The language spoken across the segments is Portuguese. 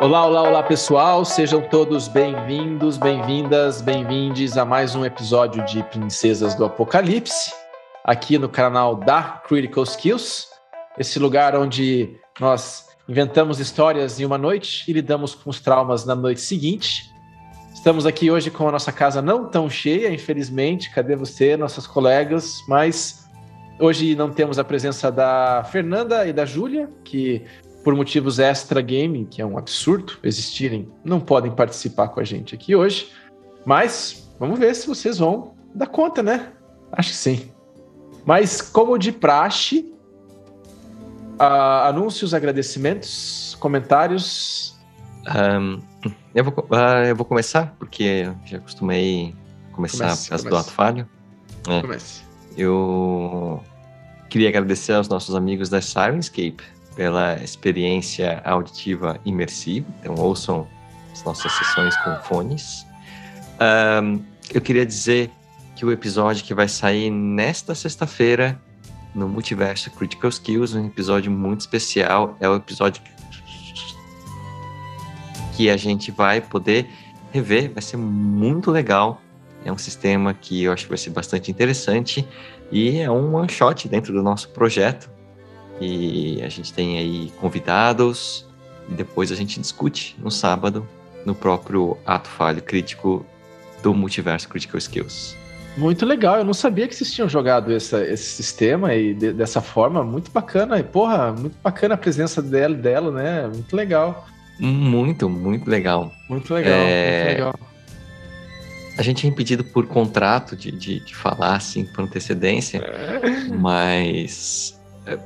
Olá, olá, olá pessoal, sejam todos bem-vindos, bem-vindas, bem-vindes a mais um episódio de Princesas do Apocalipse, aqui no canal da Critical Skills, esse lugar onde nós inventamos histórias em uma noite e lidamos com os traumas na noite seguinte. Estamos aqui hoje com a nossa casa não tão cheia, infelizmente, cadê você, nossas colegas, mas hoje não temos a presença da Fernanda e da Júlia, que por motivos extra game, que é um absurdo existirem, não podem participar com a gente aqui hoje. Mas vamos ver se vocês vão dar conta, né? Acho que sim. Mas como de praxe, uh, anúncios, agradecimentos, comentários. Um, eu, vou, uh, eu vou começar, porque já costumei começar comece, por causa do ato falho. É. Comece. Eu queria agradecer aos nossos amigos da Sirenscape pela experiência auditiva imersiva. Então, ouçam as nossas sessões com fones. Um, eu queria dizer que o episódio que vai sair nesta sexta-feira no Multiverso Critical Skills, um episódio muito especial, é o episódio que a gente vai poder rever, vai ser muito legal. É um sistema que eu acho que vai ser bastante interessante e é um one shot dentro do nosso projeto. E a gente tem aí convidados e depois a gente discute no sábado, no próprio ato falho crítico do Multiverso Critical Skills. Muito legal, eu não sabia que vocês tinham jogado essa, esse sistema e de, dessa forma, muito bacana. E, porra, muito bacana a presença dela, dela, né? Muito legal. Muito, muito legal. Muito legal, é... muito legal. A gente é impedido por contrato de, de, de falar assim por antecedência, é. mas é,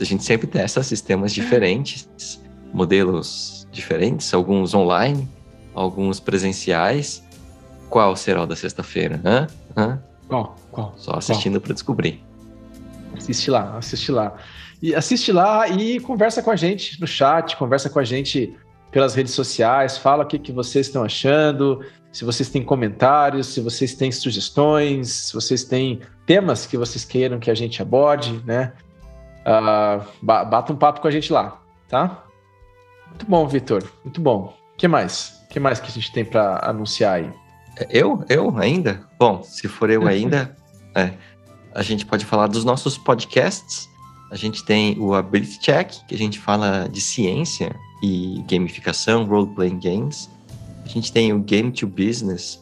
a gente sempre testa sistemas diferentes, modelos diferentes, alguns online, alguns presenciais. Qual será o da sexta-feira? Hã? Hã? Qual? Qual? Só assistindo para descobrir. Assiste lá, assiste lá. E assiste lá e conversa com a gente no chat, conversa com a gente pelas redes sociais, fala o que, que vocês estão achando, se vocês têm comentários, se vocês têm sugestões, se vocês têm temas que vocês queiram que a gente aborde, né? Uh, bata um papo com a gente lá, tá? Muito bom, Vitor. Muito bom. O que mais? O que mais que a gente tem para anunciar aí? Eu? Eu ainda? Bom, se for eu ainda, é, a gente pode falar dos nossos podcasts. A gente tem o Ability Check, que a gente fala de ciência e gamificação, role-playing games. A gente tem o Game to Business,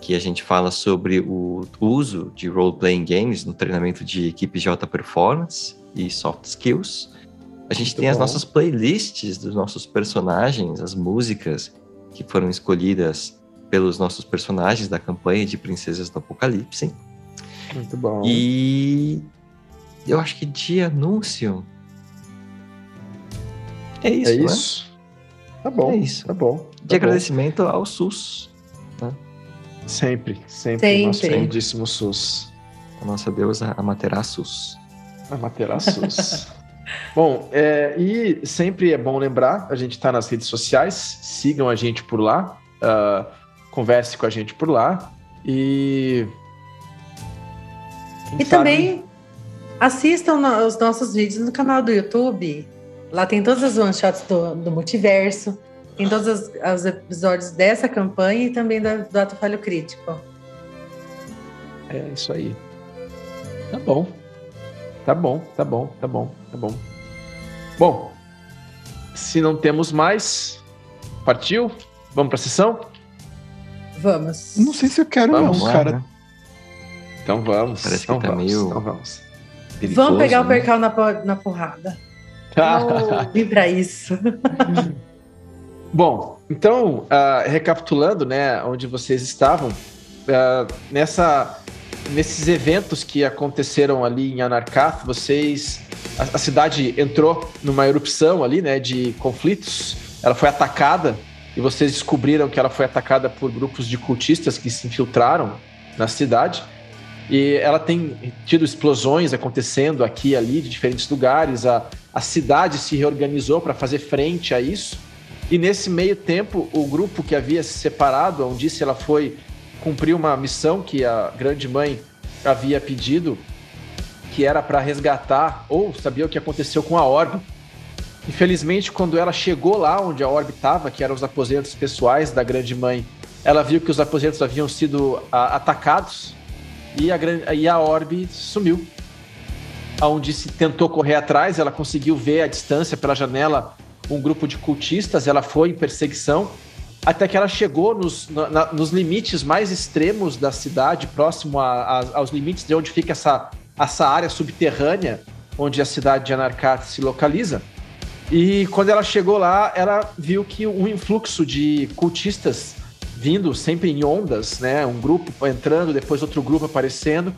que a gente fala sobre o uso de role-playing games no treinamento de equipes de alta performance e soft skills. A gente Muito tem bom. as nossas playlists dos nossos personagens, as músicas que foram escolhidas pelos nossos personagens da campanha de Princesas do Apocalipse. Muito bom. E eu acho que de anúncio. É isso. É né? isso. Tá bom. É isso. Tá bom. Tá de bom. agradecimento ao SUS. Né? Sempre, sempre, sempre. Nosso queridíssimo SUS. A nossa deusa Amaterasus. Amaterasus. Bom, é, e sempre é bom lembrar, a gente está nas redes sociais, sigam a gente por lá, uh, converse com a gente por lá e. e sabe... também assistam os nossos vídeos no canal do YouTube. Lá tem todas as one shots do, do multiverso, tem todos os, os, episódios dessa campanha e também do, do Ato Falho Crítico. É isso aí. Tá bom. Tá bom, tá bom, tá bom, tá bom. Bom, se não temos mais, partiu? Vamos pra sessão? Vamos. Não sei se eu quero, vamos, não, cara. Né? Então vamos. Parece então que tá vamos, meio. Então vamos. Perigoso, vamos pegar né? o percal na, na porrada. Vamos vir pra isso. Bom, então, uh, recapitulando, né, onde vocês estavam, uh, nessa nesses eventos que aconteceram ali em Anarkath, vocês. A, a, cidade entrou numa erupção ali, né, de conflitos. Ela foi atacada e vocês descobriram que ela foi atacada por grupos de cultistas que se infiltraram na cidade. E ela tem tido explosões acontecendo aqui e ali de diferentes lugares. A, a cidade se reorganizou para fazer frente a isso. E nesse meio tempo, o grupo que havia se separado, onde ela foi cumpriu uma missão que a grande mãe havia pedido, que era para resgatar ou saber o que aconteceu com a orbe. Infelizmente, quando ela chegou lá onde a Orbe estava, que eram os aposentos pessoais da Grande Mãe, ela viu que os aposentos haviam sido a, atacados e a, e a Orbe sumiu. Onde se tentou correr atrás, ela conseguiu ver à distância pela janela um grupo de cultistas, ela foi em perseguição, até que ela chegou nos, na, nos limites mais extremos da cidade, próximo a, a, aos limites de onde fica essa, essa área subterrânea, onde a cidade de Anarkat se localiza. E quando ela chegou lá, ela viu que um influxo de cultistas vindo sempre em ondas, né? Um grupo entrando, depois outro grupo aparecendo,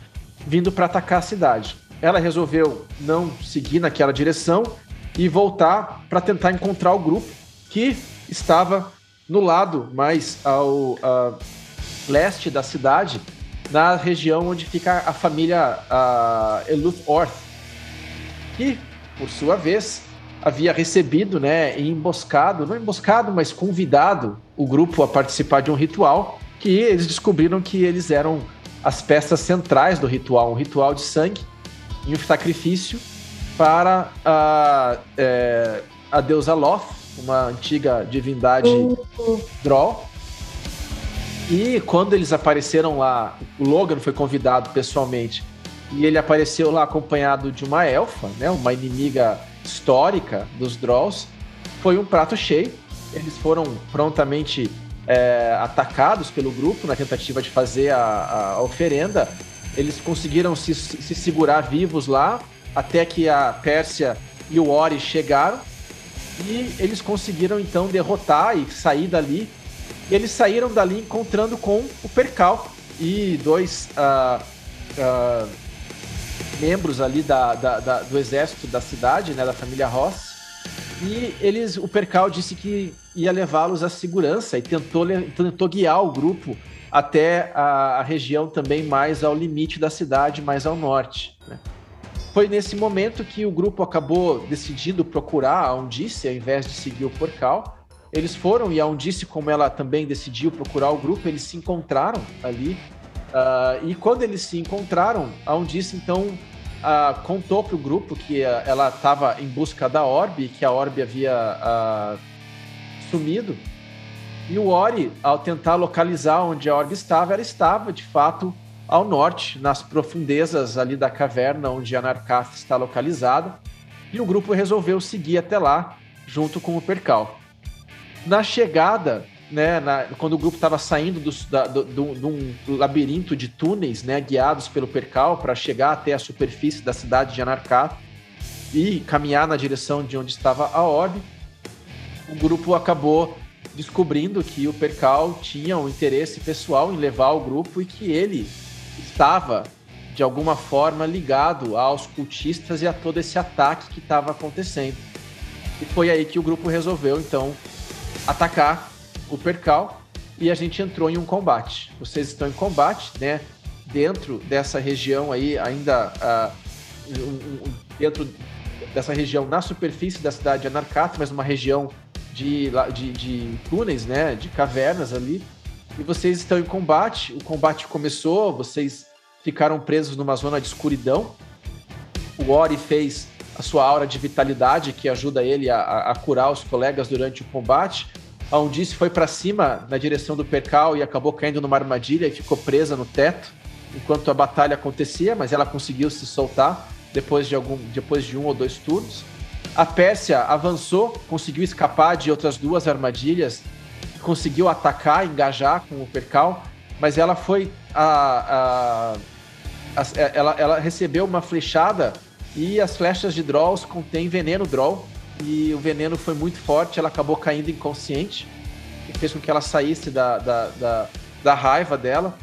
vindo para atacar a cidade. Ela resolveu não seguir naquela direção e voltar para tentar encontrar o grupo que estava no lado mais ao leste da cidade, na região onde fica a família Eluth Orth, que, por sua vez, havia recebido, né, emboscado, não emboscado, mas convidado o grupo a participar de um ritual que eles descobriram que eles eram as peças centrais do ritual, um ritual de sangue e um sacrifício para a, é, a deusa Loth, uma antiga divindade uhum. Droll. E quando eles apareceram lá, o Logan foi convidado pessoalmente e ele apareceu lá acompanhado de uma elfa, né, uma inimiga histórica dos Drolls, foi um prato cheio. Eles foram prontamente é, atacados pelo grupo na tentativa de fazer a, a oferenda. Eles conseguiram se, se, segurar vivos lá até que a Pérsia e o Ori chegaram. E eles conseguiram então derrotar e sair dali. E eles saíram dali encontrando com o Percal e dois uh, uh, membros ali da, da, da, do exército da cidade, né, da família Ross. E eles, o Percal disse que ia levá-los à segurança e tentou, tentou guiar o grupo até a, a, região também mais ao limite da cidade, mais ao norte. Né? Foi nesse momento que o grupo acabou decidindo procurar a Undice ao invés de seguir o Porcal. Eles foram e a Undice, como ela também decidiu procurar o grupo, eles se encontraram ali. Uh, e quando eles se encontraram, a Undice então uh, contou para o grupo que uh, ela estava em busca da Orbe, que a Orbe havia sumido. E o Ori, ao tentar localizar onde a Orbe estava, ela estava de fato ao norte, nas profundezas ali da caverna onde a Narcath está localizada. E o grupo resolveu seguir até lá, junto com o Percal. Na chegada né, na, quando o grupo estava saindo do, da, do, do, de um labirinto de túneis, né, guiados pelo percal para chegar até a superfície da cidade de Anarkat e caminhar na direção de onde estava a orbe, o grupo acabou descobrindo que o percal tinha um interesse pessoal em levar o grupo e que ele estava de alguma forma ligado aos cultistas e a todo esse ataque que estava acontecendo. E foi aí que o grupo resolveu então atacar o percal e a gente entrou em um combate. Vocês estão em combate, né? Dentro dessa região aí, ainda uh, um, um, dentro dessa região na superfície da cidade de Anarkat, mas uma região de, de, de túneis, né? De cavernas ali. E vocês estão em combate. O combate começou, vocês ficaram presos numa zona de escuridão. O Ori fez a sua aura de vitalidade, que ajuda ele a, a curar os colegas durante o combate. A Undice foi para cima na direção do Percal e acabou caindo numa armadilha e ficou presa no teto enquanto a batalha acontecia, mas ela conseguiu se soltar depois de, algum, depois de um ou dois turnos. A Pérsia avançou, conseguiu escapar de outras duas armadilhas, conseguiu atacar, engajar com o Percal, mas ela foi a, a, a, ela, ela recebeu uma flechada e as flechas de Drolls contêm veneno Droll e o veneno foi muito forte, ela acabou caindo inconsciente, e fez com que ela saísse da, da, da, da raiva dela.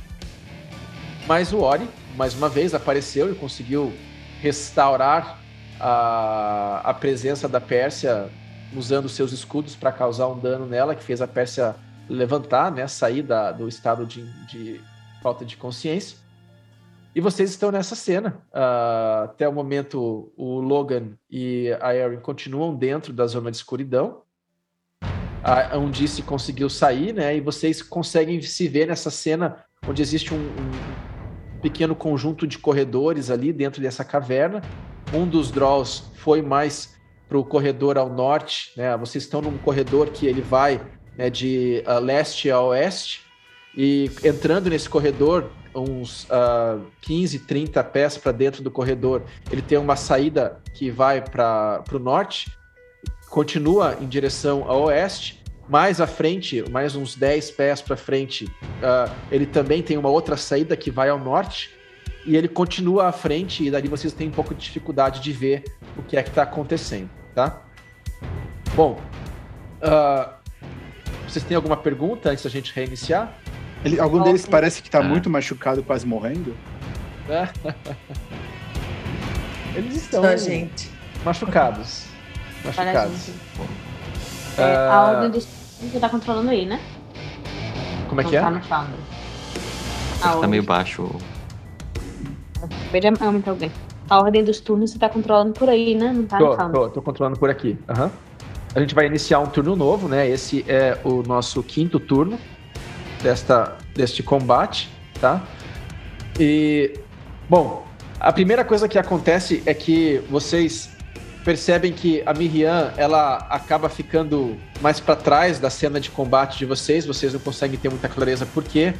Mas o Ori, mais uma vez, apareceu e conseguiu restaurar a, a presença da Pérsia usando seus escudos para causar um dano nela, que fez a Pérsia levantar, né, sair da, do estado de, de falta de consciência. E vocês estão nessa cena. Uh, até o momento, o Logan e a Erin continuam dentro da zona de escuridão. A Undice conseguiu sair, né? E vocês conseguem se ver nessa cena onde existe um, um pequeno conjunto de corredores ali dentro dessa caverna. Um dos Draws foi mais para o corredor ao norte, né? Vocês estão num corredor que ele vai né, de uh, leste a oeste, e entrando nesse corredor, uns uh, 15, 30 pés para dentro do corredor, ele tem uma saída que vai para o norte, continua em direção a oeste. Mais à frente, mais uns 10 pés para frente, uh, ele também tem uma outra saída que vai ao norte. E ele continua à frente, e dali vocês têm um pouco de dificuldade de ver o que é que está acontecendo, tá? Bom, uh, vocês têm alguma pergunta antes da gente reiniciar? Ele, algum deles parece que está é. muito machucado, quase morrendo? Eles estão Só gente. machucados. Machucados. É, uh... A ordem do você tá controlando aí, né? Como é Não que é? Tá no Founder. Tá meio baixo. Veja aumentar alguém. A ordem dos turnos você tá controlando por aí, né? Não tá tô, no. Tô, tô controlando por aqui. Uhum. A gente vai iniciar um turno novo, né? Esse é o nosso quinto turno desta, deste combate, tá? E, bom, a primeira coisa que acontece é que vocês percebem que a Miriam, ela acaba ficando mais para trás da cena de combate de vocês, vocês não conseguem ter muita clareza por quê.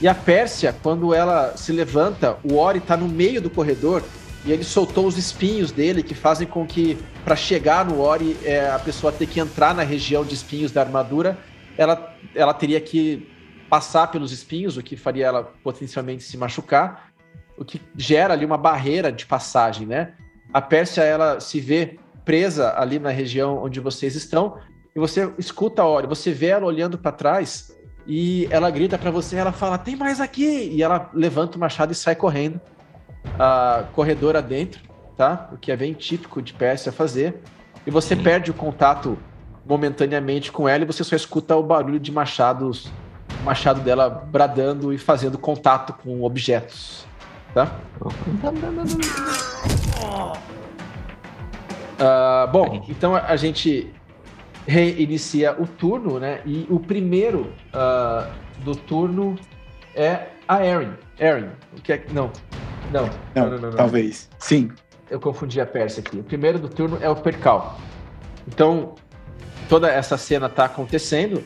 E a Pérsia, quando ela se levanta, o Ori está no meio do corredor e ele soltou os espinhos dele que fazem com que, para chegar no Ori, é, a pessoa ter que entrar na região de espinhos da armadura, ela, ela teria que passar pelos espinhos, o que faria ela potencialmente se machucar, o que gera ali uma barreira de passagem, né? A Pérsia, ela se vê presa ali na região onde vocês estão, e você escuta a hora, você vê ela olhando para trás, e ela grita para você, ela fala, tem mais aqui! E ela levanta o machado e sai correndo, a corredora dentro, tá? O que é bem típico de Pérsia fazer. E você perde o contato momentaneamente com ela e você só escuta o barulho de machados o machado dela bradando e fazendo contato com objetos. Tá? Uh, bom, então a gente reinicia o turno, né? E o primeiro uh, do turno é a Erin. Erin, o que é Não. Não. Não, não, não, não, talvez. Sim. Eu confundi a Pérsia aqui. O primeiro do turno é o Percal. Então, toda essa cena está acontecendo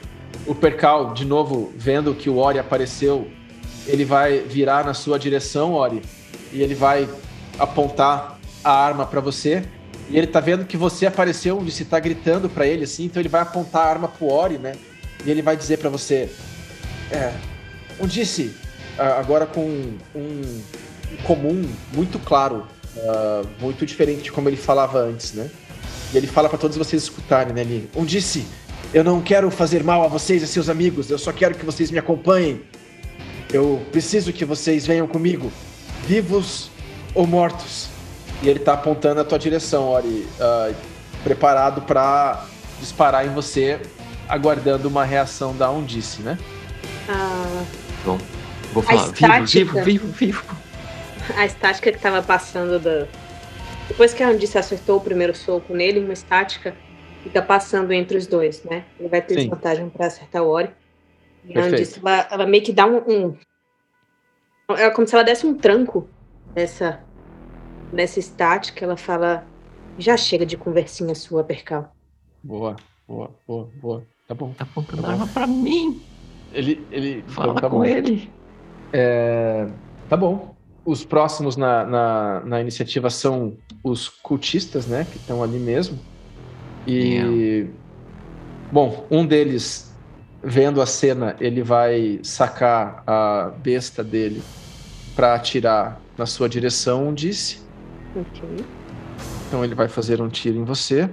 o Percal, de novo, vendo que o Ori apareceu, ele vai virar na sua direção, Ori, e ele vai apontar a arma para você. E ele tá vendo que você apareceu, você tá gritando para ele assim, então ele vai apontar a arma pro Ori, né? E ele vai dizer para você: É, um disse, agora com um comum muito claro, uh, muito diferente de como ele falava antes, né? E ele fala para todos vocês escutarem, né? Ele, um disse, eu não quero fazer mal a vocês e seus amigos, eu só quero que vocês me acompanhem. Eu preciso que vocês venham comigo, vivos ou mortos. E ele tá apontando a tua direção, Ori, uh, preparado para disparar em você, aguardando uma reação da Undice, né? Ah, Bom, vou falar, vivo, vivo, vivo, vivo. A estática que tava passando da. Depois que a Undice acertou o primeiro soco nele, uma estática fica passando entre os dois, né? Ele vai ter Sim. desvantagem para acertar o Ori. E disso, ela, ela, meio que dá um, um, É como se ela desse um tranco nessa, nessa estática. Ela fala: Já chega de conversinha sua, Percal. Boa, boa, boa, boa. Tá bom. Tá apontando tá arma pra mim. Ele. ele Fala então, tá com bom. ele. É, tá bom. Os próximos na, na, na iniciativa são os cultistas, né? Que estão ali mesmo. E. Bom, um deles, vendo a cena, ele vai sacar a besta dele para atirar na sua direção, disse. Ok. Então ele vai fazer um tiro em você.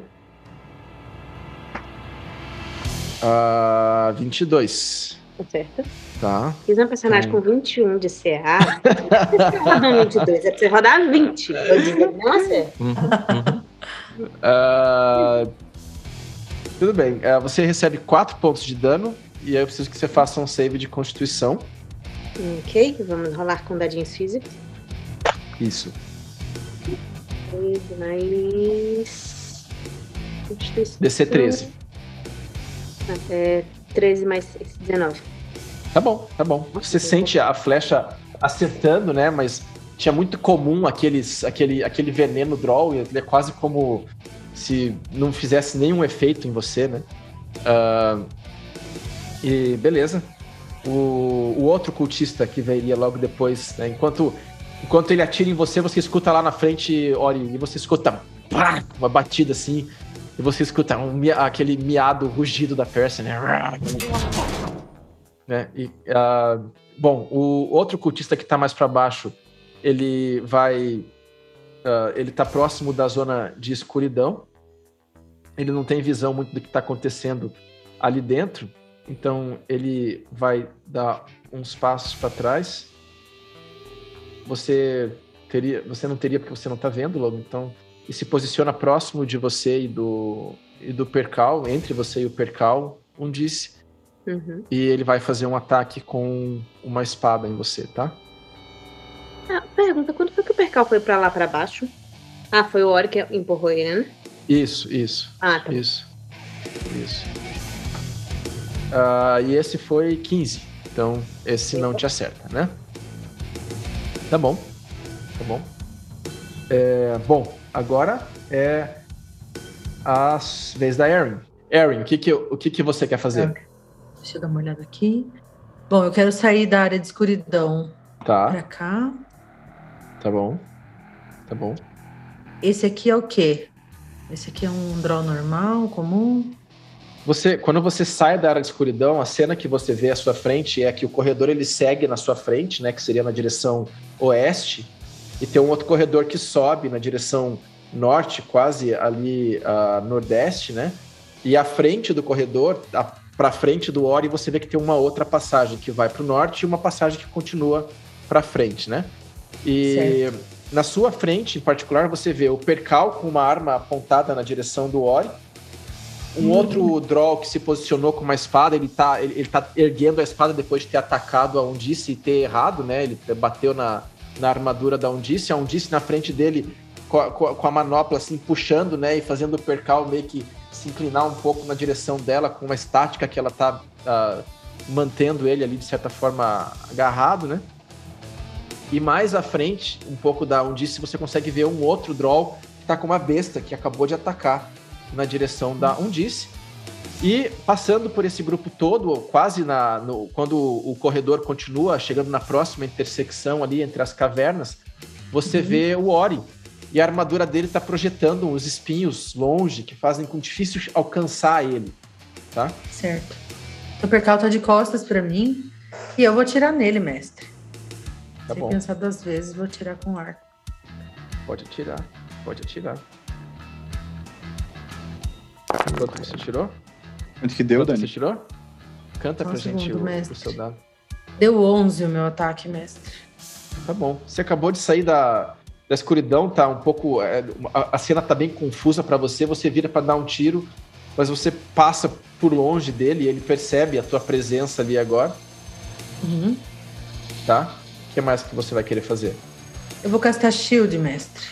Uh, 22. Tá certo. Tá. Fiz uma personagem então... com 21 de CA. Não 22, é pra você rodar 20. Eu dizer, não acerta. Uhum, uhum. Uh, tudo bem. Uh, você recebe 4 pontos de dano e eu preciso que você faça um save de constituição. Ok, vamos rolar com dadinhos físicos. Isso. 13 mais. Constituição. DC 13. É 13 mais 6, 19. Tá bom, tá bom. Você sente a flecha acertando, né? Mas tinha muito comum aqueles, aquele, aquele veneno draw, ele é quase como se não fizesse nenhum efeito em você, né? Uh, e beleza. O, o outro cultista que viria logo depois, né? Enquanto, enquanto ele atira em você, você escuta lá na frente, Ori, e você escuta pá, uma batida assim, e você escuta um, aquele miado rugido da Persia, né? né? E, uh, bom, o outro cultista que tá mais para baixo, ele vai. Uh, ele tá próximo da zona de escuridão. Ele não tem visão muito do que tá acontecendo ali dentro. Então ele vai dar uns passos para trás. Você teria, você não teria porque você não está vendo logo, então e se posiciona próximo de você e do e do percal, entre você e o percal, um disse. Uhum. E ele vai fazer um ataque com uma espada em você, tá? Ah, pergunta, quando foi que o percal foi para lá para baixo? Ah, foi o Ori que empurrou ele, né? Isso, isso. Ah, tá. Isso. Isso. Uh, e esse foi 15. Então, esse não te acerta, né? Tá bom. Tá bom. É, bom, agora é a vez da Erin. Erin, o que que, o que que você quer fazer? Deixa eu dar uma olhada aqui. Bom, eu quero sair da área de escuridão tá. pra cá. Tá bom. Tá bom. Esse aqui é o quê? Esse aqui é um draw normal, comum? Você, quando você sai da área de escuridão, a cena que você vê à sua frente é que o corredor ele segue na sua frente, né, que seria na direção oeste, e tem um outro corredor que sobe na direção norte, quase ali uh, nordeste, né? E à frente do corredor, para frente do Ori, você vê que tem uma outra passagem que vai para o norte e uma passagem que continua para frente, né? E certo. na sua frente, em particular, você vê o Percal com uma arma apontada na direção do Ori um outro draw que se posicionou com uma espada, ele tá, ele, ele tá erguendo a espada depois de ter atacado a Undice e ter errado, né? Ele bateu na, na armadura da Undice, a Undice na frente dele com a, com a manopla assim puxando, né? E fazendo o percal meio que se inclinar um pouco na direção dela com uma estática que ela tá uh, mantendo ele ali de certa forma agarrado, né? E mais à frente, um pouco da Undice, você consegue ver um outro draw que tá com uma besta que acabou de atacar na direção da Undice. E passando por esse grupo todo, quase na, no, quando o corredor continua chegando na próxima intersecção ali entre as cavernas, você uhum. vê o Ori. E a armadura dele está projetando uns espinhos longe que fazem com difícil alcançar ele. Tá? Certo. O percal tá de costas para mim e eu vou tirar nele, mestre. Tá Sem bom. pensar duas vezes, vou tirar com ar. Pode atirar, pode atirar. Quanto você tirou? Quanto que deu, Quanto Dani? você tirou? Canta pra gente o, o, seu dado. Deu 11 o meu ataque, mestre. Tá bom. Você acabou de sair da, da escuridão, tá um pouco. É, a, a, cena tá bem confusa para você. Você vira para dar um tiro, mas você passa por longe dele e ele percebe a tua presença ali agora. Uhum. Tá? O que mais que você vai querer fazer? Eu vou castar shield, mestre.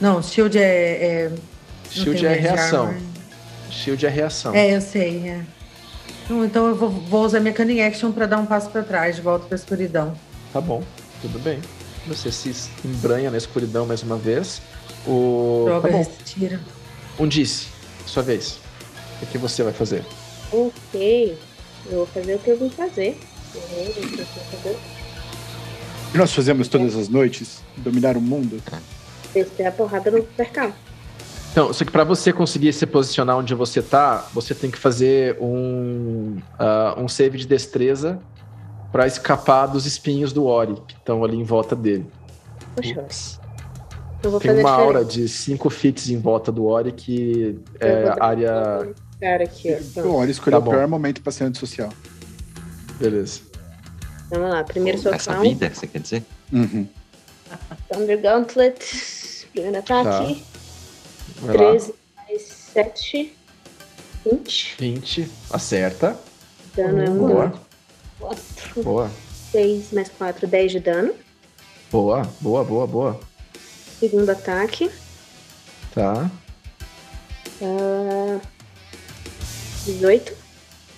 Não, shield é. é... Shield é reação. Shield é reação. É, eu sei, é. Então eu vou, vou usar minha Cunning Action para dar um passo para trás, de volta para escuridão. Tá bom, tudo bem. Você se embranha na escuridão mais uma vez. O. Droga, tá retira. Um disse, sua vez. O que você vai fazer? Ok. Eu vou fazer o que eu vim fazer. O que nós fazemos todas as noites? Dominar o mundo? Descer a porrada no percal. Então, só que para você conseguir se posicionar onde você tá, você tem que fazer um, uh, um save de destreza para escapar dos espinhos do Ori que estão ali em volta dele. Poxa. Tem uma aura de 5 fits em volta do Ori que é área. Cara aqui, ó. O Ori escolheu tá o pior momento para ser antissocial. Beleza. Vamos lá, primeiro socão. Essa vida, você quer dizer? Uhum. Thunder Gauntlet, primeiro ataque. Tá. 13 mais 7, 20. 20, acerta. Dano é um Boa. 4. Boa. 6 mais 4, 10 de dano. Boa, boa, boa, boa. Segundo ataque. Tá. Uh, 18.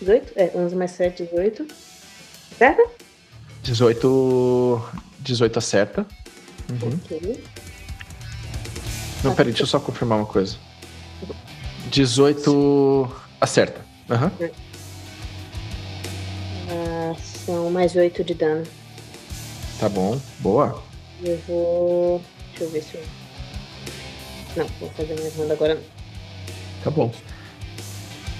18? É, 11 mais 7, 18. Certo? 18. 18 acerta. Uhum. Ok. Não, peraí, deixa eu só confirmar uma coisa. 18 acerta. Aham. Ah, são mais 8 de dano. Tá bom. Boa. Eu vou. Deixa eu ver se eu. Não, vou fazer mais nada agora não. Tá bom.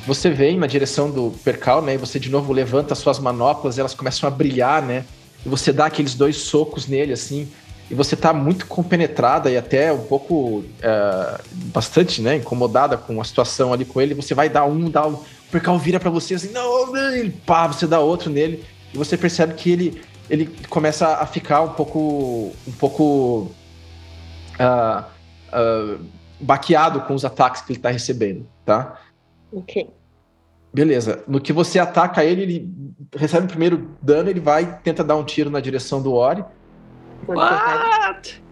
Você vem na direção do percal, né? E você de novo levanta as suas manoplas, elas começam a brilhar, né? E você dá aqueles dois socos nele, assim. E você tá muito compenetrada e até um pouco. é, bastante, né? Incomodada com a situação ali com ele. Você vai dar um, dá um. O percal vira pra você assim, não, ele pá, você dá outro nele. E você percebe que ele, ele começa a ficar um pouco. um pouco. ah, ah, baqueado com os ataques que ele tá recebendo, tá? Ok. Beleza. No que você ataca ele, ele recebe o primeiro dano, ele vai tenta dar um tiro na direção do Ori, Com desvantagem.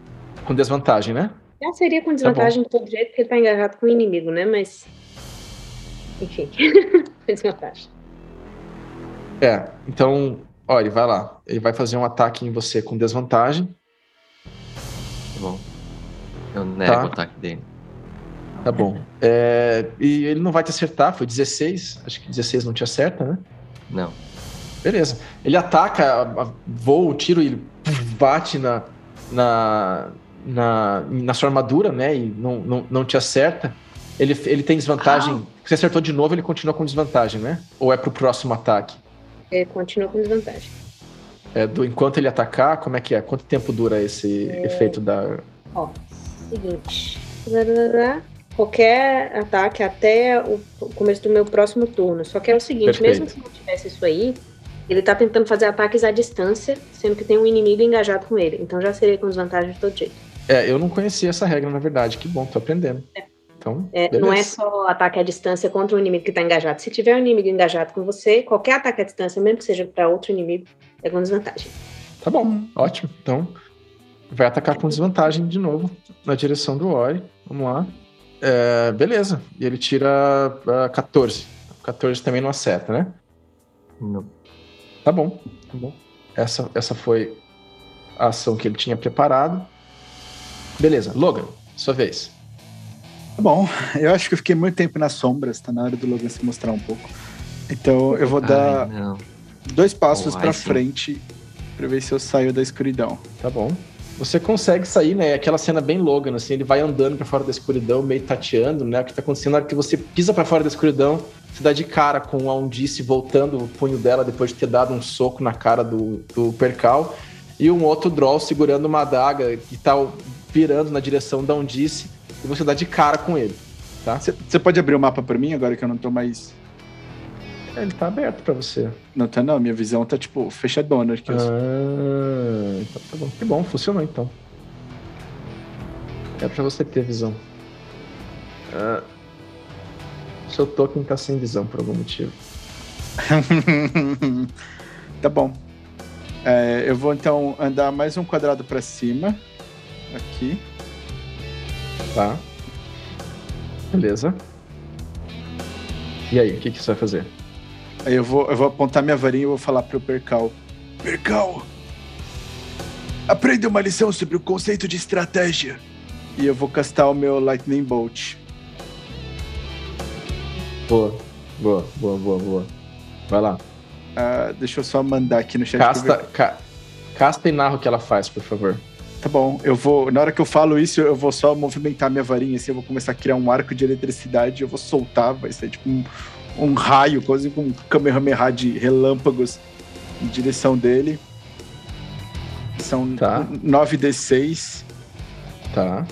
com desvantagem, né? Já seria com desvantagem de todo jeito, porque ele tá engajado com o inimigo, né? Mas. Enfim. com desvantagem. É. Então, Ori, vai lá. Ele vai fazer um ataque em você com desvantagem. Tá bom. Eu nego Tá. o ataque dele. Tá bom. É, e ele não vai te acertar, foi 16. Acho que 16 não te acerta, né? Não. Beleza. Ele ataca, voa o tiro e bate na, na, na, na sua armadura, né? E não, não, não te acerta. Ele, ele tem desvantagem. Você acertou de novo, ele continua com desvantagem, né? Ou é pro próximo ataque? Ele continua com desvantagem. É do enquanto ele atacar, como é que é? Quanto tempo dura esse efeito da. Ó, seguinte. Qualquer ataque até o começo do meu próximo turno. Só que é o seguinte, Perfeito. mesmo se não tivesse isso aí, ele tá tentando fazer ataques à distância, sendo que tem um inimigo engajado com ele. Então já seria com desvantagem de todo jeito. É, eu não conhecia essa regra, na verdade. Que bom, tô aprendendo. Então, É, não é só ataque à distância contra um inimigo que tá engajado. Se tiver um inimigo engajado com você, qualquer ataque à distância, mesmo que seja para outro inimigo, é com desvantagem. Tá bom, ótimo. Então, vai atacar com desvantagem de novo na direção do Ori. Vamos lá. É, beleza. E ele tira ah, 14. 14 também não acerta, né? Não. Tá bom, tá bom. Essa, essa foi a ação que ele tinha preparado. Beleza, Logan, sua vez. Tá bom, eu acho que eu fiquei muito tempo nas sombras, tá na hora do Logan se mostrar um pouco. Então eu vou dar Ai, dois passos Oh, sim. frente pra ver se eu saio da escuridão. Tá bom. Você consegue sair, né? Aquela cena bem Logan, assim, ele vai andando pra fora da escuridão, meio tateando, né? O que tá acontecendo hora que você pisa pra fora da escuridão, você dá de cara com a Undice voltando o punho dela depois de ter dado um soco na cara do, do percal, e um outro Droll segurando uma adaga que tá virando na direção da Undice, e você dá de cara com ele, tá? Você pode abrir o mapa pra mim agora que eu não tô mais. Ele tá aberto pra você. Não tá, não. Minha visão tá, tipo, fechadona. Aqui, eu- Ah, então tá bom. Que bom, funcionou então. É pra você ter visão. Ah, seu token tá sem visão por algum motivo. tá bom. É, eu vou então andar mais um quadrado pra cima. Aqui. Tá? Beleza. E aí, o que, que você vai fazer? Aí eu vou, eu vou apontar minha varinha e vou falar pro Percal. Percal! Aprenda uma lição sobre o conceito de estratégia. E eu vou castar o meu Lightning Bolt. Boa, boa, boa, boa, boa. Vai lá. Ah, deixa eu só mandar aqui no chat. Casta, ca- casta e narra o que ela faz, por favor. Tá bom, eu vou. Na hora que eu falo isso, eu vou só movimentar minha varinha, assim, eu vou começar a criar um arco de eletricidade, eu vou soltar, vai ser tipo um, um raio, quase com um Kamehameha de relâmpagos em direção dele. São Tá. 9d6. Tá.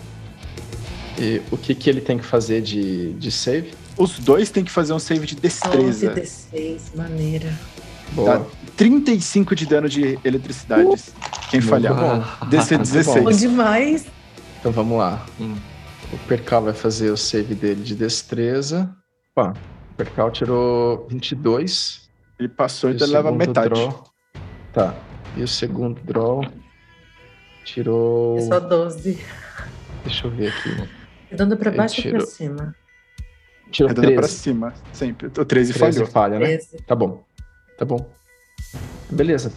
E o que, que ele tem que fazer de, de save? Os dois têm que fazer um save de destreza. 11d6, maneira. Boa. Tá. 35 de dano de eletricidade. Quem Muito falhar. bom. DC Muito 16. Bom demais. Então vamos lá. Hum. O Percal vai fazer o save dele de destreza. O Percal tirou 22. Ele passou, E então ele leva metade. draw- Tá. E o segundo draw tirou. É só 12. Deixa eu ver aqui. Redonda pra Ele baixo ou pra cima? Tirou Redonda 13. pra cima, sempre. O 13, 13 falhou. falha, né? 13. Tá bom. Tá bom. Beleza.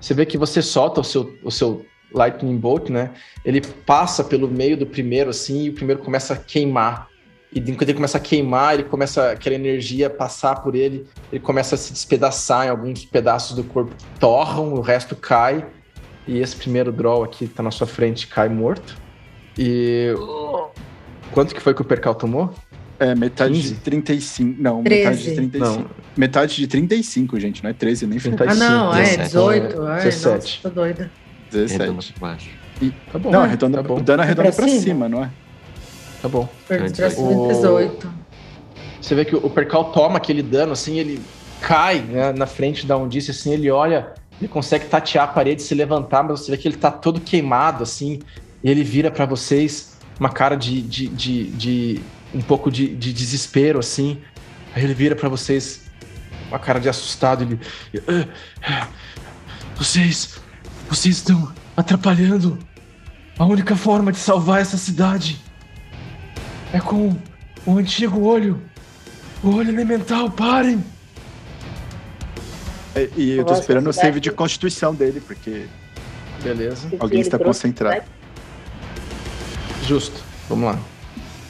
Você vê que você solta o seu, o seu Lightning Bolt, né? Ele passa pelo meio do primeiro, assim, e o primeiro começa a queimar. E enquanto ele começa a queimar, ele começa aquela energia passar por ele, ele começa a se despedaçar em alguns pedaços do corpo torram, o resto cai. E esse primeiro draw aqui tá na sua frente, cai morto. E. Quanto que foi que o Percal tomou? É, metade 15? de 35. Não, 13. metade de 35. Não. Metade de 35, gente, não é 13 nem foi 35. Ah, não, é 17. 18. Ai, 17. nossa, tô doida. Arredonda 17. por baixo. Tá bom. Não, arredonda, tá bom. o dano arredonda Pra pra cima? cima, não é? Tá bom. Cima, o- 18. Você vê que o Percal toma aquele dano, assim, ele cai né, na frente da Undice, assim, ele olha, ele consegue tatear a parede, se levantar, mas você vê que ele tá todo queimado, assim, e ele vira pra vocês uma cara de, de, de, de- um pouco de, de desespero, assim. Aí ele vira pra vocês uma cara de assustado, ele... "Ah, ah, Vocês, vocês estão atrapalhando a única forma de salvar essa cidade. É com o antigo olho. O olho elemental, parem! É, E eu tô Nossa, esperando o save de constituição dele, porque Beleza. Porque alguém está trouxe- concentrado. Justo. Vamos lá.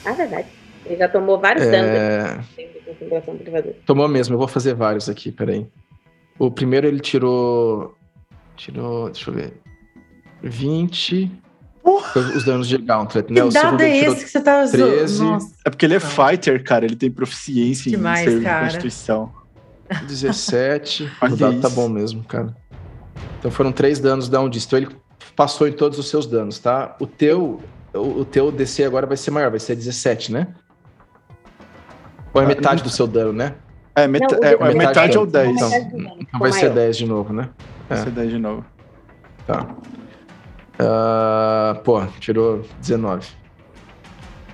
Ah, verdade. Ele já tomou vários danos É, privadora. Tomou mesmo, eu vou fazer vários aqui, peraí. O primeiro ele tirou. Tirou. Deixa eu ver. 20. Foi os danos de Gauntlet, né? Que O dado é esse que você tá usando? 13. Nossa, É porque ele é fighter, cara. Ele tem proficiência Demais, em de cara. constituição. 17. Olha o dado tá isso. bom mesmo, cara. Então foram três danos da Undice. Então ele passou em todos os seus danos, tá? O teu. O, o teu DC agora vai ser maior, vai ser 17, né? Ou é Ah, metade do seu dano, né? É, meta- Não, é, é é metade ou 10. então. Então vai ser maior. 10 de novo, né? É. Essa é 10 de novo. Tá. Ah, pô, tirou 19.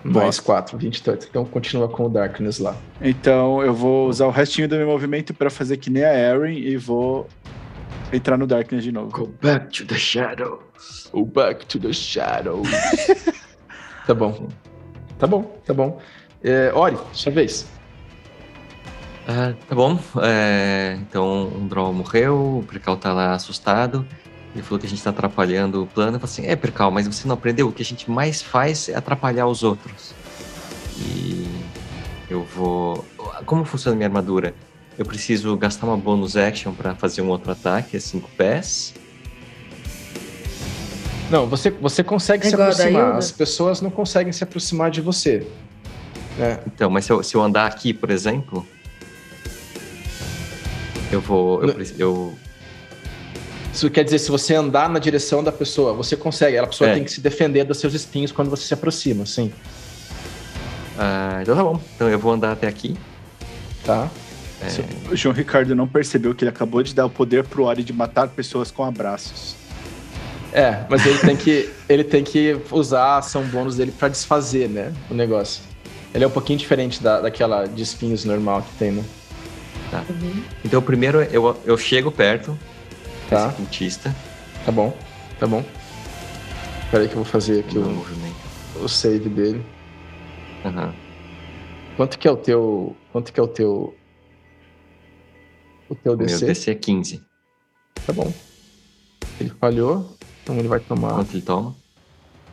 Mais Nossa. 4, 23. Então continua com o Darkness lá. Então eu vou usar o restinho do meu movimento pra fazer que nem a Erin e vou entrar no Darkness de novo. Go back to the shadows. Go back to the shadows. tá bom. Tá bom, tá bom. É, Ori, sua vez. Ah, tá bom. É, então, um Draw morreu, o Percal tá lá assustado. Ele falou que a gente tá atrapalhando o plano. Eu falei assim: é, Percal, mas você não aprendeu? O que a gente mais faz é atrapalhar os outros. E eu vou. Como funciona a minha armadura? Eu preciso gastar uma bonus action pra fazer um outro ataque, é 5 pés. Não, você, você consegue É se aproximar. As pessoas não conseguem se aproximar de você. né? Então, mas se eu, se eu andar aqui, por exemplo, eu vou. Eu, eu, Isso quer dizer, se você andar na direção da pessoa, você consegue. A pessoa É. tem que se defender dos seus espinhos quando você se aproxima, sim. ah, então tá bom. Então eu vou andar até aqui. Tá? Se O João Ricardo não percebeu que ele acabou de dar o poder pro Ori de matar pessoas com abraços. É, mas ele tem que, ele tem que usar a ação bônus dele pra desfazer, né? O negócio. Ele é um pouquinho diferente da, daquela de espinhos normal que tem, né? Uhum. Então, primeiro eu, eu chego perto Tá, cultista. tá bom, tá bom. Espera aí que eu vou fazer aqui o o, save dele. Aham. Quanto que é o teu. Quanto que é o teu. O teu O meu DC? DC é 15. Tá bom. Ele falhou, então ele vai tomar Quanto ele toma?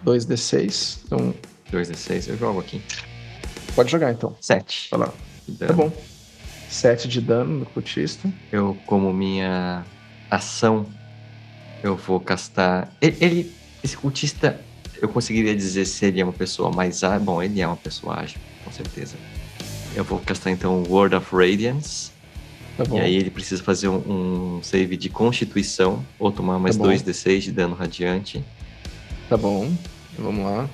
2d6. Então, 2d6. Eu jogo aqui. pode jogar então. 7. Vai lá. Tá bom. 7 de dano no cultista. Eu, como minha ação, eu vou castar. Ele, ele- esse cultista, eu conseguiria dizer se ele é uma pessoa mais ágil. Bom, ele é uma pessoa ágil, com certeza. Eu vou castar então Word of Radiance. Tá. E aí ele precisa fazer um, um save de constituição ou tomar mais Tá bom. 2d6 de dano radiante. Tá bom. Vamos lá.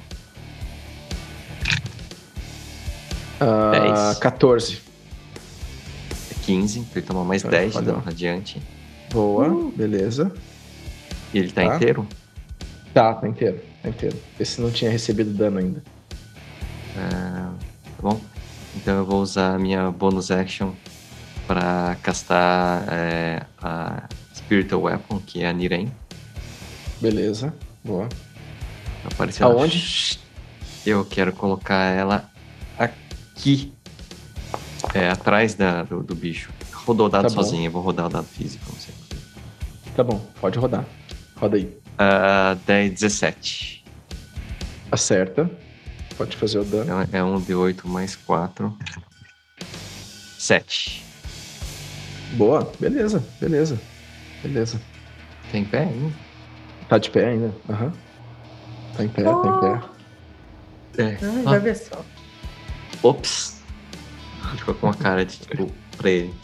Dez. 14. É 15, então ele toma mais Ah, 10 de falhou. dano radiante. Boa, beleza. E ele tá, Tá. inteiro. Tá, tá inteiro. Tá inteiro. Esse não tinha recebido dano ainda. Ah, tá bom? Então eu vou usar a minha bonus action para castar é, a Spiritual Weapon, que é a Niren. Beleza. Boa. Apareceu Aonde? Eu quero colocar ela aqui. É, atrás da, do, do bicho. Rodou o dado Tá bom. sozinho, eu vou rodar o dado físico, não sei. Tá bom, pode rodar. Roda aí. Uh, 10, 17. Acerta. Pode fazer o dano. É um D8 mais 4. 7. Boa, beleza, beleza. Beleza. Tem pé ainda? Tá de pé ainda. Aham. Tá em pé, tá em pé. É. Ai, Ah, vai ver só. Ops. Ficou com uma cara de tipo, pra ele.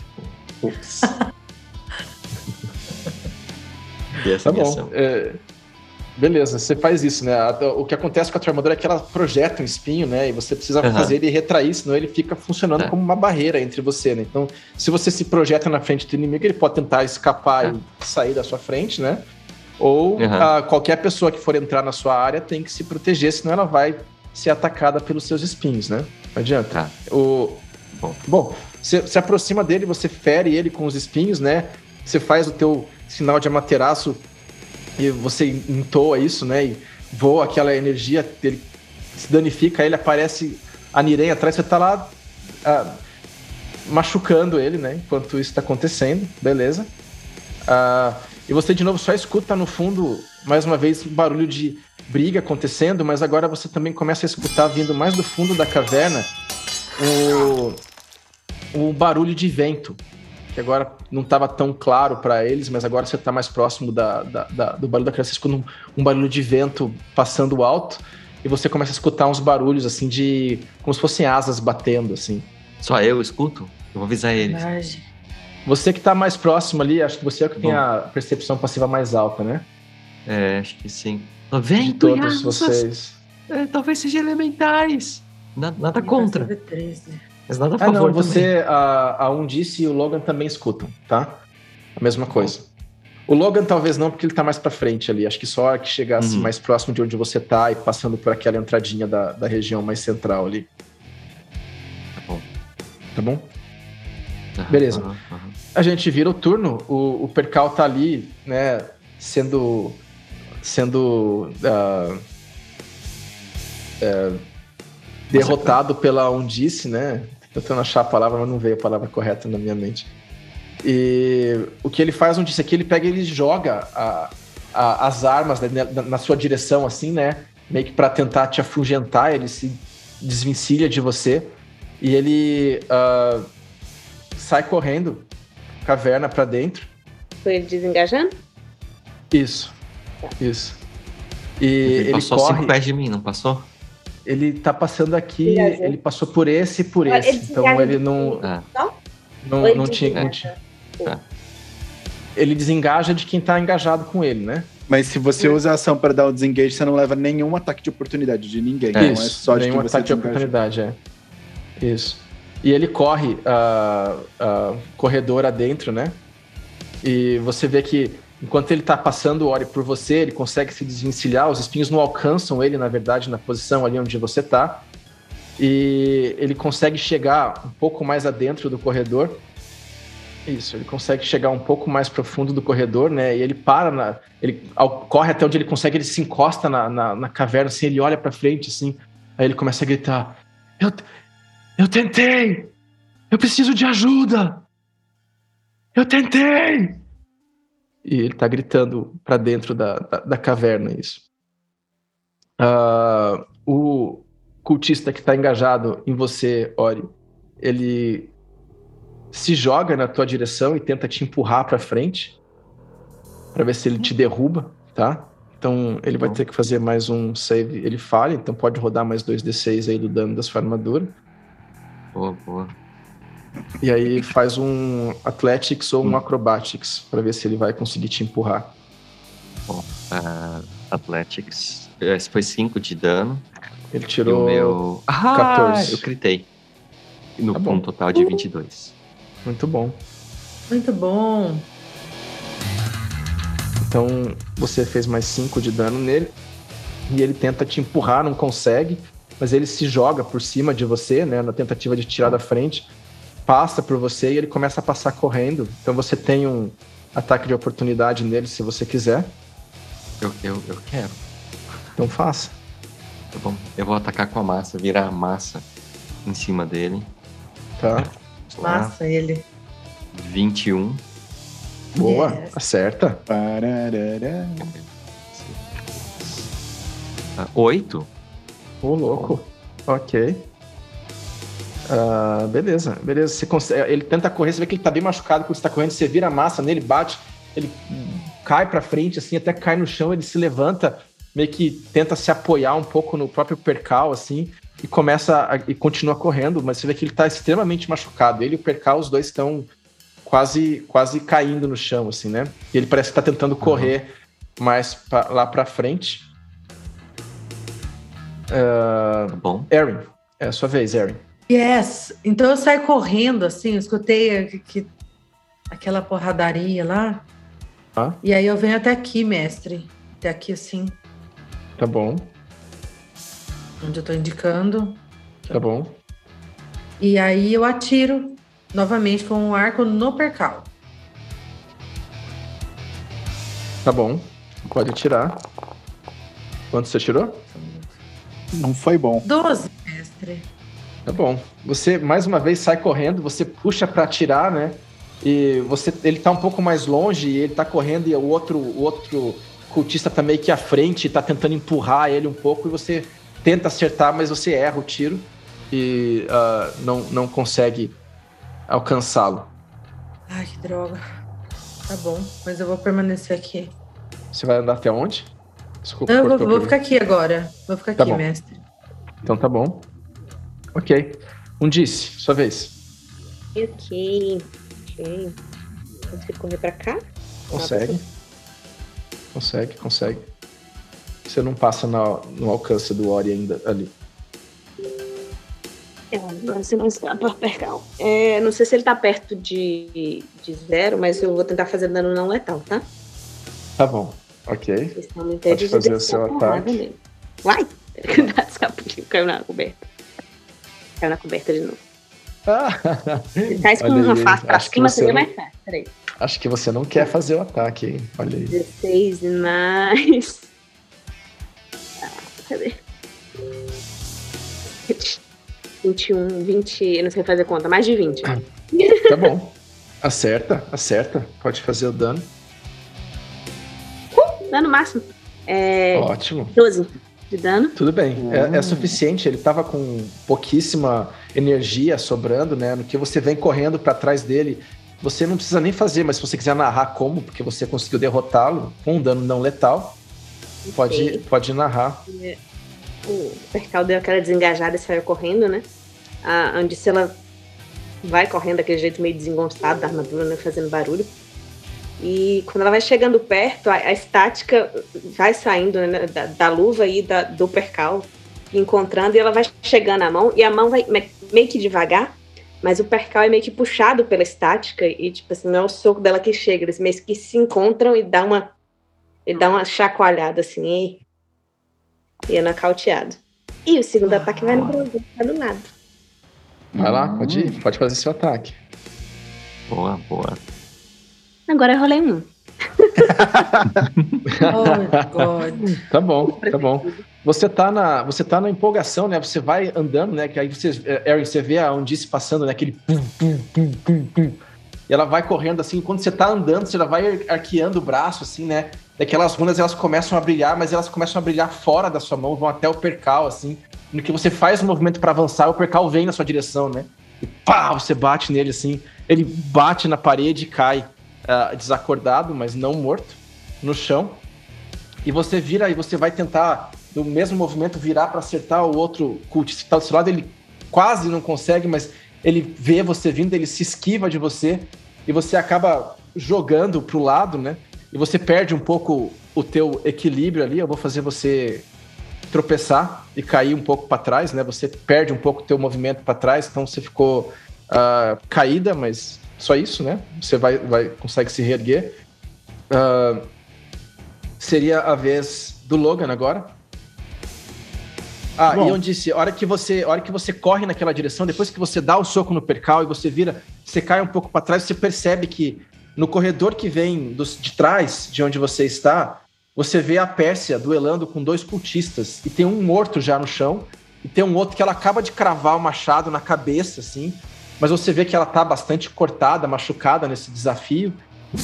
Tipo, Ops. E essa Tá bom. É, beleza, você faz isso, né? A- O que acontece com a tua armadura é que ela projeta um espinho, né? E você precisa Aham. fazer ele retrair, senão ele fica funcionando É. como uma barreira entre você, né? Então, se você se projeta na frente do inimigo, ele pode tentar escapar É. e sair da sua frente, né? Ou Aham. ah, qualquer pessoa que for entrar na sua área tem que se proteger, senão ela vai ser atacada pelos seus espinhos, né? Não adianta. Tá. O... Bom. Bom, você se aproxima dele, você fere ele com os espinhos, né? Você faz o teu sinal de amateraço e você entoa isso, né? E voa aquela energia dele, se danifica, ele aparece a Niren atrás, você tá lá ah, machucando ele, né? Enquanto isso tá acontecendo, beleza. Ah, e você de novo só escuta no fundo, mais uma vez, um barulho de briga acontecendo, mas agora você também começa a escutar vindo mais do fundo da caverna o, o barulho de vento, que agora não estava tão claro para eles, mas agora você está mais próximo da, da- da- do barulho da criança, você escuta um, um barulho de vento passando alto, e você começa a escutar uns barulhos assim de. como se fossem asas batendo, assim. Só eu escuto? Eu vou avisar eles. Verdade. Você que tá mais próximo ali, acho que você é que tem Bom. a percepção passiva mais alta, né? É, acho que sim. De Vento e todos asas. vocês. É, talvez seja elementais. Na- Nada contra, Vai ser 13. Mas nada a Ah, favor não, também. você, a, a Undice e o Logan também escutam, tá? A mesma coisa. O Logan talvez não, porque ele tá mais pra frente ali. Acho que só que chegasse Uhum. mais próximo de onde você tá e passando por aquela entradinha da, da região mais central ali. Tá bom. Tá bom? Aham, beleza. aham. A gente vira o turno, o, o Percal tá ali, né, sendo. sendo. ah, é, derrotado pela Undice, né? Tentando achar a palavra, mas não veio a palavra correta na minha mente. E o que ele faz, Undice, aqui ele pega e ele joga a- a- as armas né, na, na sua direção, assim, né? Meio que pra tentar te afugentar, ele se desvencilha de você. E ele ah, sai correndo, caverna pra dentro. Foi ele desengajando? Isso. Isso. E Ele, ele, passou corre. cinco pés de mim, não passou? Ele tá passando aqui. Viajou. Ele passou por esse e por Ah, esse. ele Então ele de não. Ah, Não, ele não tinha, não desengaja? tinha- Ele desengaja de quem tá engajado com ele, né? Mas se você usa a ação para dar o desengage, você não leva nenhum ataque de oportunidade de ninguém. É, não é só de nenhum quem você ataque de oportunidade, é. Isso. E ele corre ah, ah, corredor adentro, né? E você vê que enquanto ele tá passando o Ori por você, ele consegue se desvencilhar, os espinhos não alcançam ele, na verdade, na posição ali onde você tá. E ele consegue chegar um pouco mais adentro do corredor. Isso, ele consegue chegar um pouco mais profundo do corredor, né? E ele para na. Ele ao- corre até onde ele consegue, ele se encosta na, na, na caverna, assim, ele olha pra frente, assim. Aí ele começa a gritar: Eu, eu tentei! Eu preciso de ajuda! Eu tentei! E ele tá gritando pra dentro da, da, da caverna, isso. Ah, o cultista que tá engajado em você, Ori, ele se joga na tua direção e tenta te empurrar pra frente pra ver se ele te derruba, tá? Então ele vai ter que fazer mais um save. Ele falha, então pode rodar mais 2d6 aí do dano da sua armadura. boa, boa. E aí faz um Athletics ou um. Acrobatics pra ver se ele vai conseguir te empurrar. Ah, Athletics. Esse foi 5 de dano. Ele E o tirou. meu. Ah, 14. eu critei. No Tá um bom. total de 22. Muito bom. Muito bom. Então você fez mais 5 de dano nele. E ele tenta te empurrar, não consegue. Mas ele se joga por cima de você, né? Na tentativa de tirar da frente. Passa por você e ele começa a passar correndo. Então você tem um ataque de oportunidade nele se você quiser. Eu, eu, eu quero. Então faça. Tá bom. Eu vou atacar com a massa, virar a massa em cima dele. Tá? Lá. Massa ele. 21. Boa. Yes. Acerta. Pararara. Oito? Ô, louco. Ok. Ah, beleza, beleza. Você consegue- ele tenta correr, você vê que ele tá bem machucado quando você tá correndo, você vira a massa nele, bate, ele cai pra frente, assim, até cai no chão, ele se levanta, meio que tenta se apoiar um pouco no próprio percal, assim, e começa a- e continua correndo, mas você vê que ele tá extremamente machucado. Ele e o percal, os dois estão quase quase caindo no chão, assim, né? E ele parece que tá tentando correr mais pra- lá pra frente. Ah, Tá bom. Erin, é a sua vez, Erin. Yes. Então eu saio correndo, assim, eu escutei que, que- aquela porradaria lá. Ah. E aí eu venho até aqui, mestre. Até aqui, assim, Tá bom, onde eu tô indicando. tá bom. E aí eu atiro novamente com um arco no percal. Tá bom. Pode tirar. Quanto você tirou? Não foi bom. 12, mestre. Tá bom. Você mais uma vez sai correndo, você puxa pra atirar, né? E você, ele tá um pouco mais longe, e ele tá correndo e o outro, o outro cultista tá meio que à frente, tá tentando empurrar ele um pouco e você tenta acertar, mas você erra o tiro e ah, não, não consegue alcançá-lo. Ai, que droga. Tá bom, mas eu vou permanecer aqui. Você vai andar até onde? Desculpa, Não, eu vou, vou ficar aqui agora. Vou ficar Tá aqui, bom. mestre. Então tá bom. Ok. Um disse, sua vez. Ok. Ok. Consigo correr pra cá? Consegue. Consegue, consegue. Você não passa na- no alcance do Ori ainda ali. É, agora você não por percal. É, não sei se ele tá perto de, de zero, mas eu vou tentar fazer dano não letal, tá? Tá bom. Ok. Porque senão não impede de fazer o seu ataque. nele. Uai! Cuidado, escapulinho. Caiu na coberta. Caiu na coberta de novo. Se caísse com Olha uma face pra cima, você seria não- mais fácil. Peraí. Acho que você não quer fazer o ataque, hein? Olha aí. 16 mais. Ah, cadê? 21, 20, eu não sei fazer conta, mais de 20. Tá bom. Acerta, acerta. Pode fazer o dano. Dano máximo. É. Ótimo. 12 de dano. Tudo bem. É, é suficiente. Ele tava com pouquíssima energia sobrando, né? No que você vem correndo pra trás dele, você não precisa nem fazer, mas se você quiser narrar como, porque você conseguiu derrotá-lo com um dano não letal, pode, Ok. pode narrar. O percal deu aquela desengajada e saiu correndo, né? A Andice, ela vai correndo daquele jeito meio desengonçado da armadura, né? Fazendo barulho. E quando ela vai chegando perto, a, a estática vai saindo né, da, da luva e da, do percal, encontrando, e ela vai chegando à mão, e a mão vai me- meio que devagar, mas o percal é meio que puxado pela estática, e tipo assim, não é o soco dela que chega, eles meio que se encontram e dá uma, ele dá uma chacoalhada assim, e, e é nocauteado. E o segundo ataque vai no Brasil, tá do lado. Vai lá, pode ir, pode fazer seu ataque. Boa, boa. Agora eu rolei um. Oh, God. Tá bom, tá bom. Você tá na, você tá na empolgação, né? Você vai andando, né? Que aí você, Erin, você vê a Undice passando, né? Aquele pum, pum, pum, pum, pum. E ela vai correndo assim, quando você tá andando, você já vai arqueando o braço, assim, né? Daquelas runas elas começam a brilhar, mas elas começam a brilhar fora da sua mão, vão até o percal, assim. No que você faz o movimento para avançar, o percal vem na sua direção, né? E pá, você bate nele assim. Ele bate na parede e cai ah, desacordado, mas não morto, no chão. E você vira e você vai tentar, no mesmo movimento, virar para acertar o outro cultista que tá do seu lado. Ele quase não consegue, mas ele vê você vindo, ele se esquiva de você e você acaba jogando pro lado, né? E você perde um pouco o teu equilíbrio ali. Eu vou fazer você tropeçar e cair um pouco para trás, né? Você perde um pouco o teu movimento para trás, então você ficou ah, caída, mas só isso, né? Você vai, vai consegue se reerguer. Ah, seria a vez do Logan agora. Ah, Bom. e onde disse, a hora que você, hora que você corre naquela direção, depois que você dá o soco no percal e você vira, você cai um pouco para trás, você percebe que no corredor que vem dos, de trás de onde você está, você vê a Pérsia duelando com dois cultistas e tem um morto já no chão e tem um outro que ela acaba de cravar o machado na cabeça assim, mas você vê que ela tá bastante cortada, machucada nesse desafio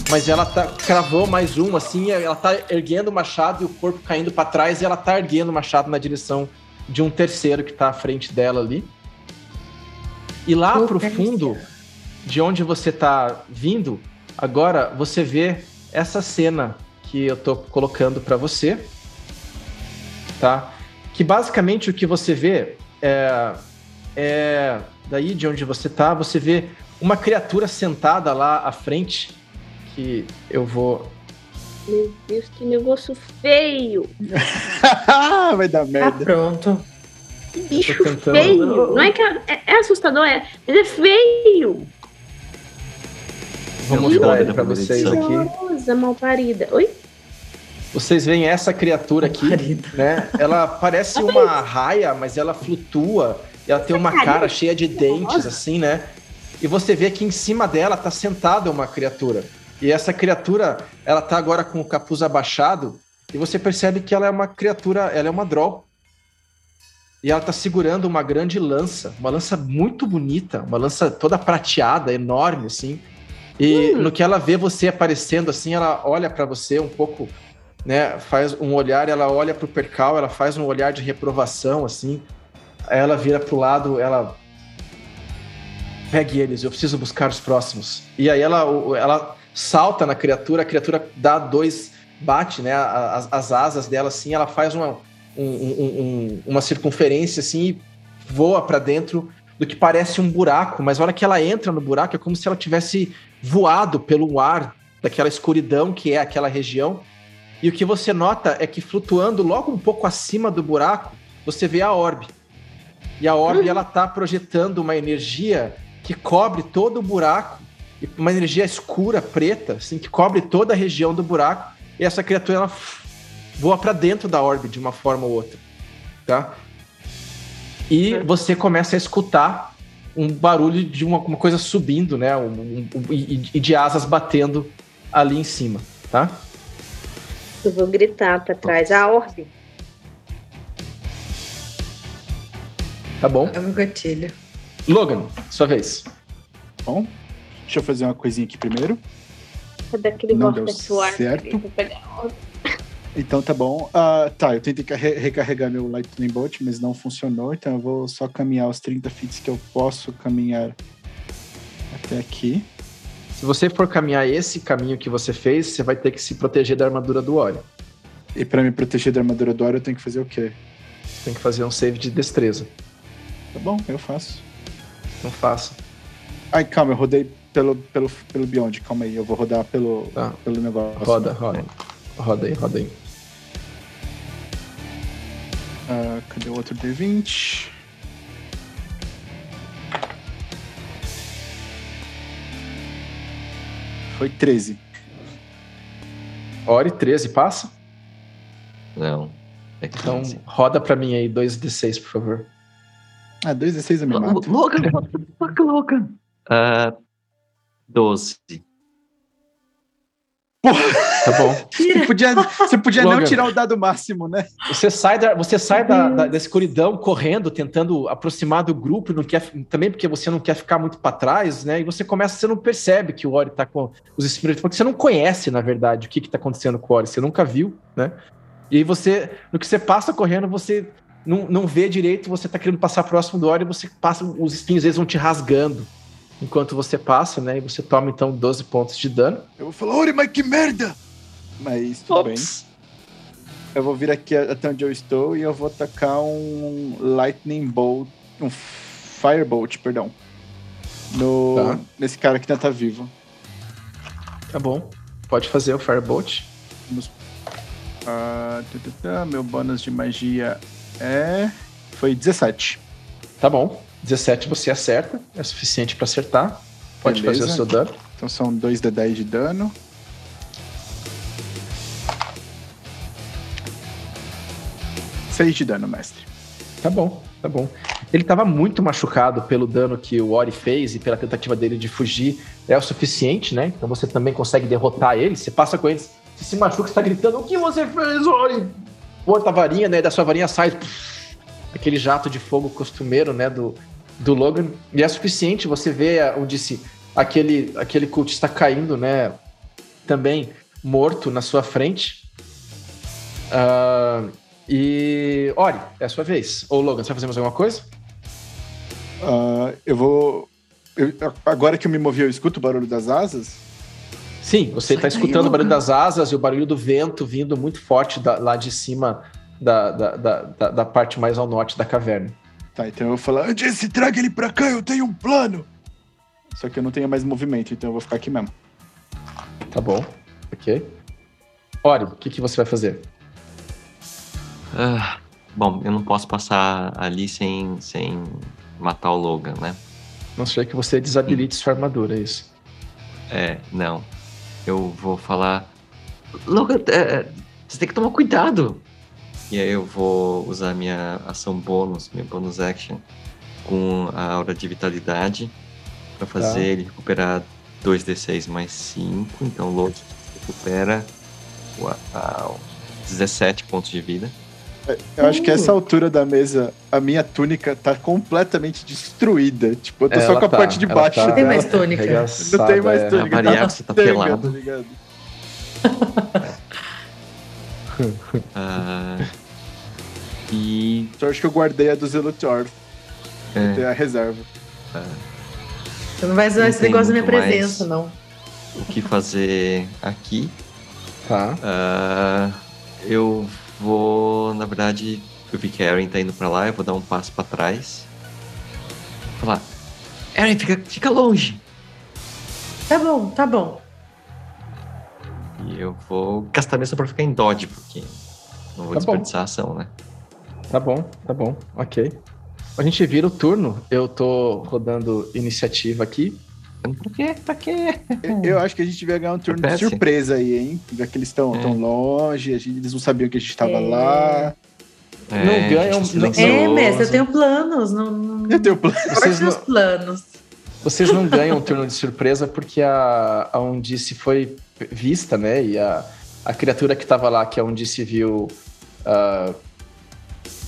mas ela tá, cravou mais um, assim, ela tá erguendo o machado e o corpo caindo para trás, e ela tá erguendo o machado na direção de um terceiro que tá à frente dela ali. E lá pro fundo, de onde você tá vindo, agora você vê essa cena que eu tô colocando para você, tá? Que basicamente o que você vê é, é daí de onde você tá, você vê uma criatura sentada lá à frente que eu vou. Meu Deus, que negócio feio! Vai dar merda. Ah, pronto. Que bicho tentando... feio! Não é que é, é, assustador, é, mas é feio! Vou mostrar ele pra vocês aqui. Nossa, mal parida. Oi? Vocês veem essa criatura aqui, né? Ela parece uma raia, mas ela flutua. Ela tem uma cara cheia de dentes, assim, né? E você vê que em cima dela tá sentada uma criatura. E essa criatura, ela tá agora com o capuz abaixado, e você percebe que ela é uma criatura, ela é uma Droll. E ela tá segurando uma grande lança, uma lança muito bonita, uma lança toda prateada, enorme, assim. E hum. no que ela vê você aparecendo, assim, ela olha para você um pouco, né? Faz um olhar, ela olha pro percal, ela faz um olhar de reprovação, assim. Ela vira pro lado, ela. Pegue eles, eu preciso buscar os próximos. E aí ela, ela salta na criatura, a criatura dá dois, bate, né, as, as asas dela assim, ela faz uma, um, um, uma circunferência assim e voa para dentro do que parece um buraco, mas a hora que ela entra no buraco é como se ela tivesse voado pelo ar daquela escuridão que é aquela região. E o que você nota é que flutuando logo um pouco acima do buraco, você vê a orbe. E a orbe ela tá projetando uma energia que cobre todo o buraco uma energia escura, preta, assim, que cobre toda a região do buraco, e essa criatura ela voa para dentro da orbe de uma forma ou outra, tá? E você começa a escutar um barulho de uma, uma coisa subindo, né? Um, um, um, e, e de asas batendo ali em cima, tá? Eu vou gritar para trás, a orbe. Tá bom. É um gatilho. Logan, sua vez. Bom, Deixa eu fazer uma coisinha aqui primeiro. Cadê aquele Não deu certo. Então tá bom. Uh, tá, eu tentei recarregar meu Lightning Bolt, mas não funcionou, então eu vou só caminhar os 30 feet que eu posso caminhar até aqui. Se você for caminhar esse caminho que você fez, você vai ter que se proteger da armadura do óleo. E para me proteger da armadura do óleo, eu tenho que fazer o quê? Você tem que fazer um save de destreza. Tá bom, eu faço. Não faça. Ai, calma, eu rodei pelo, pelo, pelo Beyond. Calma aí, eu vou rodar pelo, tá. pelo negócio. Roda, roda. Roda aí, roda aí. Uh, cadê o outro D20? Foi 13. Ori, 13, passa? Não. É então, roda pra mim aí, 2d6, por favor. Ah, 2d6 eu me mato. Logan, what the fuck, Logan? Uh, 12. Porra. Tá bom. Você podia, você podia não tirar o dado máximo, né? Você sai, da, você sai da, da, da escuridão correndo, tentando aproximar do grupo, não quer, também porque você não quer ficar muito para trás, né? E você começa, você não percebe que o Ori tá com os espíritos, porque você não conhece, na verdade, o que, que tá acontecendo com o Ori, você nunca viu, né? E aí você, no que você passa correndo, você não, não vê direito, você tá querendo passar próximo do Ori, você passa, os espinhos às vezes vão te rasgando enquanto você passa, né? E você toma então 12 pontos de dano. Eu vou falar, Ori, mas que merda! Mas tudo Ops. bem. Eu vou vir aqui até onde eu estou e eu vou tacar um Lightning Bolt, um Firebolt, perdão, no tá. nesse cara que ainda tá vivo. Tá bom. Pode fazer o Firebolt. Vamos. Tá, tá. Meu bônus de magia é. Foi 17. Tá bom. 17 você acerta, é suficiente para acertar. Pode Beleza. fazer o seu dano. Então são 2 de 10 de dano. Seis de dano, mestre. Tá bom, tá bom. Ele estava muito machucado pelo dano que o Ori fez e pela tentativa dele de fugir. É o suficiente, né? Então você também consegue derrotar ele. Você passa com eles, você se machuca, está gritando: O que você fez, Ori? Porta a varinha, né? Da sua varinha sai aquele jato de fogo costumeiro, né? Do, do Logan. E é suficiente você ver onde se aquele, aquele cultista caindo, né? também morto na sua frente. Uh, e. Ori, é a sua vez. Ou Logan, você vai fazer mais alguma coisa? Uh, eu vou. Eu, agora que eu me movi, eu escuto o barulho das asas? Sim, você está escutando o barulho das asas e o barulho do vento vindo muito forte da, lá de cima da, da, da, da, parte mais ao norte da caverna. Tá, então eu vou falar, Jesse, traga ele pra cá, eu tenho um plano. Só que eu não tenho mais movimento, então eu vou ficar aqui mesmo. Tá bom, ok. Ori, o que, que você vai fazer? Uh, bom, eu não posso passar ali sem, sem matar o Logan, né? Não sei que você desabilite sua armadura, é isso. É, não. Eu vou falar. Logan, é, é, você tem que tomar cuidado. E aí eu vou usar minha ação bônus, minha bonus action, com a aura de vitalidade, para fazer tá. ele recuperar 2d6 mais 5. Então o Logan recupera uau, 17 pontos de vida. É, eu acho que essa altura da mesa, a minha túnica tá completamente destruída. Tipo, eu tô só com a tá, parte de baixo. Tá, não tem mais túnica. Não tem mais túnica. É, tá você tá pelado. Tá ligado? uh, e. Só acho que eu guardei a do Zelotor. É. a reserva. Uh, você não vai usar esse negócio da minha presença, não. O que fazer aqui? Tá. Uh, eu vou, na verdade, eu vi que a Erin tá indo pra lá, eu vou dar um passo pra trás. Vou falar, Erin, fica, fica longe. Tá bom, tá bom. E eu vou gastar mesmo pra ficar em dodge, porque não vou tá desperdiçar a ação, né? Tá bom, tá bom, ok. A gente vira o turno, eu tô rodando iniciativa aqui. Por quê? Pra quê? Eu acho que a gente devia ganhar um turno de surpresa aí, hein? Já que eles estão é. tão longe, gente, eles não sabiam que a gente estava é. lá. É, não ganham. Não, é, mestre, eu tenho planos. Não, não... Eu tenho planos. Vocês não, planos. Vocês não ganham um turno de surpresa porque a, a Undice foi vista, né? E a, a criatura que estava lá, que a Undice viu uh,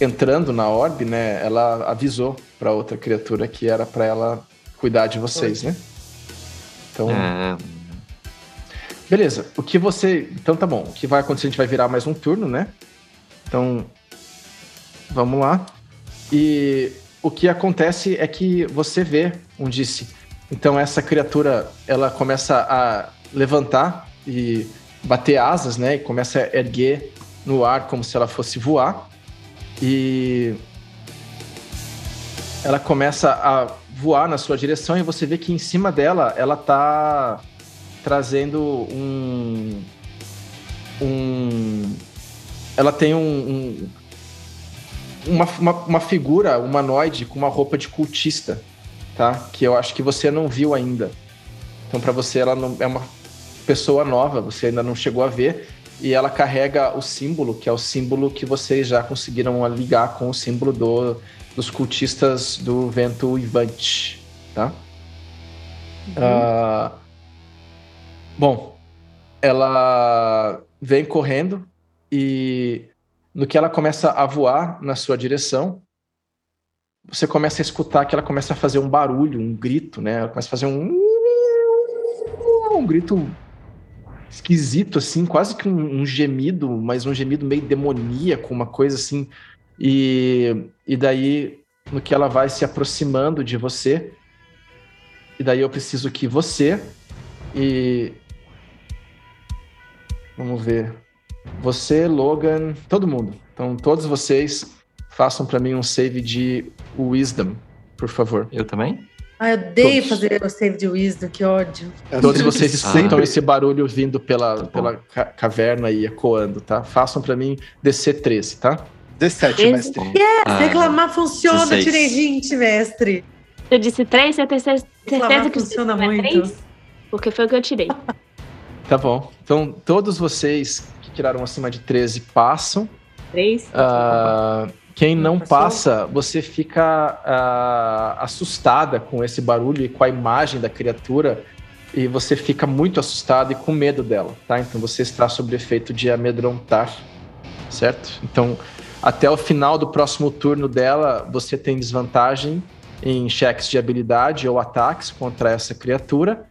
entrando na orbe, né? Ela avisou para outra criatura que era para ela cuidar de vocês, né? Então. É... Beleza. O que você. Então tá bom. O que vai acontecer? A gente vai virar mais um turno, né? Então. Vamos lá. E o que acontece é que você vê um disse. Então essa criatura ela começa a levantar e bater asas, né? E começa a erguer no ar como se ela fosse voar. E ela começa a voar na sua direção e você vê que em cima dela ela tá trazendo um. um ela tem um, um uma, uma, uma, figura humanoide com uma roupa de cultista, tá? Que eu acho que você não viu ainda. Então, para você, ela não, é uma pessoa nova, você ainda não chegou a ver. E ela carrega o símbolo, que é o símbolo que vocês já conseguiram ligar com o símbolo do, dos cultistas do vento Ivante, tá? Uhum. Uh, bom, ela vem correndo e no que ela começa a voar na sua direção, você começa a escutar que ela começa a fazer um barulho, um grito, né? Ela começa a fazer um um grito esquisito assim, quase que um, um gemido, mas um gemido meio demoníaco, uma coisa assim e, e daí, no que ela vai se aproximando de você, e daí eu preciso que você e. Vamos ver. Você, Logan, todo mundo. Então, todos vocês façam para mim um save de Wisdom, por favor. Eu também? Ah, eu odeio todos. fazer o save de Wisdom, que ódio. Todos vocês escutam esse barulho vindo pela, pela ca caverna e ecoando, tá? Façam para mim DC 13, tá? 17, mestre. Yes, ah, reclamar funciona, 16. tirei 20, mestre. Eu disse 3, você tem certeza reclamar que funciona muito. 3? Porque foi o que eu tirei. Tá bom. Então, todos vocês que tiraram acima de 13 passam. 3. Uh, quem não passa, você fica uh, assustada com esse barulho e com a imagem da criatura e você fica muito assustado e com medo dela, tá? Então você está sob efeito de amedrontar, certo? Então até o final do próximo turno dela, você tem desvantagem em cheques de habilidade ou ataques contra essa criatura.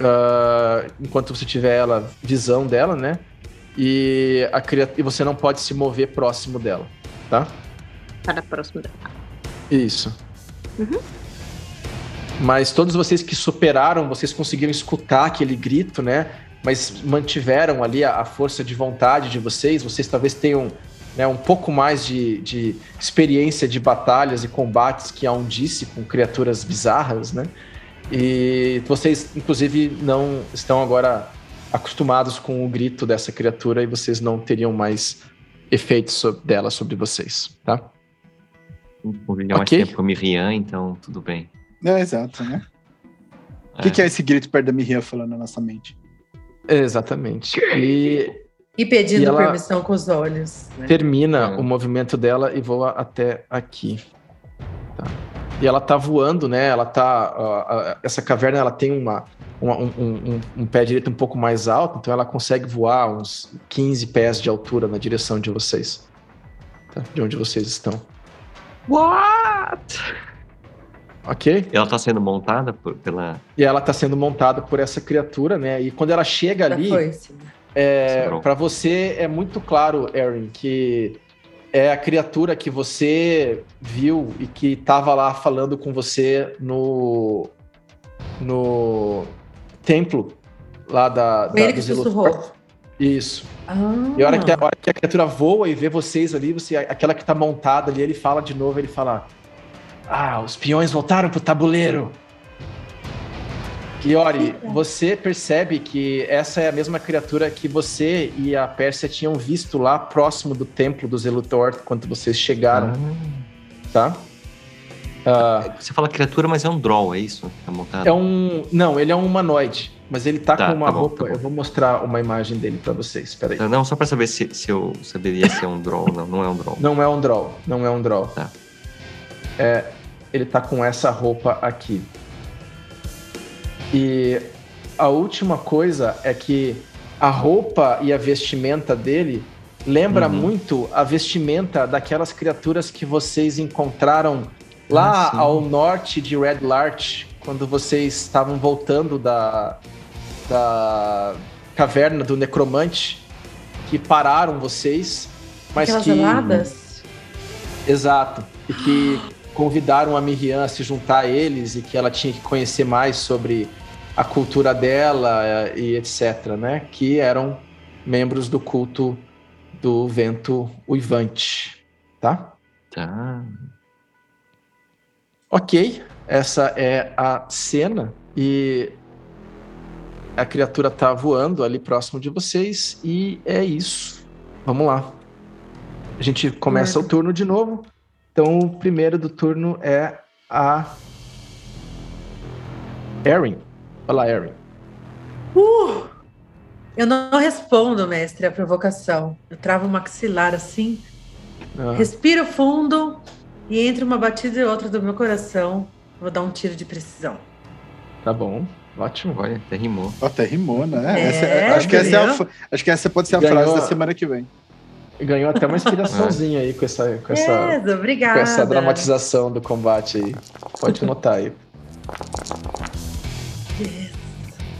uh, enquanto você tiver ela, visão dela, né? E, a, e você não pode se mover próximo dela, tá? Para próximo dela. Isso. Uhum. Mas todos vocês que superaram, vocês conseguiram escutar aquele grito, né? Mas mantiveram ali a, a força de vontade de vocês. Vocês talvez tenham né, um pouco mais de, de experiência de batalhas e combates que a um disse com criaturas bizarras, né? E vocês, inclusive, não estão agora acostumados com o grito dessa criatura e vocês não teriam mais efeitos dela sobre vocês, tá? Vou okay. mais tempo com a Miriam, então tudo bem. É, exato, né? O é. que, que, é esse grito perto da Miriam falando na nossa mente? Exatamente. E, e pedindo e ela permissão com os olhos. Né? Termina é. o movimento dela e voa até aqui. Tá. E ela tá voando, né? Ela tá. Uh, uh, essa caverna ela tem uma, uma um, um, um, pé direito um pouco mais alto, então ela consegue voar uns 15 pés de altura na direção de vocês. Tá? De onde vocês estão. What? Ok? Ela tá sendo montada por, pela. E ela tá sendo montada por essa criatura, né? E quando ela chega ali. É, para você é muito claro, Erin, que é a criatura que você viu e que estava lá falando com você no no templo lá da, da Ele que sussurrou. Isso. Ah. E a hora, que a, a hora que a criatura voa e vê vocês ali, você, aquela que tá montada ali, ele fala de novo, ele fala: Ah, os peões voltaram pro tabuleiro. Kiori, você percebe que essa é a mesma criatura que você e a Pérsia tinham visto lá próximo do templo dos Elutor quando vocês chegaram. Ah. Tá? Uh, você fala criatura, mas é um draw, é isso? É, montado? é um. Não, ele é um humanoide. Mas ele tá, tá com uma tá bom, roupa. Tá eu vou mostrar uma imagem dele para vocês. Espera aí. Não, só para saber se, se eu saberia se é um draw ou não. Não é um draw. Não é um draw. Não é um draw. Tá. É, ele tá com essa roupa aqui. E a última coisa é que a roupa e a vestimenta dele lembra uhum. muito a vestimenta daquelas criaturas que vocês encontraram lá ah, ao norte de Red Larch, quando vocês estavam voltando da, da caverna do necromante, que pararam vocês, mas Aquelas que aladas? Exato. E que convidaram a Miriam a se juntar a eles e que ela tinha que conhecer mais sobre a cultura dela eh, e etc, né? Que eram membros do culto do vento uivante, tá? Tá. Ok, essa é a cena e a criatura tá voando ali próximo de vocês e é isso. Vamos lá. A gente começa o turno de novo. Então, o primeiro do turno é a Erin. Olá, Erin. Uh! Eu não respondo, mestre, a provocação. Eu travo o maxilar assim, ah. respiro fundo e entre uma batida e outra do meu coração, vou dar um tiro de precisão. Tá bom. Ótimo. Olha, até rimou. Até rimou, né? É, essa, é, acho, que essa é a, acho que essa pode ser a Ganhou, frase da semana que vem. Ganhou até uma inspiraçãozinha aí com essa, com essa, é, obrigada. com essa dramatização do combate aí. Pode notar aí.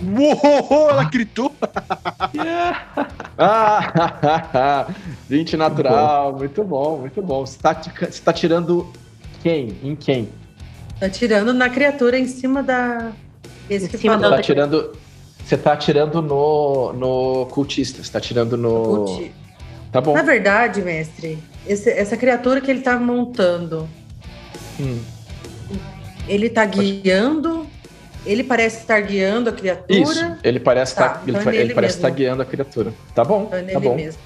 Uou, ela gritou! ah, 20 natural, muito bom, muito bom. Você tá, você tá tirando quem? Em quem? Tá tirando na criatura em cima da. Esse em que cima falou. Tá tirando, você tá atirando no, no cultista, você tá atirando no. Culti... Tá bom. Na verdade, mestre, esse, essa criatura que ele tá montando. Hum. Ele tá guiando ele parece estar guiando a criatura. Isso, ele parece, tá, estar, então ele, é ele parece estar guiando a criatura. Tá bom, então é tá bom. Mesmo.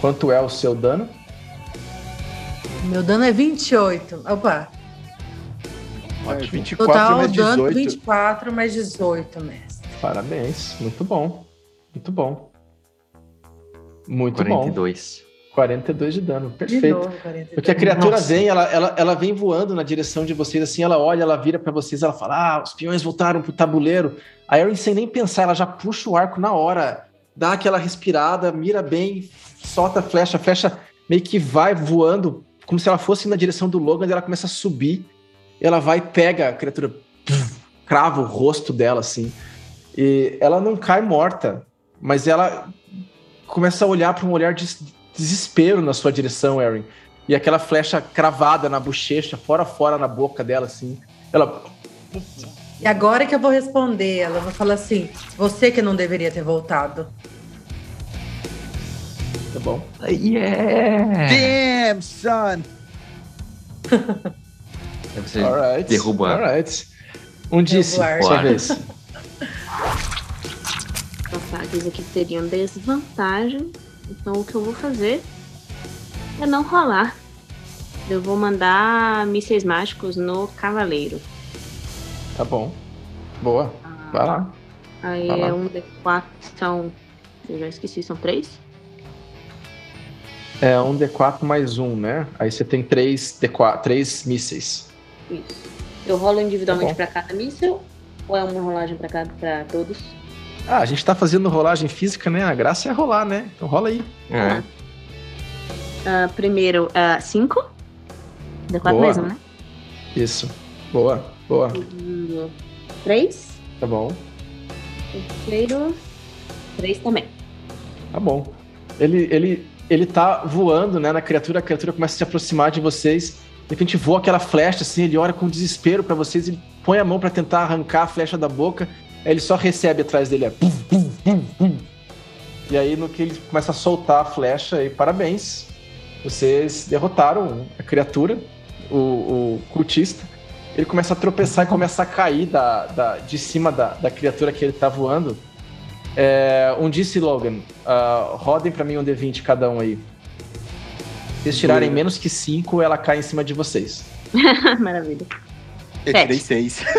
Quanto é o seu dano? Meu dano é 28. Opa. Ótimo. 24 Total mais 18. dano 24 mais 18, mestre. Parabéns, muito bom. Muito bom. Muito 42. bom. 42. 42 de dano, perfeito. De novo, Porque a criatura Nossa. vem, ela, ela, ela vem voando na direção de vocês, assim, ela olha, ela vira para vocês, ela fala: Ah, os peões voltaram pro tabuleiro. A Erin, sem nem pensar, ela já puxa o arco na hora, dá aquela respirada, mira bem, solta a flecha, a flecha meio que vai voando, como se ela fosse na direção do Logan, ela começa a subir, ela vai, pega a criatura, crava o rosto dela, assim. E ela não cai morta, mas ela começa a olhar para um olhar de desespero na sua direção, Erin. E aquela flecha cravada na bochecha, fora fora na boca dela, assim. Ela. E agora que eu vou responder, ela vai falar assim: você que não deveria ter voltado. Tá bom. Yeah! Damn, son! Aí você Alright. derruba. Alright. Um disse, sua vez. Ataques aqui teriam desvantagem. Então o que eu vou fazer é não rolar. Eu vou mandar mísseis mágicos no cavaleiro. Tá bom. Boa. Vai lá. Aí Vai lá. é um D4, são. Eu já esqueci, são três? É um D4 mais um, né? Aí você tem três, D4, três mísseis. Isso. Eu rolo individualmente Tá pra cada míssil? Ou é uma rolagem pra cada pra todos? Ah, a gente tá fazendo rolagem física, né? A graça é rolar, né? Então rola aí. É. Ah, primeiro, ah, cinco. D4 Boa. mais um, né? Isso. Boa, boa. Três. Tá bom. Terceiro, três também. Tá bom. Ele, ele, ele tá voando, né, na criatura, a criatura começa a se aproximar de vocês. De repente voa aquela flecha, assim, ele olha com desespero pra vocês, ele põe a mão pra tentar arrancar a flecha da boca, aí ele só recebe atrás dele, é. E aí, no que ele começa a soltar a flecha, e parabéns, vocês derrotaram a criatura, o, o cultista. Ele começa a tropeçar e começa a cair da, da- de cima da, da criatura que ele tá voando. É, um disse Logan, ah, rodem pra mim um D20 cada um aí. Se eles tirarem menos que 5, ela cai em cima de vocês. Maravilha. Eu Sete. tirei seis.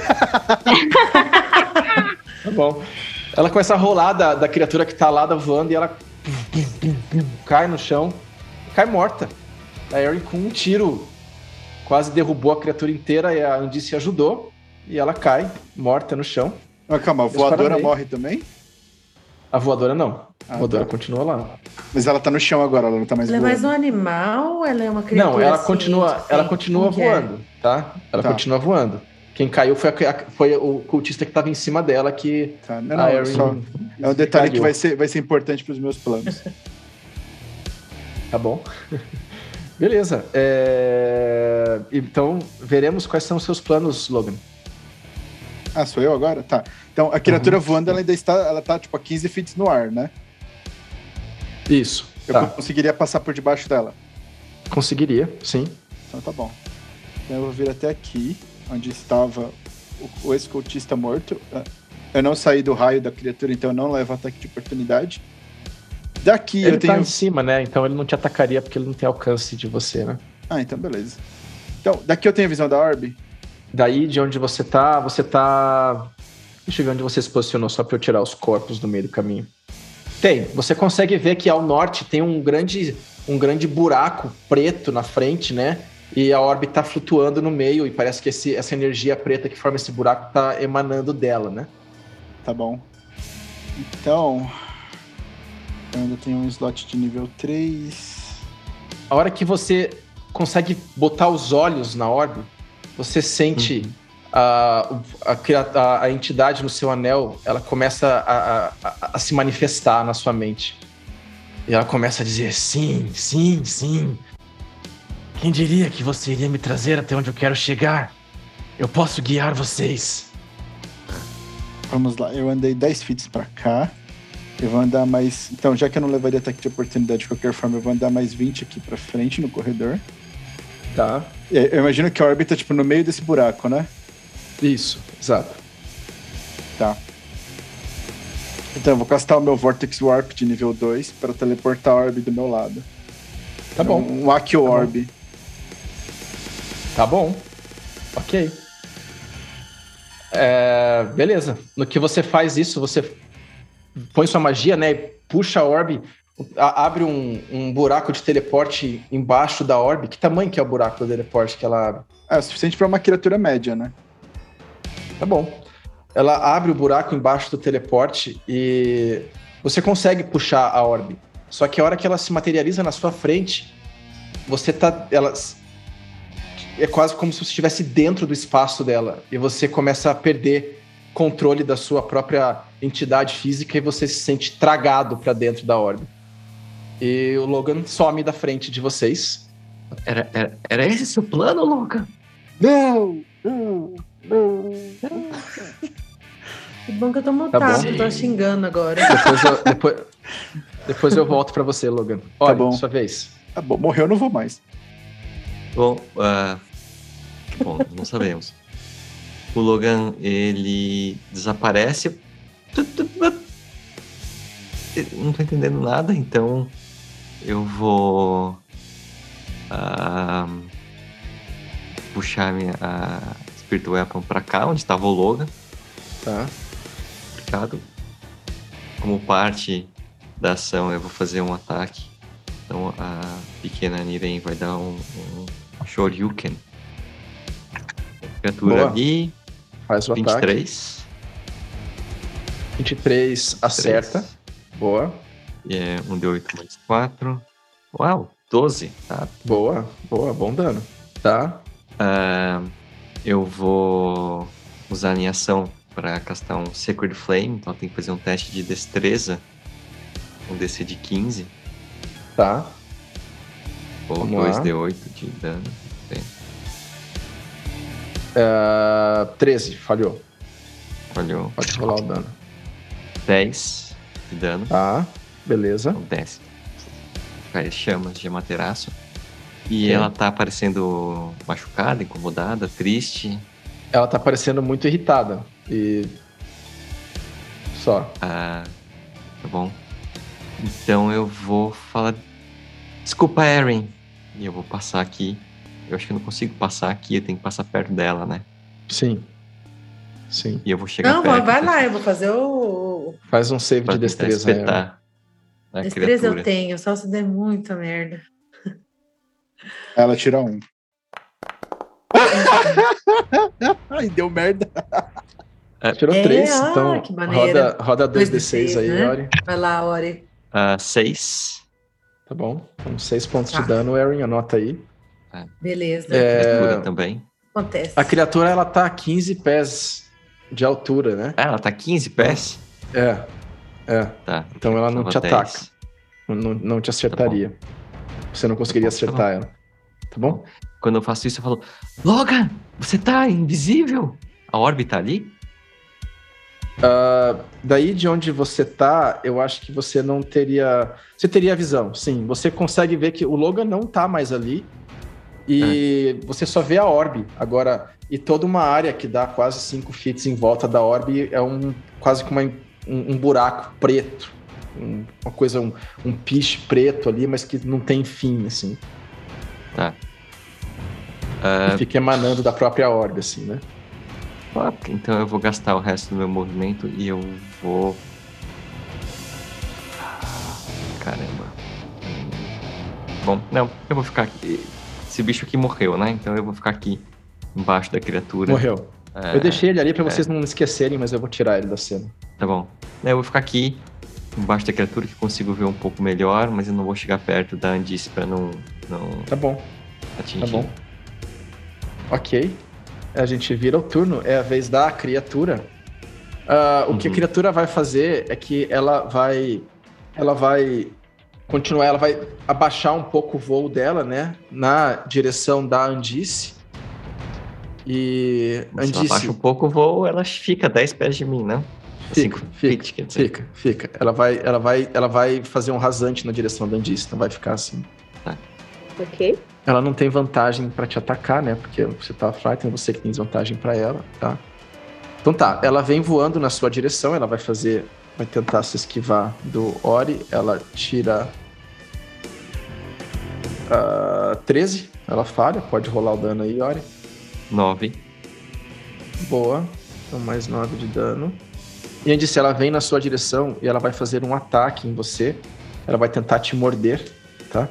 Tá bom. Ela começa a rolar da, da criatura que tá lá da voando e ela cai no chão, cai morta. A Erin com um tiro quase derrubou a criatura inteira e a Andice ajudou. E ela cai morta no chão. Mas calma, a voadora morre também? A voadora não. A Ah, voadora tá. continua lá. Mas ela tá no chão agora, ela não tá mais Ela é mais um voando. animal ou ela é uma criatura? Não, ela assim, continua, ela continua é? voando, tá? Ela Tá. continua voando. Quem caiu foi, a- foi o cultista que tava em cima dela que Tá, não, não, Erin só, é um detalhe que caiu. vai ser, vai ser importante pros meus planos. Tá bom. Beleza. É, Então, veremos quais são os seus planos, Logan. Ah, sou eu agora? Tá. Então, a criatura voando, ela ainda está, ela tá, tipo, a 15 feet no ar, né? Isso. Eu Tá. conseguiria passar por debaixo dela. Conseguiria, sim. Então tá bom. Então eu vou vir até aqui, onde estava o, o ex-cultista morto. Ah, Eu não saí do raio da criatura, então eu não levo ataque de oportunidade. Daqui ele eu tenho. tá em cima, né? Então ele não te atacaria porque ele não tem alcance de você, né? Ah, então beleza. Então, daqui eu tenho a visão da orbe. Daí, de onde você tá, você tá. Deixa eu ver onde você se posicionou, só pra eu tirar os corpos do meio do caminho. Tem. Você consegue ver que ao norte tem um grande, um grande buraco preto na frente, né? E a orbe tá flutuando no meio, e parece que esse- essa energia preta que forma esse buraco tá emanando dela, né? Tá bom. Então. Eu ainda tenho um slot de nível 3. A hora que você consegue botar os olhos na orbe, você sente a, a, a- a entidade no seu anel, ela começa a- a- a se manifestar na sua mente. E ela começa a dizer: sim, sim, sim. Quem diria que você iria me trazer até onde eu quero chegar? Eu posso guiar vocês. Vamos lá, eu andei 10 feet pra cá. Eu vou andar mais. Então, já que eu não levaria ataque de oportunidade de qualquer forma, eu vou andar mais 20 aqui pra frente no corredor. Tá? Eu imagino que a orbe tá, tipo, no meio desse buraco, né? Isso, exato. Tá. Então, eu vou castar o meu Vortex Warp de nível 2 para teleportar a orbe do meu lado. Tá bom. Um Akio Tá bom. Tá bom. Ok. É, beleza. No que você faz isso, você põe sua magia, né? E puxa a orbe, abre um, um buraco de teleporte embaixo da orbe. Que tamanho que é o buraco do teleporte que ela abre? É o suficiente para uma criatura média, né? Tá bom. Ela abre o buraco embaixo do teleporte e você consegue puxar a orbe. Só que a hora que ela se materializa na sua frente, você tá. Ela é quase como se você estivesse dentro do espaço dela. E você começa a perder controle da sua própria entidade física e você se sente tragado para dentro da orbe. E o Logan some da frente de vocês. Era, era, era esse seu plano, Logan? Não! Não! Não! Que bom que eu tô mutado, bom. eu tô xingando agora. Depois eu, depois, depois eu volto para você, Logan. Olha, bom. sua vez. Tá bom, morreu, eu não vou mais. Bom, ah, bom, não sabemos. O Logan, ele desaparece. Não tô entendendo nada, então eu vou ah, puxar minha a Spirit Weapon pra cá, onde estava o Logan. Tá? Obrigado. Como parte da ação, eu vou fazer um ataque. Então a pequena Niren vai dar um, um Shoryuken. Boa. ali, Faz o ataque. 23. 23 acerta. Boa, é um D8 mais 4. Uau, 12, tá? boa, boa, bom dano. Tá? Ah, eu vou usar a minha ação para castar um Sacred Flame, então tem que fazer um teste de destreza. Um DC de 15, Tá. ou Vamos lá. 2D8 de dano. Ah, 13, falhou. Falhou. Pode rolar o dano. 10 de dano. Tá, beleza. Então desce. Cai chamas de Amaterasu. E Ok. ela tá parecendo machucada, incomodada, triste. Ela tá parecendo muito irritada. E. Só. Ah, tá bom. Então eu vou falar. Desculpa, Erin. E eu vou passar aqui. Eu acho que eu não consigo passar aqui, eu tenho que passar perto dela, né? Sim. Sim. E eu vou chegar Não, perto. vai lá, eu vou fazer o. Faz um save pra de destreza. Espetar a Destreza eu criatura. tenho, só se der muita merda. Ela tira um. Ai, deu merda. Tirou É, 3, ah, então roda, roda 2d6 2d6, aí, né? Ori. Vai lá, Ori. Ah, seis. Tá bom? Então 6 pontos Tá. de dano, Erin, anota aí. Beleza. É, Criatura também. Acontece. A criatura, ela tá a 15 pés de altura, né? Ah, ela tá 15 pés? É. É. Tá. Então ela não Tava te 10. ataca. Não, não te acertaria. Você não conseguiria Tá tá acertar ela. Tá bom? Quando eu faço isso, eu falo: Logan, você tá invisível? A órbita ali? Ah, daí de onde você tá, eu acho que você não teria. Você teria visão, sim. Você consegue ver que o Logan não tá mais ali. E você só vê a orbe. Agora, e toda uma área que dá quase 5 feet em volta da orbe é um quase que uma, um, um buraco preto. Um- uma coisa, um, um piche preto ali, mas que não tem fim, assim. Tá. Que fica emanando da própria orbe, assim, né? Ah, Então eu vou gastar o resto do meu movimento e eu vou. Caramba. Hum. Bom, não, eu vou ficar aqui. Esse bicho aqui morreu, né? Então eu vou ficar aqui embaixo da criatura. Morreu. É, Eu deixei ele ali pra é. vocês não esquecerem, mas eu vou tirar ele da cena. Tá bom. Eu vou ficar aqui embaixo da criatura que consigo ver um pouco melhor, mas eu não vou chegar perto da Andice pra não, não Tá bom. atingir. Tá bom. Ok. A gente vira o turno. É a vez da criatura. Ah, O que a Uhum. criatura vai fazer é que ela vai. Ela vai continuar, ela vai abaixar um pouco o voo dela, né? Na direção da Andice. E. Se ela Andice. abaixa um pouco o voo, ela fica 10 pés de mim, não? Fica, fica, feet, quer dizer. Fica, fica. Ela vai, ela vai, ela vai fazer um rasante na direção da Andice, não vai ficar assim. Ok. Ela não tem vantagem pra te atacar, né? Porque você tá frightened, você que tem desvantagem pra ela, tá? Então tá, ela vem voando na sua direção, ela vai fazer, vai tentar se esquivar do Ori, ela tira ah, 13, ela falha, pode rolar o dano aí, Ori. 9. Boa, então mais 9 de dano. E Andice, ela vem na sua direção e ela vai fazer um ataque em você, ela vai tentar te morder, tá?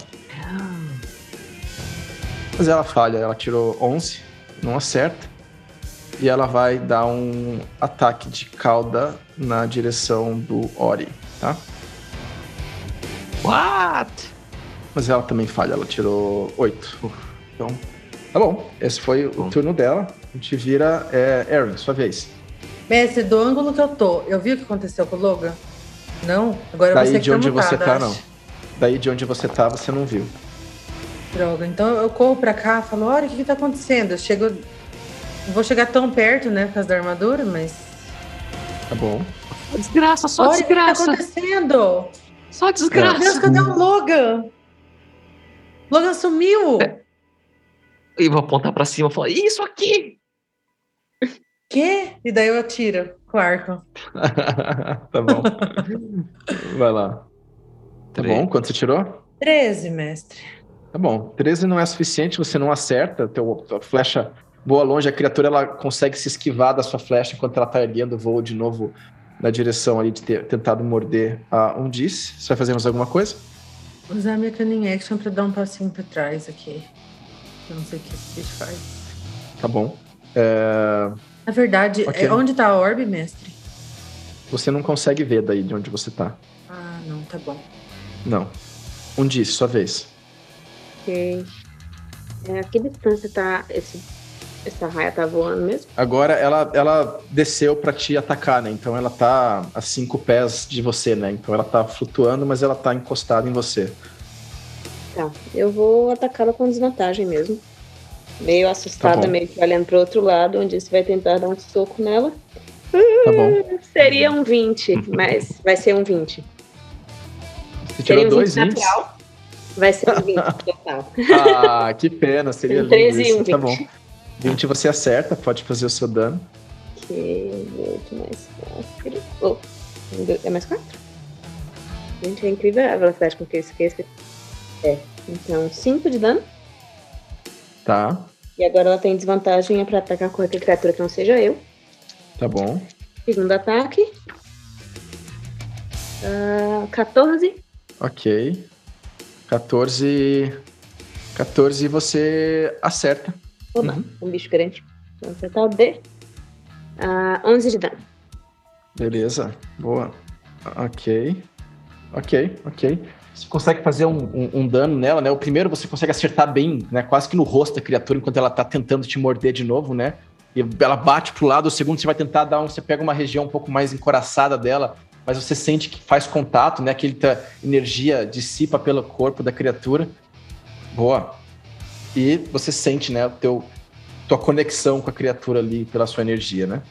Mas ela falha, ela tirou 11, não acerta. E ela vai dar um ataque de cauda na direção do Ori, tá? What? Mas ela também falha, ela tirou 8. Então, tá bom. Esse foi o Bom. turno dela. A gente vira é, Erin, sua vez. Mestre, do ângulo que eu tô, eu vi o que aconteceu com o Logan? Não? Agora Daí você de onde você tá, acho. não. Daí de onde você tá, você não viu. Droga. Então eu corro pra cá, falo, olha, o que que tá acontecendo? Eu chego... Não vou chegar tão perto, né, por causa da armadura, mas... Tá bom. Desgraça, só olha o que que tá desgraça. acontecendo! Só Meu desgraça. Deus, cadê o Logan? Logan sumiu! E vou apontar pra cima e falar, isso aqui! Quê? E daí eu atiro com o arco. tá bom. Vai lá. Tá bom? Quanto você tirou? 13, mestre. Tá bom. 13 não é suficiente, você não acerta. Teu, tua flecha voa longe, a criatura ela consegue se esquivar da sua flecha enquanto ela tá erguendo o voo de novo na direção ali de ter tentado morder a um disse. Você vai fazer mais alguma coisa? Usar minha cunning action pra dar um passinho pra trás aqui. Eu não sei o que esse bicho faz. Tá bom. É, Na verdade, Ok. é- onde tá a orbe, mestre? Você não consegue ver daí de onde você tá. Ah, não, tá bom. Não. Um disse, sua vez. Ok. É, a que distância tá esse, essa raia tá voando mesmo? Agora ela, ela desceu pra te atacar, né? Então ela tá a cinco pés de você, né? Então ela tá flutuando, mas ela tá encostada em você. Tá. Eu vou atacá-la com desvantagem mesmo. Meio assustada, Tá meio que olhando pro outro lado, onde você vai tentar dar um soco nela. Tá bom. Seria um 20, mas vai ser um 20. Você Seria tirou um dois 20 índices. natural. Vai ser um 20 total. Ah, que pena, seria Um lindo 13 e um isso. Tá 20. bom. 20 você acerta, pode fazer o seu dano. Que 8 mais 4. Oh, é mais 4? Gente, é incrível a velocidade com que eu esqueço. É. Então, 5 de dano. Tá, E agora ela tem desvantagem é pra atacar com qualquer criatura que não seja eu. tá bom. Segundo ataque. Ah, 14. Ok. 14. 14 você acerta. Oba, Uhum. um bicho grande. Vamos acertar o D. Ah, 11 de dano. Beleza, boa. Ok. Ok, ok. Você consegue fazer um, um- um dano nela, né? O primeiro você consegue acertar bem, né? Quase que no rosto da criatura enquanto ela tá tentando te morder de novo, né? E ela bate pro lado, o segundo você vai tentar dar um. Você pega uma região um pouco mais encoraçada dela, mas você sente que faz contato, né? Aquele tá, energia dissipa pelo corpo da criatura. Boa. E você sente, né? O teu, tua conexão com a criatura ali pela sua energia, né?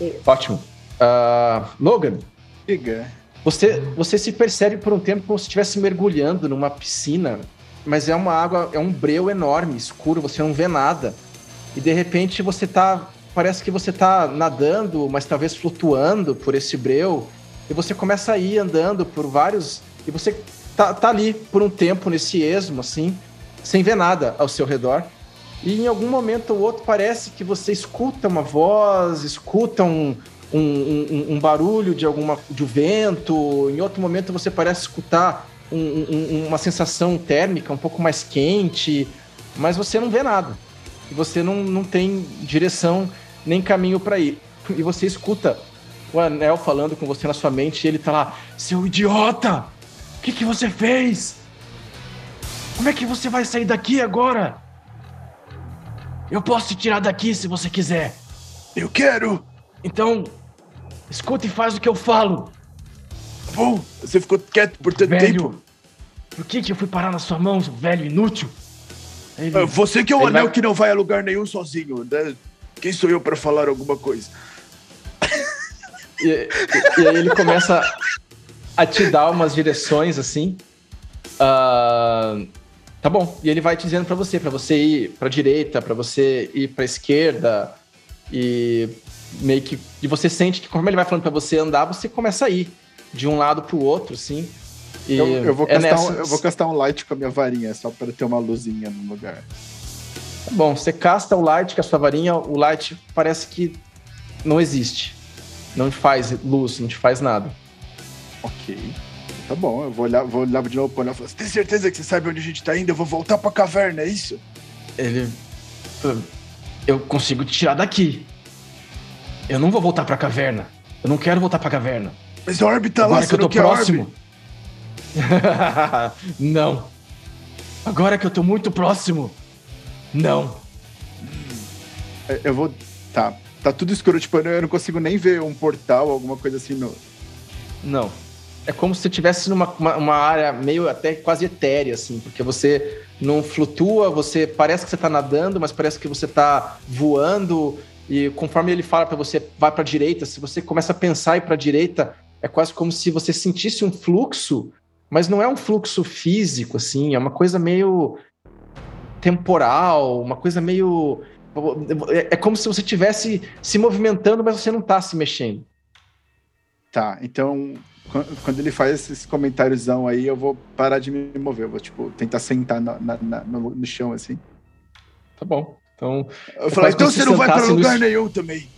Isso. Ótimo. Ah, Logan, Diga. você, você se percebe por um tempo como se estivesse mergulhando numa piscina, mas é uma água, é um breu enorme, escuro, você não vê nada. E de repente você tá. Parece que você tá nadando, mas talvez flutuando por esse breu. E você começa a ir andando por vários. E você tá, tá ali por um tempo nesse esmo, assim, sem ver nada ao seu redor. E em algum momento ou outro parece que você escuta uma voz, escuta um, um, um- um barulho de alguma de um vento. Em outro momento você parece escutar um- um- uma sensação térmica um pouco mais quente, mas você não vê nada. E você não, não tem direção nem caminho para ir. E você escuta o anel falando com você na sua mente e ele tá lá, seu idiota! O que, que você fez? Como é que você vai sair daqui agora? Eu posso te tirar daqui se você quiser. Eu quero! Então, escuta e faz o que eu falo. Bom, você ficou quieto por tanto Velho, tempo. por que, que eu fui parar nas suas mãos, velho inútil? Ele- Ah, Você que é o anel vai- que não vai a lugar nenhum sozinho, né? Quem sou eu pra falar alguma coisa? E, e- e aí ele começa a te dar umas direções assim. Ah, tá bom. E ele vai te dizendo pra você, pra você ir pra direita, pra você ir pra esquerda. E meio que. E você sente que, como ele vai falando pra você andar, você começa a ir de um lado pro outro, assim. E Eu, eu vou é castar nessa- um, eu vou castar um light com a minha varinha, só para ter uma luzinha no lugar. Tá bom, você casta o light com a sua varinha, o light parece que não existe. Não te faz luz, não te faz nada. Ok. Tá bom, eu vou olhar, vou olhar de novo pro anel e falar: Você tem certeza que você sabe onde a gente tá indo? Eu vou voltar pra caverna, é isso? Ele. Eu consigo te tirar daqui. Eu não vou voltar pra caverna. Eu não quero voltar pra caverna. Mas a orbe tá lá, Agora você que eu tô próximo. não. Agora que eu tô muito próximo. Não. É, Eu vou. Tá. Tá tudo escuro, tipo, eu não consigo nem ver um portal, alguma coisa assim no. Não. É como se você estivesse numa uma, uma, área meio até quase etérea, assim, porque você não flutua, você parece que você tá nadando, mas parece que você tá voando. E conforme ele fala para você, vai para direita, se você começa a pensar e para direita, é quase como se você sentisse um fluxo, mas não é um fluxo físico, assim, é uma coisa meio temporal, uma coisa meio é, é como se você estivesse se movimentando, mas você não está se mexendo. Tá, então quando ele faz esses comentários aí, eu vou parar de me mover. Eu vou, tipo, tentar sentar na, na, na, no, no, chão, assim. Tá bom. Então. Eu falei, então você não vai para lugar no... nenhum também.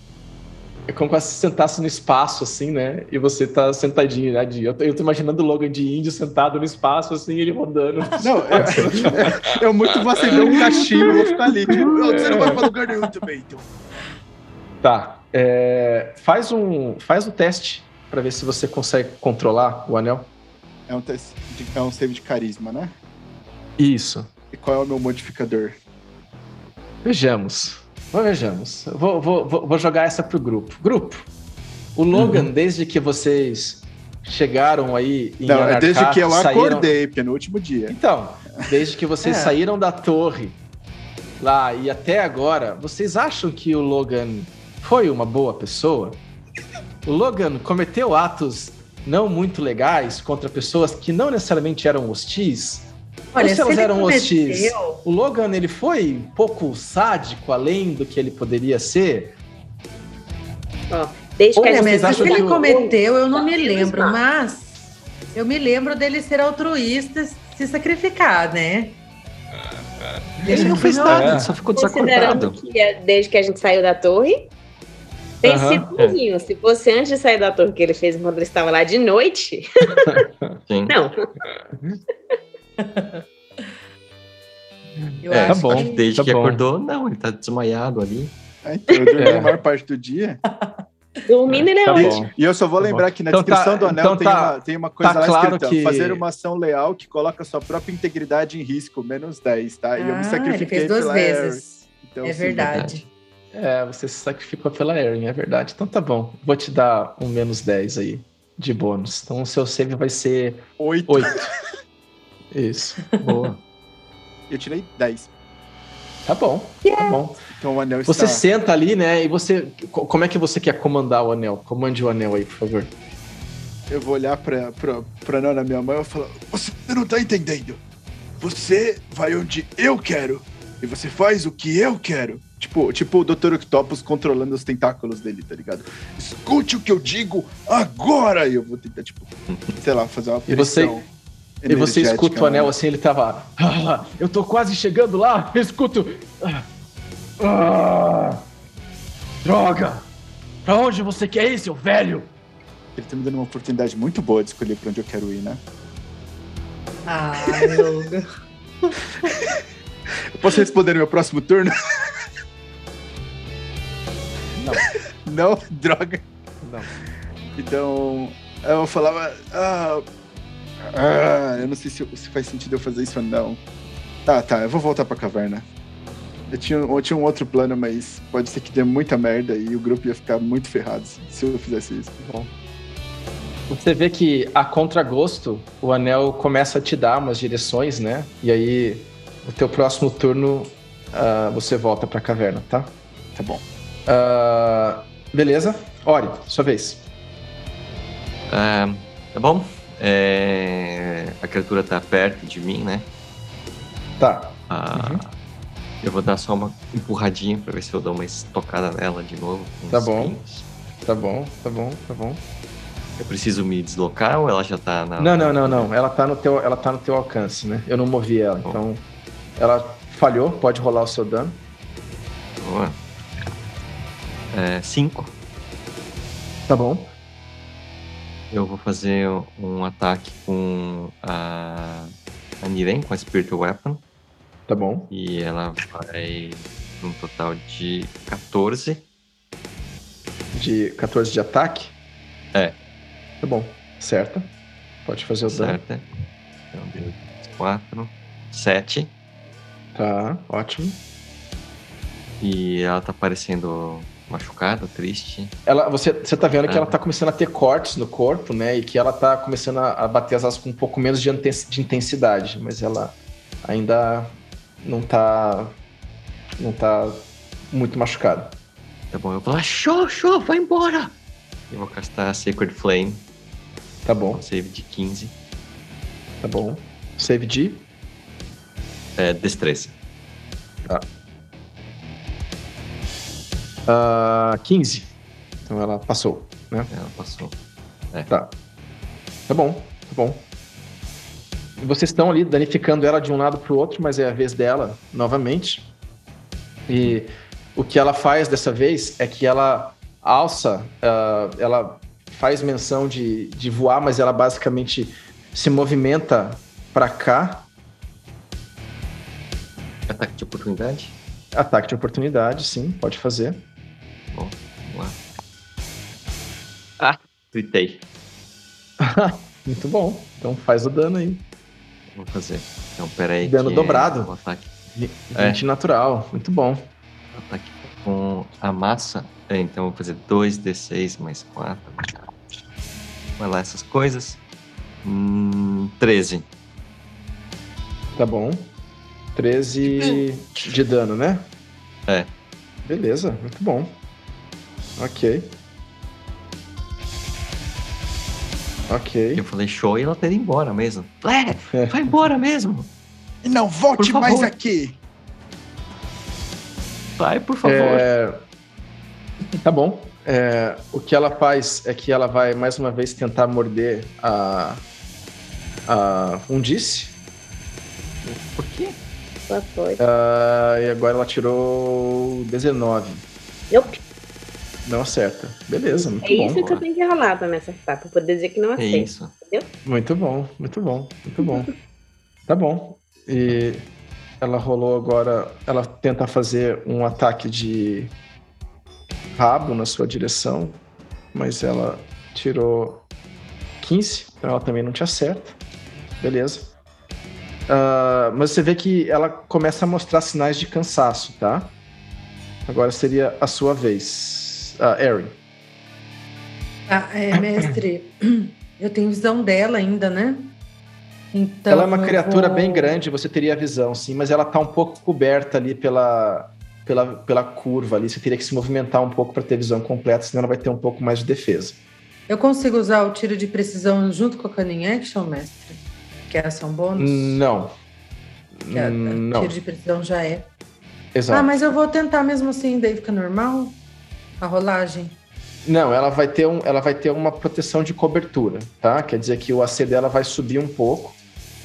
É como se você sentasse no espaço, assim, né? E você tá sentadinho, né? Eu tô, eu tô imaginando o Logan de índio sentado no espaço, assim, ele rodando. Não, eu, eu muito vou acender um cachimbo, vou ficar ali. Tipo, você não vai pra lugar nenhum também, então. Tá. É, faz um faz um teste para ver se você consegue controlar o anel. É um, teste de, é um save de carisma, né? Isso. E qual é o meu modificador? Vejamos. Vejamos. Vou, vou, vou jogar essa pro grupo. Grupo. O Logan, uhum. desde que vocês chegaram aí em Não, é Anarcar, desde que eu saíram... acordei, porque é no último dia. Então, desde que vocês é. saíram da torre lá e até agora, vocês acham que o Logan foi uma boa pessoa? O Logan cometeu atos não muito legais contra pessoas que não necessariamente eram hostis? Olha, Ou se elas eram cometeu... hostis, o Logan ele foi um pouco sádico além do que ele poderia ser? Oh, desde que a gente que ele cometeu, eu não me lembro, mas eu me lembro dele ser altruísta, se sacrificar, né? Ele não fez nada, só ficou desacordado. Que é desde que a gente saiu da torre, tem uhum, sido é. Se fosse antes de sair da torre que ele fez quando ele estava lá de noite. Sim. Não. Eu é, tá bom. Que desde tá que bom. acordou, não, ele tá desmaiado ali. É, então, eu dormi é. a maior parte do dia. Dormindo ele é tá ótimo. E eu só vou tá lembrar que na então descrição tá, do anel então tem, tá, uma, tem uma coisa tá lá claro escrita: que... fazer uma ação leal que coloca sua própria integridade em risco, menos 10, tá? E ah, eu me ah, sacrifiquei ele fez duas vezes. Então, é sim, verdade. É, você se sacrificou pela Erin, é verdade. Então tá bom. Vou te dar um menos 10 aí de bônus. Então o seu save vai ser 8. 8. Isso. Boa. Eu tirei 10. Tá bom, yeah. tá bom. Então o anel Você senta ali, né? E você. Como é que você quer comandar o anel? Comande o anel aí, por favor. Eu vou olhar pra, pra, pra Nana, minha mãe, e vou falar: Você não tá entendendo. Você vai onde eu quero. E você faz o que eu quero. Tipo, tipo o Dr. Octopus controlando os tentáculos dele, tá ligado? Escute o que eu digo agora! E eu vou tentar, tipo, sei lá, fazer uma pressão. E você, e você escuta o anel assim, ele tava. Ah, eu tô quase chegando lá, eu escuto. Ah, ah, droga! Pra onde você quer ir, seu velho? Ele tá me dando uma oportunidade muito boa de escolher pra onde eu quero ir, né? Ah, Logan. eu posso responder no meu próximo turno? Não. Não? Droga. Não. Então, eu falava. Ah, ah, eu não sei se, se, faz sentido eu fazer isso ou não. Tá, tá, eu vou voltar pra caverna. Eu tinha, eu tinha um outro plano, mas pode ser que dê muita merda e o grupo ia ficar muito ferrado se eu fizesse isso. Bom. Você vê que a contragosto, o anel começa a te dar umas direções, né? E aí, no teu próximo turno, uh, você volta pra caverna, tá? Tá bom. Uh, beleza. Ori, sua vez. Uh, tá bom. É... A criatura tá perto de mim, né? Tá. Uh, uhum. Eu vou dar só uma empurradinha pra ver se eu dou uma estocada nela de novo. Tá bom. Tá bom, tá bom, tá bom. Eu preciso me deslocar ou ela já tá na. Não, não, não, não. Ela tá no teu, ela tá no teu alcance, né? Eu não movi ela. Bom. Então. Ela falhou, pode rolar o seu dano. É, cinco. Tá bom. Eu vou fazer um ataque com a, a Niren, com a Spiritual Weapon. Tá bom. E ela vai um total de 14. De 14 de ataque? É. Tá bom. Certa. Pode fazer o dano. Certa. Então deu 4, 7. Tá, ótimo. E ela tá parecendo machucada, triste. Ela, você, você tá vendo que Ah. ela tá começando a ter cortes no corpo, né? E que ela tá começando a, bater as asas com um pouco menos de, de intensidade, mas ela ainda não tá. não tá muito machucada. Tá bom, eu vou falar, show, show, vai embora! Eu vou castar Sacred Flame, Tá bom, um save de 15. tá bom. Save de. É, destreza. ah, 15. Então ela passou, né? Ela passou. Tá. Tá bom, tá bom. E vocês estão ali danificando ela de um lado pro outro, mas é a vez dela novamente. E o que ela faz dessa vez é que ela alça, ah, ela faz menção de, de voar, mas ela basicamente se movimenta pra cá. Ataque de oportunidade. Ataque de oportunidade, sim, pode fazer. Tweetei. Muito bom. Então faz o dano aí. Vou fazer. Então, peraí. Dano dobrado. O ataque, 20 natural. Muito bom. ataque com a massa. É, então, vou fazer 2d6 mais 4. Vai lá, essas coisas. Hum, 13. Tá bom. 13 de dano, né? É. Beleza, muito bom. Ok. Ok. Eu falei show e ela tá indo embora mesmo. É, É. vai embora mesmo. E não volte mais aqui. Vai, por favor. É, Tá bom. É, o que ela faz é que ela vai mais uma vez tentar morder a, a Undice. Por quê? Só foi. Ah, e agora ela tirou 19. Yup. Não acerta. Beleza, muito É isso bom. que eu tenho que rolar pra me acertar, pra poder dizer que não É acerta. isso. Muito bom, muito bom, muito bom. Tá bom. E ela rolou agora. Ela tenta fazer um ataque de rabo na sua direção, mas ela tirou 15, então ela também não te acerta. Beleza. Ah, mas você vê que ela começa a mostrar sinais de cansaço, tá? Agora seria a sua vez. Ah, Erin. Ah, é, mestre, eu tenho visão dela ainda, né? Então, ela é uma criatura vou- bem grande, você teria a visão, sim, mas ela tá um pouco coberta ali pela, pela, pela curva ali. Você teria que se movimentar um pouco para ter visão completa, senão ela vai ter um pouco mais de defesa. Eu consigo usar o tiro de precisão junto com a Cunning Action, mestre? Que é ação bônus? Não. Que a, a Não, tiro de precisão já é. exato. Ah, mas eu vou tentar mesmo assim, daí fica normal? A rolagem? Não, ela vai, ter um, ela vai ter uma proteção de cobertura, tá? Quer dizer que o AC dela vai subir um pouco.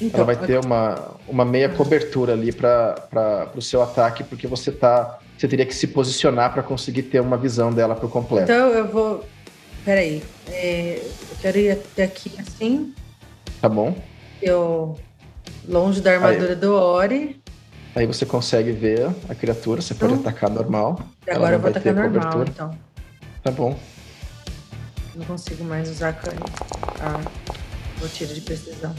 Então, ela vai ter uma, uma meia cobertura ali para o seu ataque, porque você tá. Você teria que se posicionar para conseguir ter uma visão dela por completo. Então eu vou. Peraí. É, eu quero ir até aqui assim. Tá bom? Eu. Longe da armadura do Ori. Aí você consegue ver a criatura, você pode Então, atacar normal. E Ela agora eu vou vai atacar ter normal, cobertura. então. Tá bom. Não consigo mais usar a. Ah, o tiro de precisão.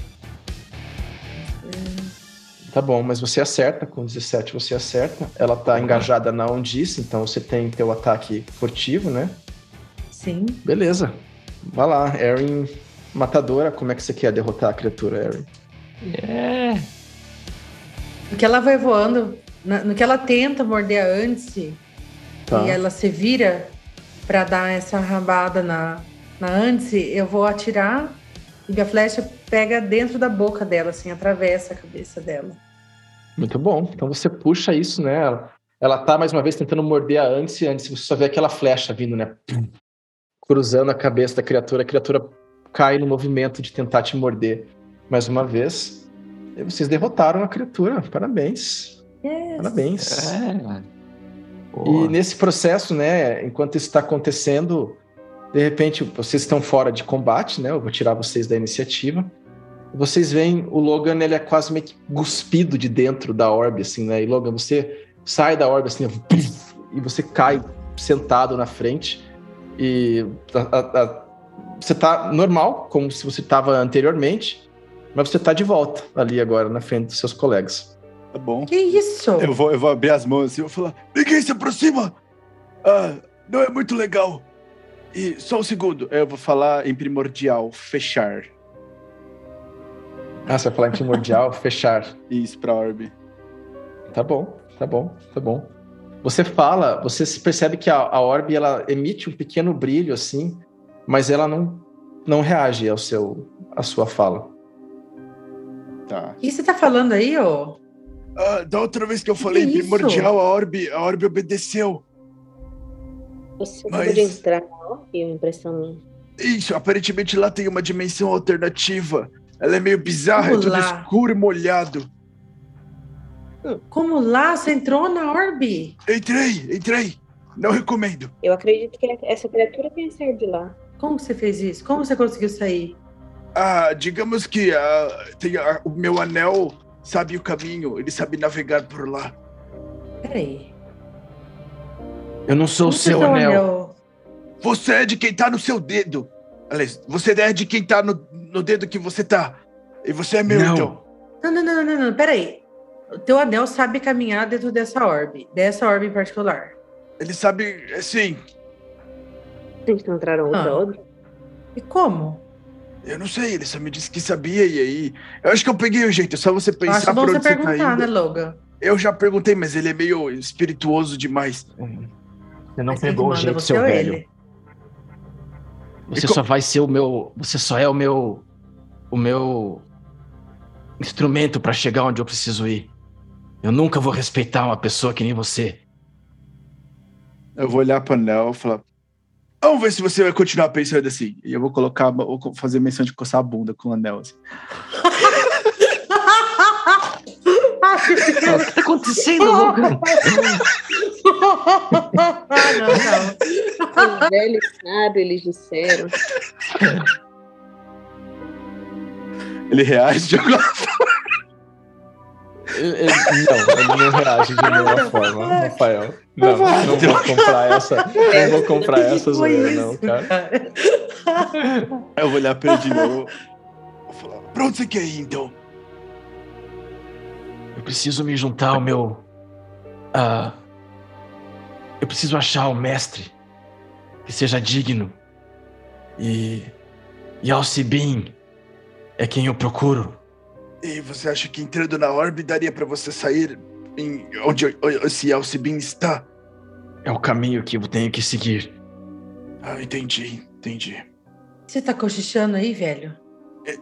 Tá bom, mas você acerta, com 17 você acerta. Ela tá engajada na Undice, então você tem teu ataque furtivo, né? Sim. Beleza. Vai lá, Erin Matadora, como é que você quer derrotar a criatura, Erin? É. No que ela vai voando, no que ela tenta morder a Anse, Tá. e ela se vira pra dar essa rabada na, na Anse, eu vou atirar e a flecha pega dentro da boca dela, assim, atravessa a cabeça dela. Muito bom. Então você puxa isso, né? Ela, ela tá mais uma vez tentando morder a Anse, e antes você só vê aquela flecha vindo, né? Cruzando a cabeça da criatura, a criatura cai no movimento de tentar te morder mais uma vez. E vocês derrotaram a criatura. Parabéns. Yes. Parabéns. É. E nesse processo, né, enquanto isso está acontecendo, de repente vocês estão fora de combate, né? Eu vou tirar vocês da iniciativa. Vocês veem o Logan, ele é quase meio que cuspido de dentro da orbe, assim, né? E Logan, você sai da orbe assim, e você cai sentado na frente e a- a- a- você tá normal, como se você estava anteriormente, mas você tá de volta ali agora na frente dos seus colegas. Tá bom. Que isso? Eu vou, eu vou abrir as mãos assim, eu vou falar, ninguém se aproxima! Ah, não é muito legal. E só um segundo, eu vou falar em primordial, fechar. Ah, você vai falar em primordial, fechar. Isso, pra orbe. Tá bom, tá bom, tá bom. Você fala, você percebe que a, a orbe ela emite um pequeno brilho assim, mas ela não, não reage ao seu, à sua fala. Tá. O que você tá falando aí, ô? Ah, da outra vez que eu falei Que isso? primordial, a orbe, a orbe obedeceu. Você Mas- pode entrar na orbe, impressão. Isso, aparentemente lá tem uma dimensão alternativa. Ela é meio bizarra, é Vamos tudo lá. escuro e molhado. Como lá? Você entrou na orbe? Entrei, entrei. Não recomendo. Eu acredito que essa criatura tenha saído de lá. Como você fez isso? Como você conseguiu sair? Ah, digamos que ah, tem a- o meu anel sabe o caminho, ele sabe navegar por lá. Peraí. Eu não sou o que seu tá anel. Você é de quem tá no seu dedo. Aliás, você é de quem tá no, no dedo que você tá. E você é meu, Não. então. Não, não, não, não, não, peraí. O teu anel sabe caminhar dentro dessa orbe, dessa orbe em particular. Ele sabe, assim, Vocês não entraram outra Ah. orbe? E como? Eu não sei, ele só me disse que sabia, e aí. Eu acho que eu peguei o jeito, é só você Eu pensar acho bom pra você onde você tá perguntar, indo. né, Logan? Eu já perguntei, mas ele é meio espirituoso demais. Você não Mas pegou o jeito, seu velho. ele? Você E só vai ser o meu. Você só é o meu. O meu. Instrumento pra chegar onde eu preciso ir. Eu nunca vou respeitar uma pessoa que nem você. Eu vou olhar pro anel e falar. Vamos ver se você vai continuar pensando assim. E eu vou colocar, vou fazer menção de coçar a bunda com o anel. Assim. O que tá acontecendo, ah, não, não. Os velhos sábios, eles disseram. Ele reage de alguma ele- Não, ele não reage de nenhuma forma, Rafael. Não, não vou comprar essa. Não vou comprar essa zoeira, não, cara. Eu vou olhar pra ele de novo. Vou falar, pra onde você quer ir, então? Eu preciso me juntar ao meu. ah, eu preciso achar o mestre que seja digno. E. E Alcibin é quem eu procuro. E você acha que entrando na orbe daria pra você sair em onde esse Alcibin está? É o caminho que eu tenho que seguir. Ah, entendi, entendi. Você tá cochichando aí, velho?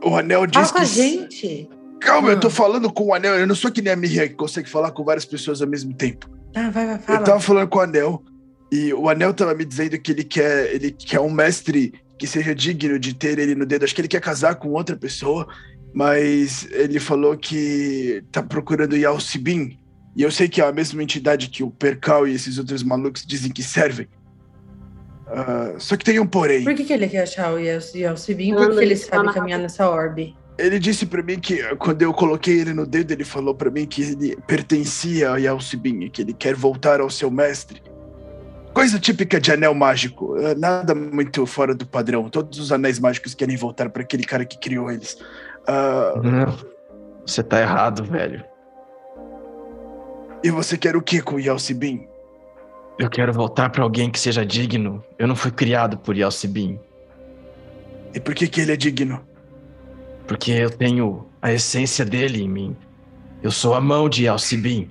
O anel Fala diz com a que. gente. Calma, eu tô Ah. falando com o anel. Eu não sou que nem a Miriam que consegue falar com várias pessoas ao mesmo tempo. Tá, vai, vai, Eu fala. tava falando com o Anel e o Anel tava me dizendo que ele quer, ele quer um mestre que seja digno de ter ele no dedo. Acho que ele quer casar com outra pessoa, mas ele falou que tá procurando Yalcibin. E eu sei que é a mesma entidade que o Percal e esses outros malucos dizem que servem. Ah, só que tem um porém. Por que, que ele quer achar o Yel- Yelcibin? Por que, ele sabe caminhar nessa orbe? Ele disse pra mim que quando eu coloquei ele no dedo, ele falou pra mim que ele pertencia a Yalcibin, que ele quer voltar ao seu mestre. Coisa típica de anel mágico, ah, nada muito fora do padrão. Todos os anéis mágicos querem voltar pra aquele cara que criou eles. Ah, Não. Você tá errado, velho. e você quer o que com o Yalcibin? Eu quero voltar pra alguém que seja digno. Eu não fui criado por Yalcibin. E por que que ele é digno? Porque eu tenho a essência dele em mim. Eu sou a mão de Yalcibin.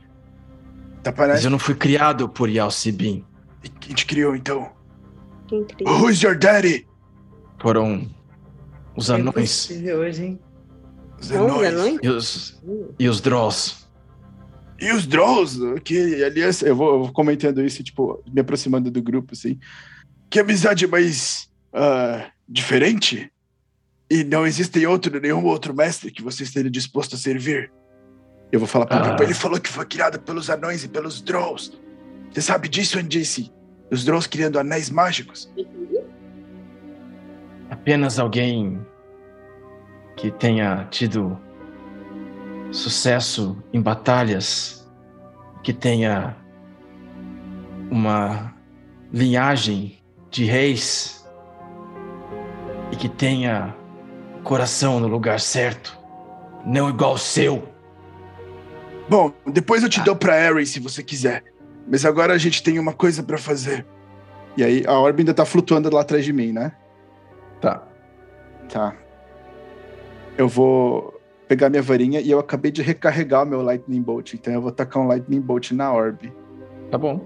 Tá Mas parece? eu não fui criado por Yalcibin. E quem te criou então? Que incrível. Who's your daddy? Foram os É anões impossível hoje, hein? Os anões. anões? e os, e os Drolls. E os Drolls, que aliás, eu vou, eu vou comentando isso, tipo, me aproximando do grupo, assim. Que amizade mais ah, diferente? E não existe outro, nenhum outro mestre que você esteja disposto a servir? Eu vou falar pro Ah. grupo, ele falou que foi criado pelos anões e pelos Drolls. Você sabe disso, Andice? Os Drolls criando anéis mágicos? Apenas alguém que tenha tido sucesso em batalhas, que tenha uma linhagem de reis e que tenha coração no lugar certo, não igual o seu. Bom, depois eu te dou pra Ares se você quiser. Mas agora a gente tem uma coisa pra fazer. E aí a orbe ainda tá flutuando lá atrás de mim, né? Tá. Tá. Eu vou pegar minha varinha e eu acabei de recarregar o meu Lightning Bolt. Então eu vou tacar um Lightning Bolt na orbe. Tá bom.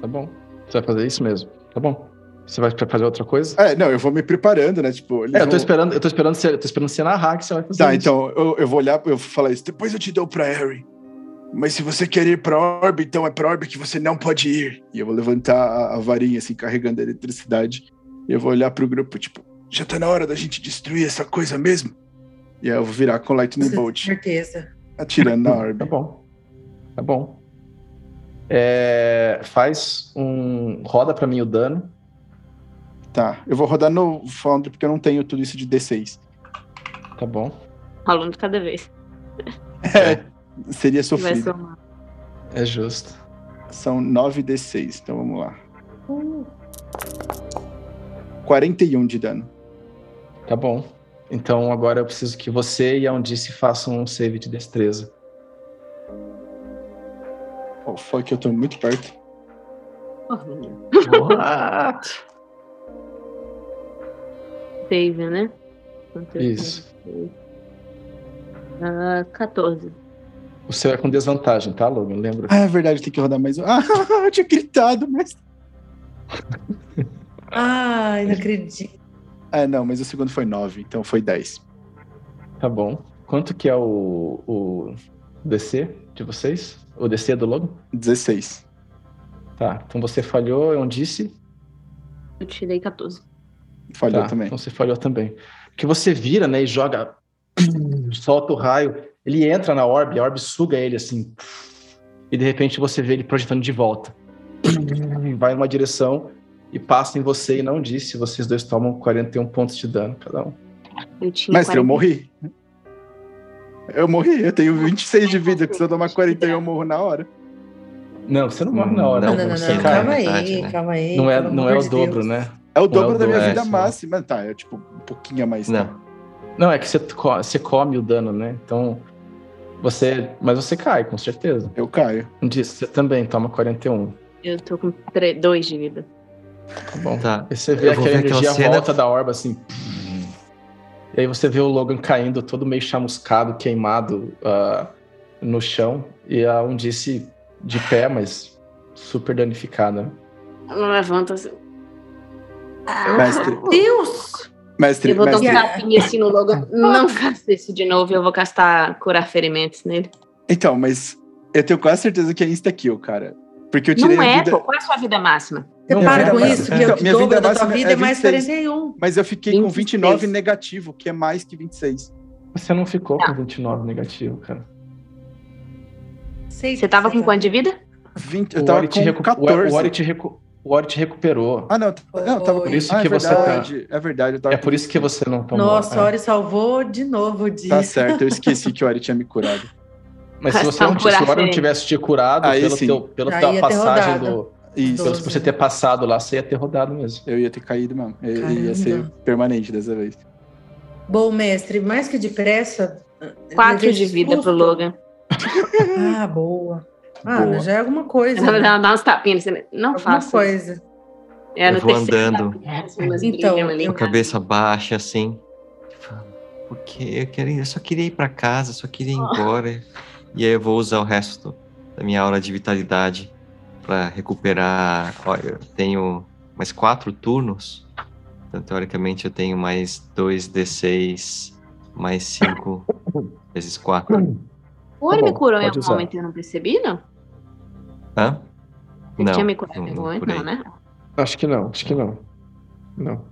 Tá bom. Você vai fazer isso mesmo. Tá bom. Você vai fazer outra coisa? É, não, eu vou me preparando, né? Tipo, É, eu tô esperando, eu tô esperando você, eu tô esperando você narrar que você vai fazer Tá, isso. então eu, eu vou olhar, eu vou falar isso. Depois eu te dou pra Harry. Mas se você quer ir pra Orbe, então é pra Orbe que você não pode ir. E eu vou levantar a, a varinha, assim, carregando a eletricidade. E eu vou olhar pro grupo, tipo, já tá na hora da gente destruir essa coisa mesmo? E aí eu vou virar com Lightning Com Bolt, certeza. atirando na Tá Orbe. bom. Tá bom. É, faz um. Roda pra mim o dano. Tá, eu vou rodar no Foundry porque eu não tenho tudo isso de D6. Tá bom. Rolando de cada vez. É, seria Vai sofrido. somar. É justo. São 9 D6, então vamos lá. 41 de dano. Tá bom. Então agora eu preciso que você e a Undice façam um save de destreza. Oh, fuck, eu tô muito perto. Oh, menino. What? Save, né? Isso. tenho? Ah, 14. O seu é com desvantagem, tá, Logan? Lembra? Ah, é verdade, tem que rodar mais um. Ah, eu tinha gritado, mas. Ai, não acredito. Ah, não, mas o segundo foi 9, então foi 10. Tá bom. Quanto que é o, o DC de vocês? O DC do Logan? 16. Tá. Então você falhou, eu disse. Eu tirei 14. Falhou Tá, também. Então você falhou também. Porque você vira, né, e joga. solta o raio. Ele entra na orbe, a orbe suga ele assim. E de repente você vê ele projetando de volta. Vai numa direção e passa em você e não disse. Vocês dois tomam 41 pontos de dano cada um. Eu tinha Mestre, eu 40. morri. Eu morri, eu tenho 26 de vida, que se eu tomar 41 eu morro na hora. Não, você não morre na hora. Não, Não, não, não. Calma aí, né? calma aí. Não é, não é o dobro, Deus. né? É o Não é dobro o da minha dobro, vida é, máxima. Tá, é tipo um pouquinho a mais. tá? Não. Não, é que você, co- você come o dano, né? Então, você. Mas você cai, com certeza. Eu caio. Disse, você também toma 41. Eu tô com 2 de vida. Tá bom. Tá. E você vê aquela ver aquela energia cena- volta da orba assim. E aí você vê o Logan caindo todo meio chamuscado, queimado ah, no chão. E a Undice de pé, mas super danificada. Ela levanta assim. Mestre, Deus! mestre, Eu vou dar um mestre. tapinha assim no Logan. Não faça isso de novo. Eu vou castar curar ferimentos nele. Então, mas eu tenho quase certeza que é insta-kill, cara. Porque eu tirei Não a é, vida. pô. Qual é a sua vida máxima? Você Não para é, com isso, que Então, o minha dobro vida da tua máxima vida é é mais 26. 41. Mas eu fiquei com 26. 29 negativo, que é mais que 26. Você não ficou Não. com 29 negativo, cara. Sei Você tava com que quanto de vida? 20, eu O tava Ori te, com recu- o 14. Ori te recu- o Ori te recuperou. Ah, não, não, tava Por com isso ah, que é você verdade, É verdade, eu tava É por isso que você não tomou. Nossa, é. a Ori salvou de novo disso. Tá certo, eu esqueci que o Ori tinha me curado. Mas se você não, se o não tivesse te curado Aí pelo sim. teu, pela Aí tua passagem do. Isso, Pelo por você ter passado lá, você ia ter rodado mesmo. eu ia ter caído mesmo. Eu- Caramba. Ia ser permanente dessa vez. Bom, mestre, mais que depressa. 4 levei de vida pro susto. Logan. Ah, boa. Ah, Boa. mas já é alguma coisa. Ela né? dá, dá uns tapinhas. assim, Não Alguma faça. coisa. É no Eu vou andando. tapinha, assim, umas Então, ali. eu- Com a cabeça baixa, assim. Porque eu, queria, eu só queria ir pra casa, só queria ir embora. E aí eu vou usar o resto da minha aura de vitalidade pra recuperar. Ó, eu tenho mais quatro turnos. Então, teoricamente, eu tenho mais 2d6, mais 5 vezes 4. O Ori Tá me curou em algum usar. momento e eu não percebi, não? Hã? Ele Não, tinha me curado em algum momento, não, né? Acho que não, acho que não. Não.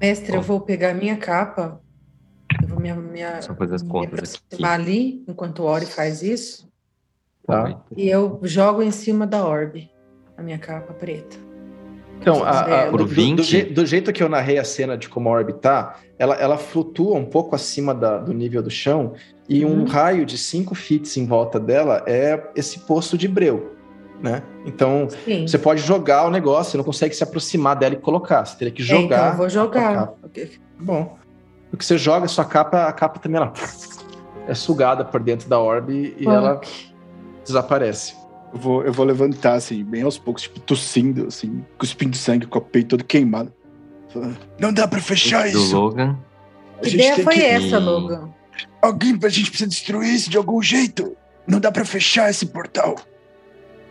Mestre, eu Bom. vou pegar a minha capa. Vou me, me, Só fazer as me contas aqui. aproximar ali, enquanto o Ori faz isso. Tá. E eu jogo em cima da orbe a minha capa preta. Então, a- a- do, do- 20? do je- do jeito que eu narrei a cena de como a orbe tá, ela, ela flutua um pouco acima da- do nível do chão e um Uhum. raio de 5 feet em volta dela é esse poço de breu, né? Então, Sim. você pode jogar o negócio, você não consegue se aproximar dela e colocar, você teria que É, então, jogar. eu vou jogar. Bom, porque você joga a sua capa, a capa também ela é sugada por dentro da orbe e ela desaparece. Eu vou, eu vou levantar, assim, bem aos poucos, tipo, tossindo, assim, cuspindo sangue, com o peito todo queimado. Não dá pra fechar Do isso. Logan. A Que ideia foi que... essa, Logan? Alguém, a gente precisa destruir isso de algum jeito. Não dá pra fechar esse portal.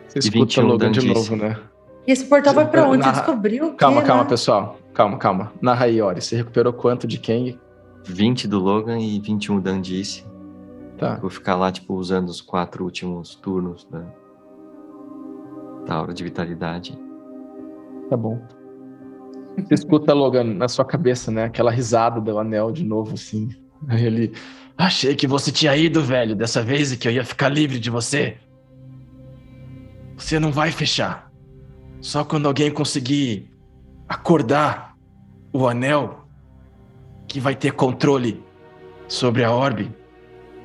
Você escuta 21 o Logan de novo, né? E esse portal vai pra onde? Você descobriu Calma, calma, né? pessoal. Calma, calma. Narra aí, Ori. Você recuperou quanto de Kang? 20 do Logan e 21 da Andice. Tá. Vou ficar lá, tipo, usando os quatro últimos turnos da, da hora de vitalidade. Tá bom. Você escuta, Logan, na sua cabeça, né? Aquela risada do anel de novo, assim. Aí ele. Achei que você tinha ido, velho, dessa vez e que eu ia ficar livre de você. Você não vai fechar. Só quando alguém conseguir acordar o anel que vai ter controle sobre a orbe,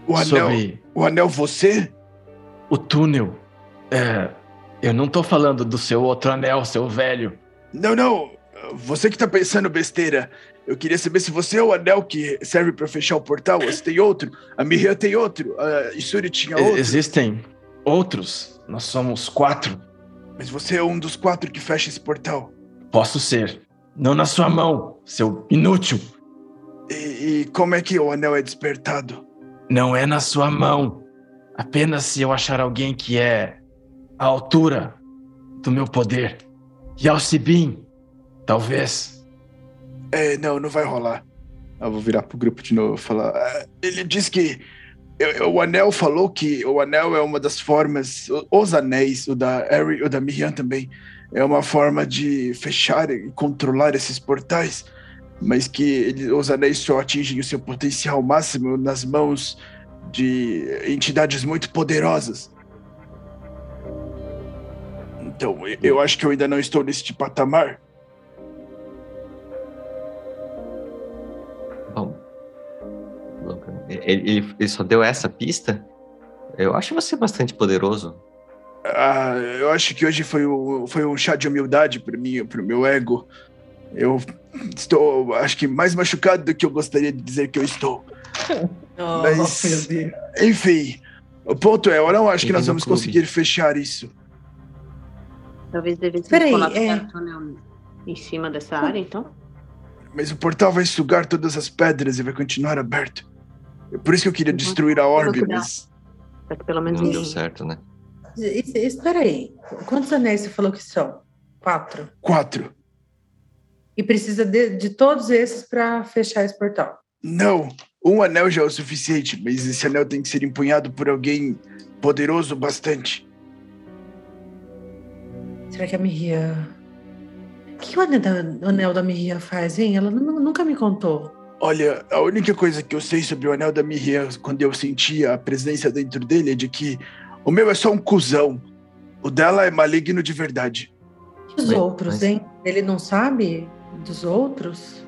O anel, sobre o anel você? o túnel. É, eu não tô falando do seu outro anel, seu velho. Não, não. Você que tá pensando besteira. Eu queria saber se você é o anel que serve pra fechar o portal ou se tem outro. A Miriam tem outro. A Isuri tinha outro. Existem outros. Nós somos quatro. Mas você é um dos quatro que fecha esse portal. Posso ser. Não na sua mão, seu inútil. E, e como é que o anel é despertado? Não é na sua mão. Apenas se eu achar alguém que é à altura do meu poder. E Alcibim, talvez. É, não, não vai rolar. Eu vou virar pro grupo de novo e falar. "Ah, Ele diz que. o anel falou que o anel é uma das formas. Os anéis, o da Harry, o da Miriam também, é uma forma de fechar e controlar esses portais. Mas que ele- os anéis só atingem o seu potencial máximo nas mãos de entidades muito poderosas. Então, eu- acho que eu ainda não estou nesse patamar. Bom, ele- ele só deu essa pista? Eu acho você bastante poderoso. Ah, eu acho que hoje foi, o, foi um chá de humildade para mim, para o meu ego. Eu estou, acho que mais machucado do que eu gostaria de dizer que eu estou. Oh, Mas-. Enfim, o ponto é, eu não acho que nós ao vamos conseguir fechar isso. Talvez devesse Peraí, colapsar é. túnel em cima dessa área, então. Mas o portal vai sugar todas as pedras e vai continuar aberto. É por isso que eu queria Uhum. destruir a orbe, cuidar. mas que pelo menos Não deu certo, né? Es- Espera aí. Quantos anéis você falou que são? Quatro. quatro. E precisa de, de todos esses para fechar esse portal. Não, um anel já é o suficiente, mas esse anel tem que ser empunhado por alguém poderoso bastante. Será que a Miriam. O que o anel da, o anel da Miriam faz, hein? Ela nu- nunca me contou. Olha, a única coisa que eu sei sobre o anel da Miriam, quando eu sentia a presença dentro dele, é de que o meu é só um cuzão. O dela é maligno de verdade. E os Bem, outros, mas- hein? Ele não sabe dos outros?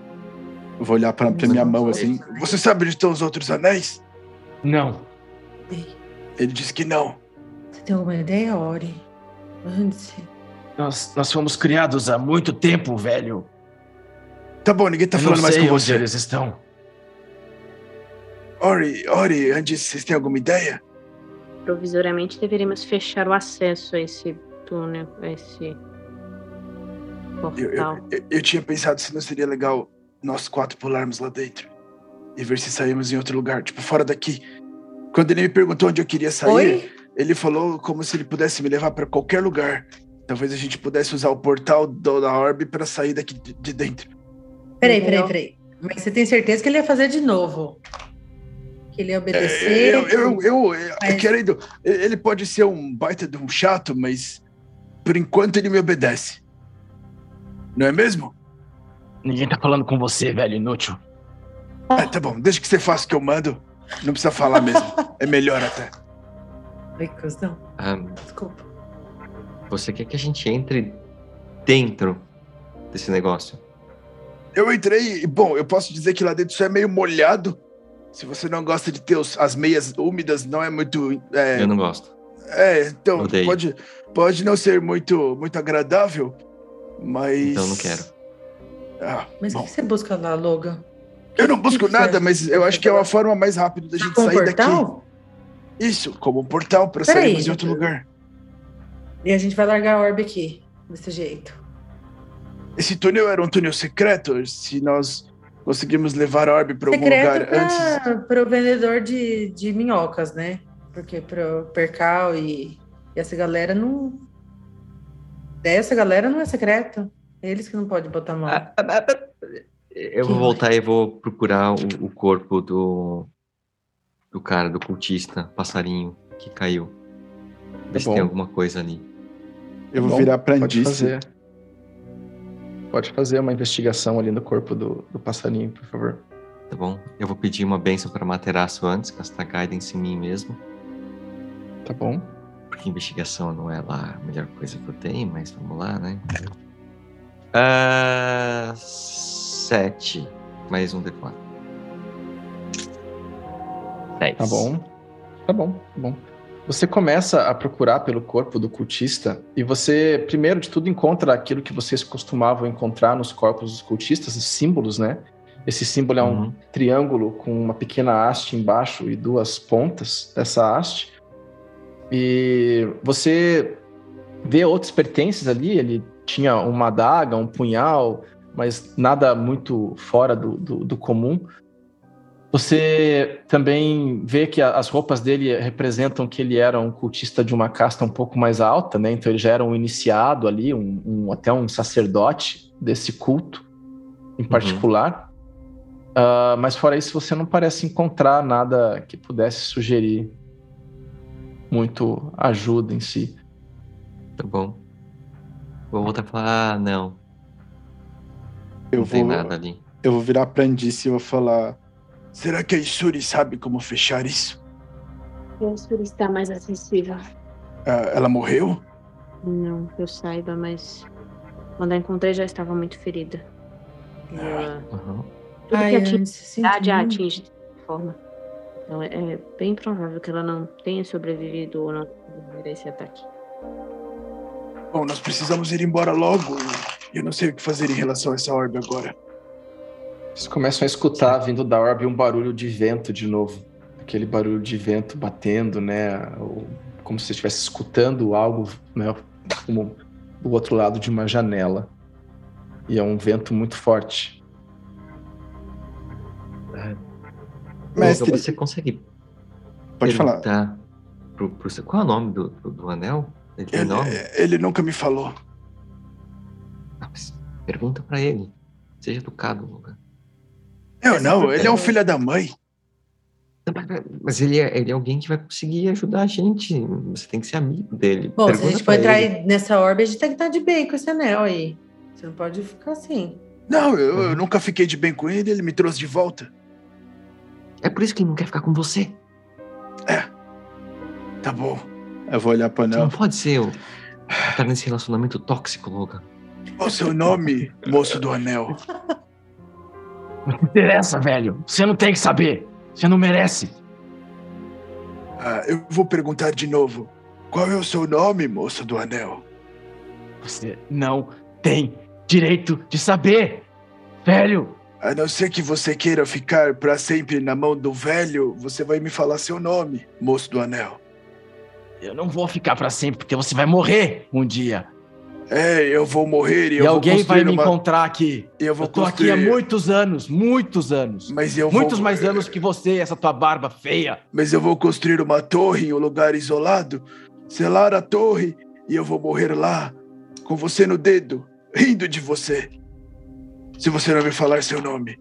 Eu vou olhar pra, pra minha mão assim. Anéis. Você sabe onde estão os outros anéis? Não. Ei, Ele disse que não. Você tem alguma ideia, Ori? Antes. Nós, nós fomos criados há muito tempo, velho. Tá bom, ninguém tá Eu falando não mais sei com onde você. eles estão. Ori, Ori, antes, vocês têm alguma ideia? Provisoriamente deveríamos fechar o acesso a esse túnel, a esse Eu, eu, eu, eu tinha pensado se não seria legal nós quatro pularmos lá dentro e ver se saímos em outro lugar, tipo fora daqui. Quando ele me perguntou onde eu queria sair, Oi? ele falou como se ele pudesse me levar pra qualquer lugar. Talvez a gente pudesse usar o portal do, da Orb pra sair daqui de, de dentro. Peraí, peraí, peraí. Mas você tem certeza que ele ia fazer de novo? Que ele ia É, obedecer? eu, eu, eu, eu- Mas- querendo, ele pode ser um baita de um chato, mas por enquanto ele me obedece. Não é mesmo? Ninguém tá falando com você, velho inútil. Ah, tá bom, deixa que você faça o que eu mando. Não precisa falar mesmo. É melhor até. Ai, cuzão. Ah, Desculpa. você quer que a gente entre dentro desse negócio? Eu entrei, e, bom, eu posso dizer que lá dentro isso é meio molhado. Se você não gosta de ter os- as meias úmidas, não é muito. É, Eu não gosto. é, então Odeio. pode, pode não ser muito, muito agradável, mas. Então não quero. Ah, Mas o que você busca lá, Logan? Eu não busco que nada, mas eu acho que é uma forma mais rápida da gente Com o sair daqui. portal? Isso, como um portal para sairmos em outro lugar. E a gente vai largar a orbe aqui, desse jeito. Esse túnel era um túnel secreto? Se nós conseguimos levar a orbe para algum lugar antes. pra, pro vendedor de, de minhocas, né? Porque pro Percal e, e essa galera não. Essa galera não é secreto. Eles que não podem botar mão. Eu vou voltar e vou procurar o, o corpo do do cara, do cultista, passarinho que caiu. Ver se bom. tem alguma coisa ali. Eu vou Bom, virar Pode aprendiz. fazer. Pode fazer uma investigação ali no corpo do, do passarinho, por favor. Tá bom? Eu vou pedir uma benção para Materaço antes, castar guidance em mim mesmo. Tá bom? Porque investigação não é lá a melhor coisa que eu tenho, mas vamos lá, né? Ah, sete. Mais um D4. Dez. Tá bom. Tá bom, tá bom. Você começa a procurar pelo corpo do cultista e você, primeiro de tudo, encontra aquilo que vocês costumavam encontrar nos corpos dos cultistas, os símbolos, né? Esse símbolo é um Uhum. triângulo com uma pequena haste embaixo e duas pontas dessa haste. E você vê outros pertences ali. Ele tinha uma adaga, um punhal, mas nada muito fora do, do, do comum. Você também vê que as roupas dele representam que ele era um cultista de uma casta um pouco mais alta, né? Então ele já era um iniciado ali, um, um- até um sacerdote desse culto em particular. Ah, mas fora isso, você não parece encontrar nada que pudesse sugerir muito ajuda em si. Tá bom. Vou voltar e falar, ah, não, Eu não tem vou, nada ali. eu vou virar aprendiz e vou falar. Será que a Isuri sabe como fechar isso? O Suri está mais acessível. Ah, ela morreu? Não que eu saiba, mas quando a encontrei já estava muito ferida. Ela- Uhum. tudo Ai, que atinge a cidade a atinge de certa forma. Então é, é bem provável que ela não tenha sobrevivido ou não a esse ataque. Bom, nós precisamos ir embora logo. Eu não sei o que fazer em relação a essa orbe agora. Vocês começam a escutar vindo da orbe um barulho de vento de novo. Aquele barulho de vento batendo, né? Como se você estivesse escutando algo, né? Como do outro lado de uma janela. E é um vento muito forte. Mestre, Então você consegue pode falar. perguntar Pro, pro seu- qual é o nome do, do, do anel? Ele tem Ele, nome? ele nunca me falou. Ah, mas pergunta pra ele. Seja educado, Luca. Eu não, ele é um filho da mãe. Não, mas- ele é, ele é alguém que vai conseguir ajudar a gente. Você tem que ser amigo dele. Bom, se a Pergunta gente for entrar ele. nessa orbe, a gente tem que estar de bem com esse anel aí. Você não pode ficar assim. Não, eu, eu nunca fiquei de bem com ele, ele me trouxe de volta. É por isso que ele não quer ficar com você. Tá bom. Eu vou olhar pro Você anel. não pode ser o. Tá nesse relacionamento tóxico, Logan. Qual o seu nome, moço do anel? Não interessa, velho. Você não tem que saber. Você não merece. Ah, eu vou perguntar de novo. Qual é o seu nome, moço do anel? Você não tem direito de saber, velho. A não ser que você queira ficar pra sempre na mão do velho, você vai me falar seu nome, moço do anel. Eu não vou ficar pra sempre, porque você vai morrer um dia. É, eu vou morrer e, E, eu vou alguém vai construir me uma... encontrar aqui. Eu vou Eu tô aqui há construir- muitos anos, muitos anos. Mas eu Muitos vou... mais anos que você, essa tua barba feia. Mas eu vou construir uma torre em um lugar isolado, selar a torre e eu vou morrer lá, com você no dedo, rindo de você. Se você não me falar seu nome.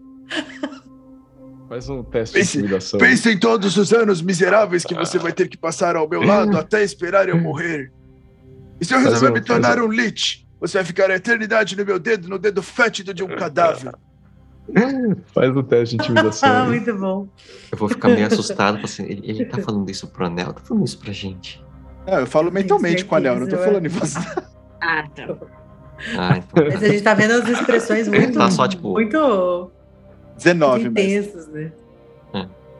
Faz um teste Pense- intimidação. Pense em todos os anos miseráveis que você vai ter que passar ao meu lado até esperar eu morrer. E se eu resolver um- me tornar um lich, você vai ficar a eternidade no meu dedo, no dedo fétido de um cadáver. Faz um teste de intimidação. Ah, muito bom. Eu vou ficar meio assustado. Assim, ele, ele tá falando isso pro anel, tá falando isso pra gente. É, eu falo mentalmente com o anel, não tô falando em você. Ah, tá. Ah, então. Mas a gente tá vendo as expressões muito, Tá só, tipo- muito 19, mas. intensas, né?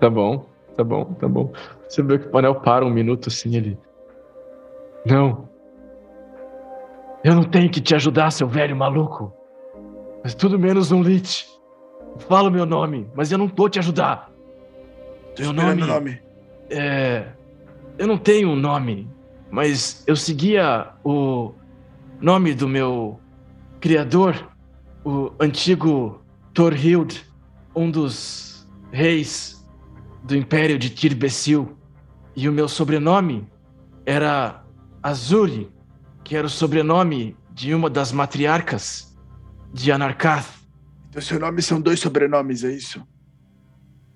Tá bom, tá bom, tá bom. Você vê que o panel para um minuto assim, ele. Não. Eu não tenho que te ajudar, seu velho maluco. Mas tudo menos um lit. Fala o meu nome, mas eu não vou te ajudar. Tô Meu nome- o nome. É. Eu não tenho um nome. mas eu seguia o nome do meu criador, o antigo Thorhild, um dos reis do Império de Tirbesil. E o meu sobrenome era Azuri, que era o sobrenome de uma das matriarcas de Anarkath. Então, seu nome são dois sobrenomes, é isso?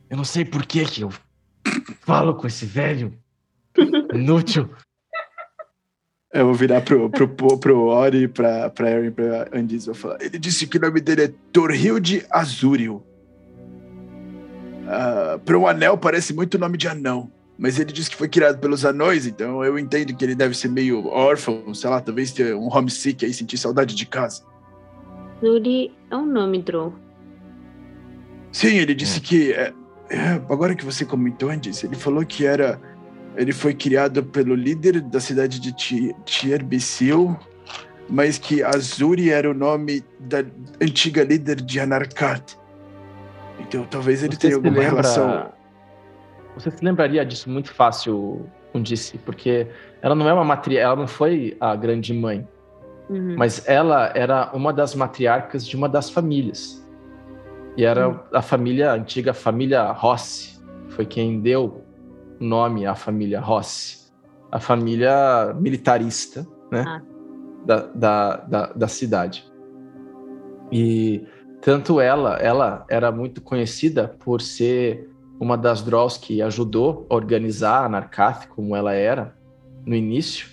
Eu não sei por que que eu falo com esse velho inútil. Eu vou virar pro, pro, pro, pro Ori, pra, pra Erin, pra Andis. Vou falar. Ele disse que o nome dele é Torhilde Azurio. Uh, para um anel parece muito o nome de anão. Mas ele disse que foi criado pelos anões, então eu entendo que ele deve ser meio órfão, sei lá, talvez ter um homesick aí, sentir saudade de casa. Zuri é um nome, Drow. Sim, ele disse é. que. É, é, agora que você comentou, Andis, ele falou que era ele foi criado pelo líder da cidade de Tierbisil, mas que Azuri era o nome da antiga líder de Anarkat. Então talvez ele Você tenha alguma lembra... relação. Você se lembraria disso muito fácil, disse, porque ela não é uma matriarca, ela não foi a grande mãe, uhum. mas ela era uma das matriarcas de uma das famílias. E era uhum. a família, a antiga família Rossi, foi quem deu nome à família Rossi, a família militarista, né? Ah. Da, da, da, da, cidade. E tanto ela, ela era muito conhecida por ser uma das Drolls que ajudou a organizar a Narcath como ela era no início.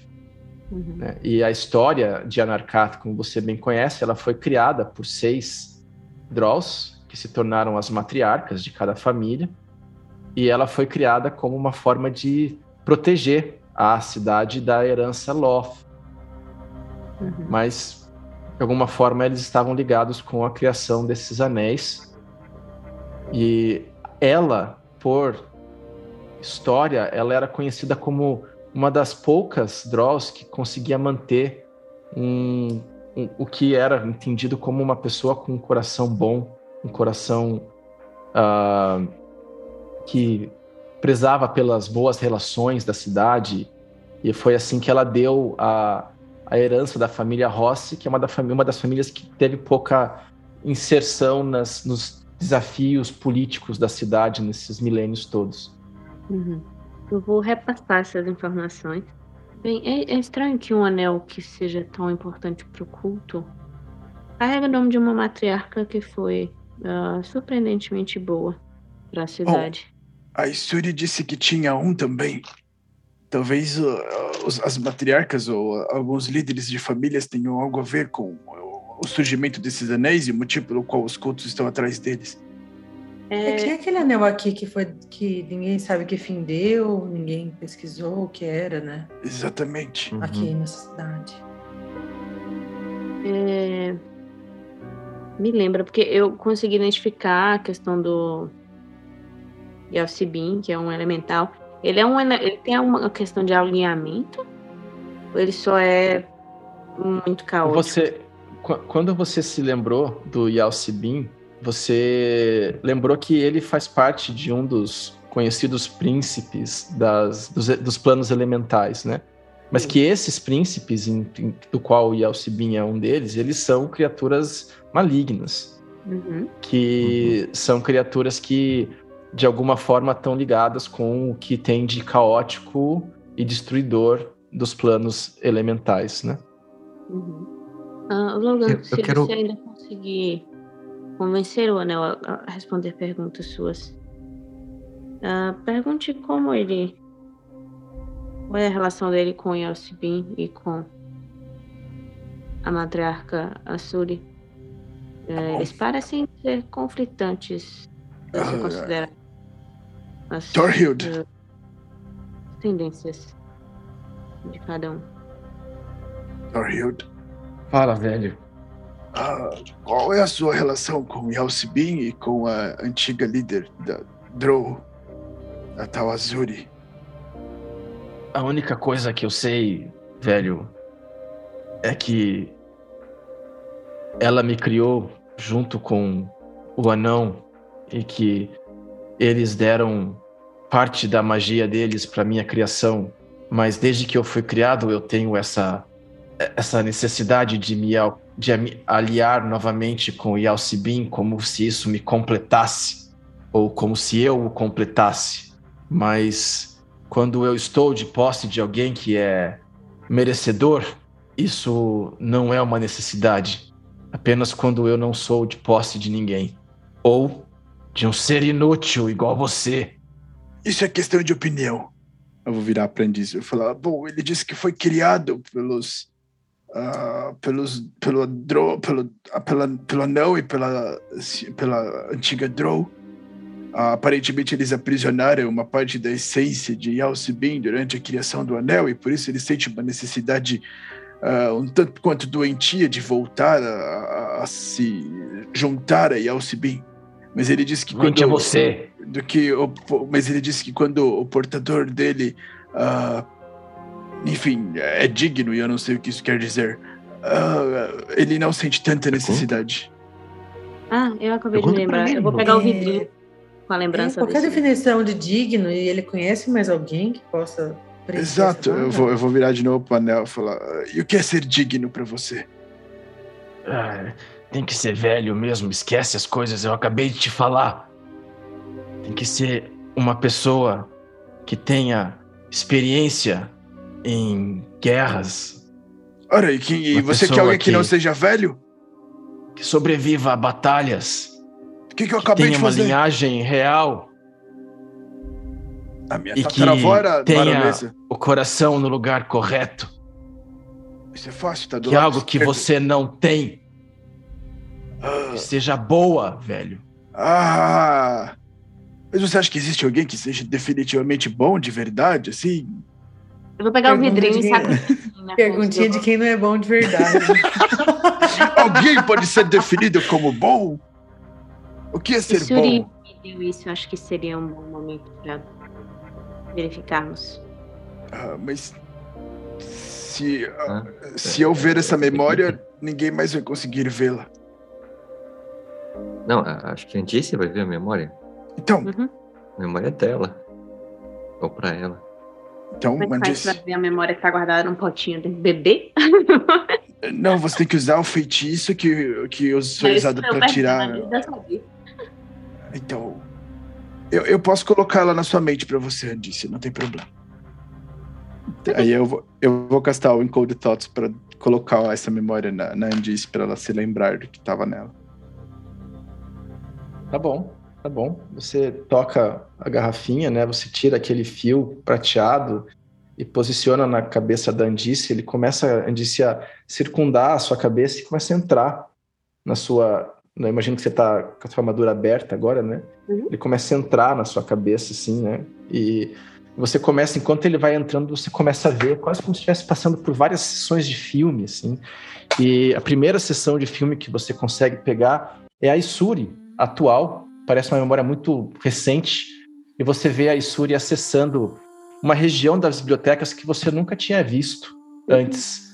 Uhum. Né? E a história de Anarcath, como você bem conhece, ela foi criada por seis Drolls, que se tornaram as matriarcas de cada família e ela foi criada como uma forma de proteger a cidade da herança Loth. Uhum. Mas, de alguma forma, eles estavam ligados com a criação desses anéis. E ela, por história, ela era conhecida como uma das poucas Draws que conseguia manter um, um, o que era entendido como uma pessoa com um coração bom, um coração uh, que prezava pelas boas relações da cidade e foi assim que ela deu a, a herança da família Rossi, que é uma, da uma das famílias que teve pouca inserção nas, nos desafios políticos da cidade nesses milênios todos. Uhum. Eu vou repassar essas informações. Bem, é, é, estranho que um anel que seja tão importante para o culto carrega o nome de uma matriarca que foi uh, surpreendentemente boa para a cidade. A Isuri disse que tinha um também. Talvez uh, as matriarcas ou alguns líderes de famílias tenham algo a ver com o surgimento desses anéis e o motivo pelo qual os cultos estão atrás deles. É, tinha aquele anel aqui que foi que ninguém sabe que fim deu, ninguém pesquisou o que era, né? Exatamente. Aqui uhum. nessa cidade. É... Me lembra, porque eu consegui identificar a questão do e ao Sibin, que é um elemental, ele é um ele tem uma questão de alinhamento ou ele só é muito caótico? Você quando você se lembrou do Yalcibin, você lembrou que ele faz parte de um dos conhecidos príncipes das, dos, dos planos elementais, né? Mas que esses príncipes, em, em, do qual o Yalcibin é um deles, eles são criaturas malignas. Uhum. Que uhum. são criaturas que de alguma forma estão ligadas com o que tem de caótico e destruidor dos planos elementais, né? Uhum. Uh, Logan, eu, se eu quero... você ainda conseguir convencer o Anel a, responder perguntas suas, uh, pergunte como ele... Qual é a relação dele com Yosibin e com a matriarca Asuri? Uh, eles parecem ser conflitantes. Você considera as Thorhild. tendências de cada um. Thorhild. Fala, velho. Uh, qual é a sua relação com Yalcibin e com a antiga líder da Drow, a Tawazuri? A única coisa que eu sei, velho, é que ela me criou junto com o anão e que eles deram parte da magia deles para minha criação, mas desde que eu fui criado eu tenho essa essa necessidade de me de me aliar novamente com o Yalcibin como se isso me completasse ou como se eu o completasse. Mas quando eu estou de posse de alguém que é merecedor, isso não é uma necessidade. Apenas quando eu não sou de posse de ninguém ou de um ser inútil igual você. Isso é questão de opinião. Eu vou virar aprendiz e falar: bom, ele disse que foi criado pelos. Uh, pelos pelo Drow, pelo, uh, pela, pelo anão e pela, pela antiga Drow. Uh, aparentemente eles aprisionaram uma parte da essência de Yalcibin durante a criação do anel e por isso ele sente uma necessidade uh, um tanto quanto doentia de voltar a, a, a se juntar a Yalcibin. Mas ele disse que quando. é você. Do que o, mas ele disse que quando o portador dele. Uh, enfim, é digno, e eu não sei o que isso quer dizer. Uh, ele não sente tanta necessidade. Ah, eu acabei de lembrar. Eu vou pegar o vidrinho com a lembrança. É, qualquer desse... definição de digno e ele conhece mais alguém que possa. Exato, eu vou, eu vou virar de novo pro anel e falar: e o que é ser digno para você? Ah, tem que ser velho mesmo, esquece as coisas, eu acabei de te falar. Tem que ser uma pessoa que tenha experiência em guerras. Ora, e, que, e você quer alguém que, que, não seja velho? Que sobreviva a batalhas. O que, que eu acabei que de fazer? Tenha uma linhagem real. A minha e que tenha o coração no lugar correto. Isso é fácil, tá do Que é algo que você não tem. Que seja boa, velho. Ah! Mas você acha que existe alguém que seja definitivamente bom de verdade, assim? Eu vou pegar Pergunta o vidrinho e saco. Perguntinha de quem não é bom de verdade. alguém pode ser definido como bom? O que é ser Se bom? pediu isso, acho que seria um bom momento para verificarmos. Ah, mas se, ah, se eu ver essa memória, ninguém mais vai conseguir vê-la. Não, acho que a Andice vai ver a memória. Então. Uhum. A memória é dela. Ou pra ela. Então, Como é que faz pra ver a memória que tá guardada num potinho dentro do bebê? Não, você tem que usar o feitiço que, que foi usado pra tirar. Então. Eu, eu posso colocar ela na sua mente pra você, Andice, não tem problema. Aí eu vou, eu vou castar o Encode Thoughts pra colocar essa memória na, na Andice pra ela se lembrar do que tava nela. Tá bom, tá bom. Você toca a garrafinha, né? Você tira aquele fio prateado e posiciona na cabeça da Andice. Ele começa, a Andice, a circundar a sua cabeça e começa a entrar na sua. Eu imagino que você está com a sua armadura aberta agora, né? Uhum. Ele começa a entrar na sua cabeça, assim, né? E você começa, enquanto ele vai entrando, você começa a ver quase como se estivesse passando por várias sessões de filme, assim. E a primeira sessão de filme que você consegue pegar é a Isuri, atual, parece uma memória muito recente, e você vê a Isuri acessando uma região das bibliotecas que você nunca tinha visto antes.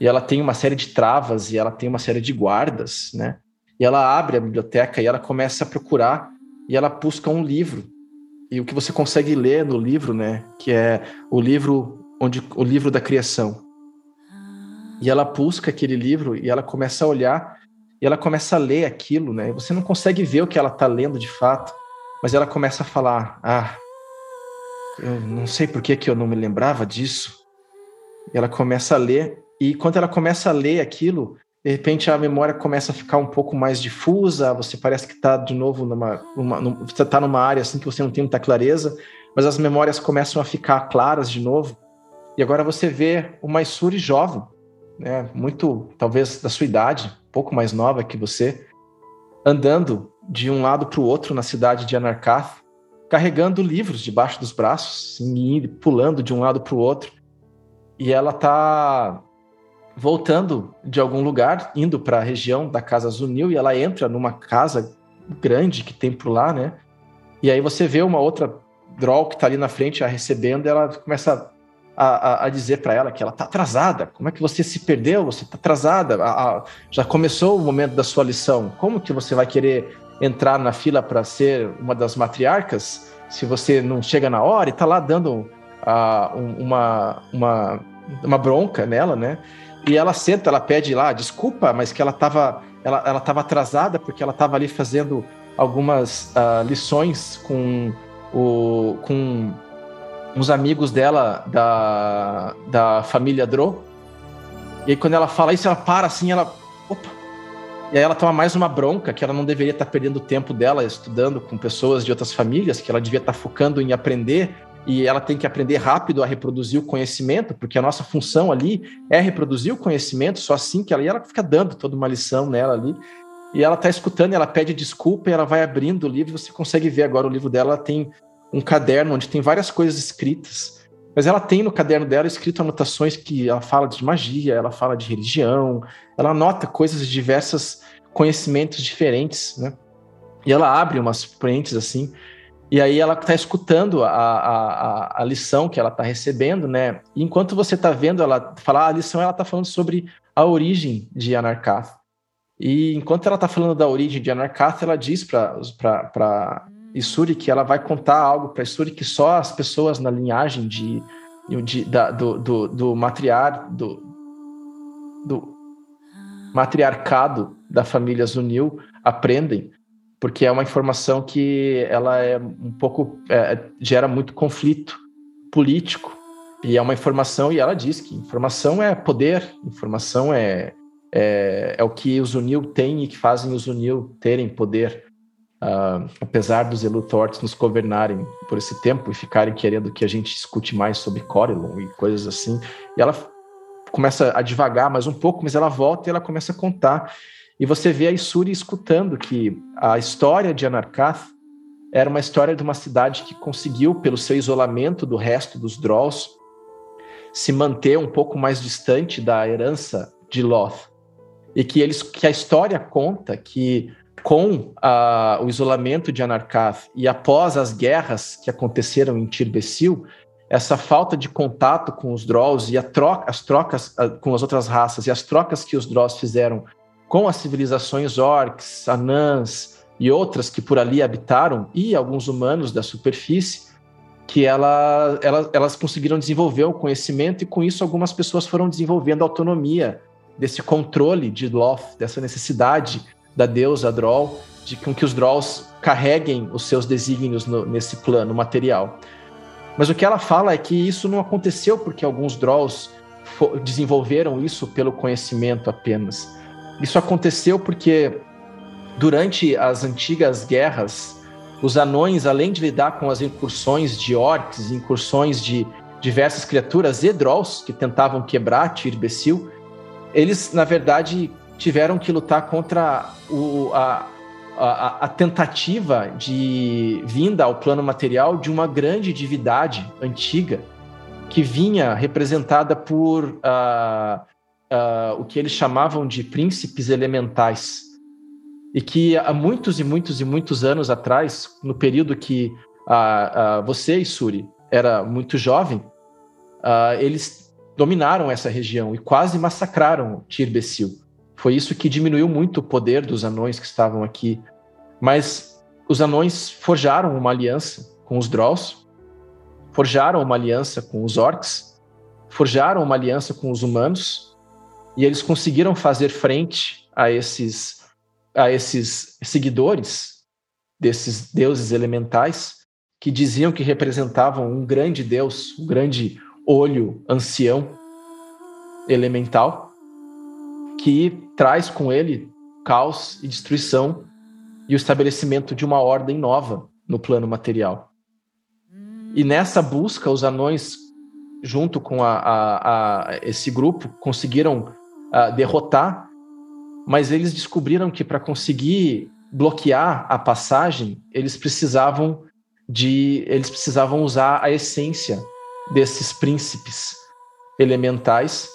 E ela tem uma série de travas e ela tem uma série de guardas, né? E ela abre a biblioteca e ela começa a procurar e ela busca um livro. E o que você consegue ler no livro, né, que é o livro onde o livro da criação. E ela busca aquele livro e ela começa a olhar e ela começa a ler aquilo, né? Você não consegue ver o que ela está lendo de fato, mas ela começa a falar: Ah, eu não sei por que, que eu não me lembrava disso. E ela começa a ler, e quando ela começa a ler aquilo, de repente a memória começa a ficar um pouco mais difusa, você parece que está de novo numa, numa, numa, você está numa área assim que você não tem muita clareza, mas as memórias começam a ficar claras de novo. E agora você vê uma Isuri jovem, né, muito talvez da sua idade, pouco mais nova que você, andando de um lado para o outro na cidade de Anarkath, carregando livros debaixo dos braços, assim, pulando de um lado para o outro. E ela está voltando de algum lugar, indo para a região da Casa Zunil, e ela entra numa casa grande que tem por lá, né? E aí você vê uma outra Droll que está ali na frente a recebendo, e ela começa a, a, a dizer para ela que ela está atrasada. Como é que você se perdeu? Você está atrasada. A, já começou o momento da sua lição. Como que você vai querer entrar na fila para ser uma das matriarcas se você não chega na hora e está lá dando uma, uma, uma bronca nela, né? E ela senta, ela pede lá desculpa, mas que ela estava ela, ela tava atrasada porque ela estava ali fazendo algumas uh, lições com o com uns amigos dela da, da família Dro. E aí quando ela fala isso, ela para assim, ela opa. E aí ela toma mais uma bronca que ela não deveria estar perdendo tempo dela estudando com pessoas de outras famílias, que ela devia estar focando em aprender e ela tem que aprender rápido a reproduzir o conhecimento, porque a nossa função ali é reproduzir o conhecimento, só assim que ela, e ela fica dando toda uma lição nela ali. E ela está escutando, ela pede desculpa e ela vai abrindo o livro, você consegue ver agora o livro dela, ela tem um caderno onde tem várias coisas escritas. Mas ela tem no caderno dela escrito anotações que ela fala de magia, ela fala de religião, ela anota coisas de diversos conhecimentos diferentes, né? E ela abre umas frentes assim, e aí ela está escutando a, a, a, lição que ela está recebendo, né? E enquanto você está vendo ela falar a lição, ela está falando sobre a origem de Anarkath. E enquanto ela está falando da origem de Anarkath, ela diz para Isuri que ela vai contar algo para Isuri que só as pessoas na linhagem de, de da, do, do, do matriar do, do matriarcado da família Zunil aprendem porque é uma informação que ela é um pouco é, gera muito conflito político. E é uma informação e ela diz que informação é poder, informação é é, é o que os Unil têm e que fazem os Unil terem poder, uh, apesar dos Eluthorts nos governarem por esse tempo e ficarem querendo que a gente escute mais sobre Corellon e coisas assim. E ela começa a divagar mais um pouco, mas ela volta e ela começa a contar e você vê a Isuri escutando que a história de Anarkath era uma história de uma cidade que conseguiu, pelo seu isolamento do resto dos Drolls, se manter um pouco mais distante da herança de Loth. E que, eles, que a história conta que, com o isolamento de Anarkath e após as guerras que aconteceram em Tirbesil, essa falta de contato com os Drolls e troca, as trocas com as outras raças e as trocas que os Drolls fizeram com as civilizações orcs, anãs e outras que por ali habitaram, e alguns humanos da superfície, que ela, ela, elas conseguiram desenvolver o conhecimento, e com isso algumas pessoas foram desenvolvendo autonomia desse controle de Loth, dessa necessidade da deusa Droll, de com que os Drolls carreguem os seus desígnios no, nesse plano material. Mas o que ela fala é que isso não aconteceu porque alguns Drolls desenvolveram isso pelo conhecimento apenas isso aconteceu porque durante as antigas guerras, os anões, além de lidar com as incursões de orcs, incursões de diversas criaturas e Drolls que tentavam quebrar Tirbesil, eles, na verdade, tiveram que lutar contra o, a, a, a, tentativa de vinda ao plano material de uma grande divindade antiga que vinha representada por uh, uh, o que eles chamavam de príncipes elementais. E que há muitos e muitos e muitos anos atrás, no período que uh, você, Isuri, era muito jovem, eles dominaram essa região e quase massacraram Tirbesil. Foi isso que diminuiu muito o poder dos anões que estavam aqui. Mas os anões forjaram uma aliança com os Drolls, forjaram uma aliança com os Orcs, forjaram uma aliança com os humanos e eles conseguiram fazer frente a esses, a esses seguidores desses deuses elementais que diziam que representavam um grande deus, um grande olho ancião elemental que traz com ele caos e destruição e o estabelecimento de uma ordem nova no plano material. E nessa busca, os anões, junto com a, a, a esse grupo, conseguiram uh, derrotar, mas eles descobriram que para conseguir bloquear a passagem, eles precisavam de eles precisavam usar a essência desses príncipes elementais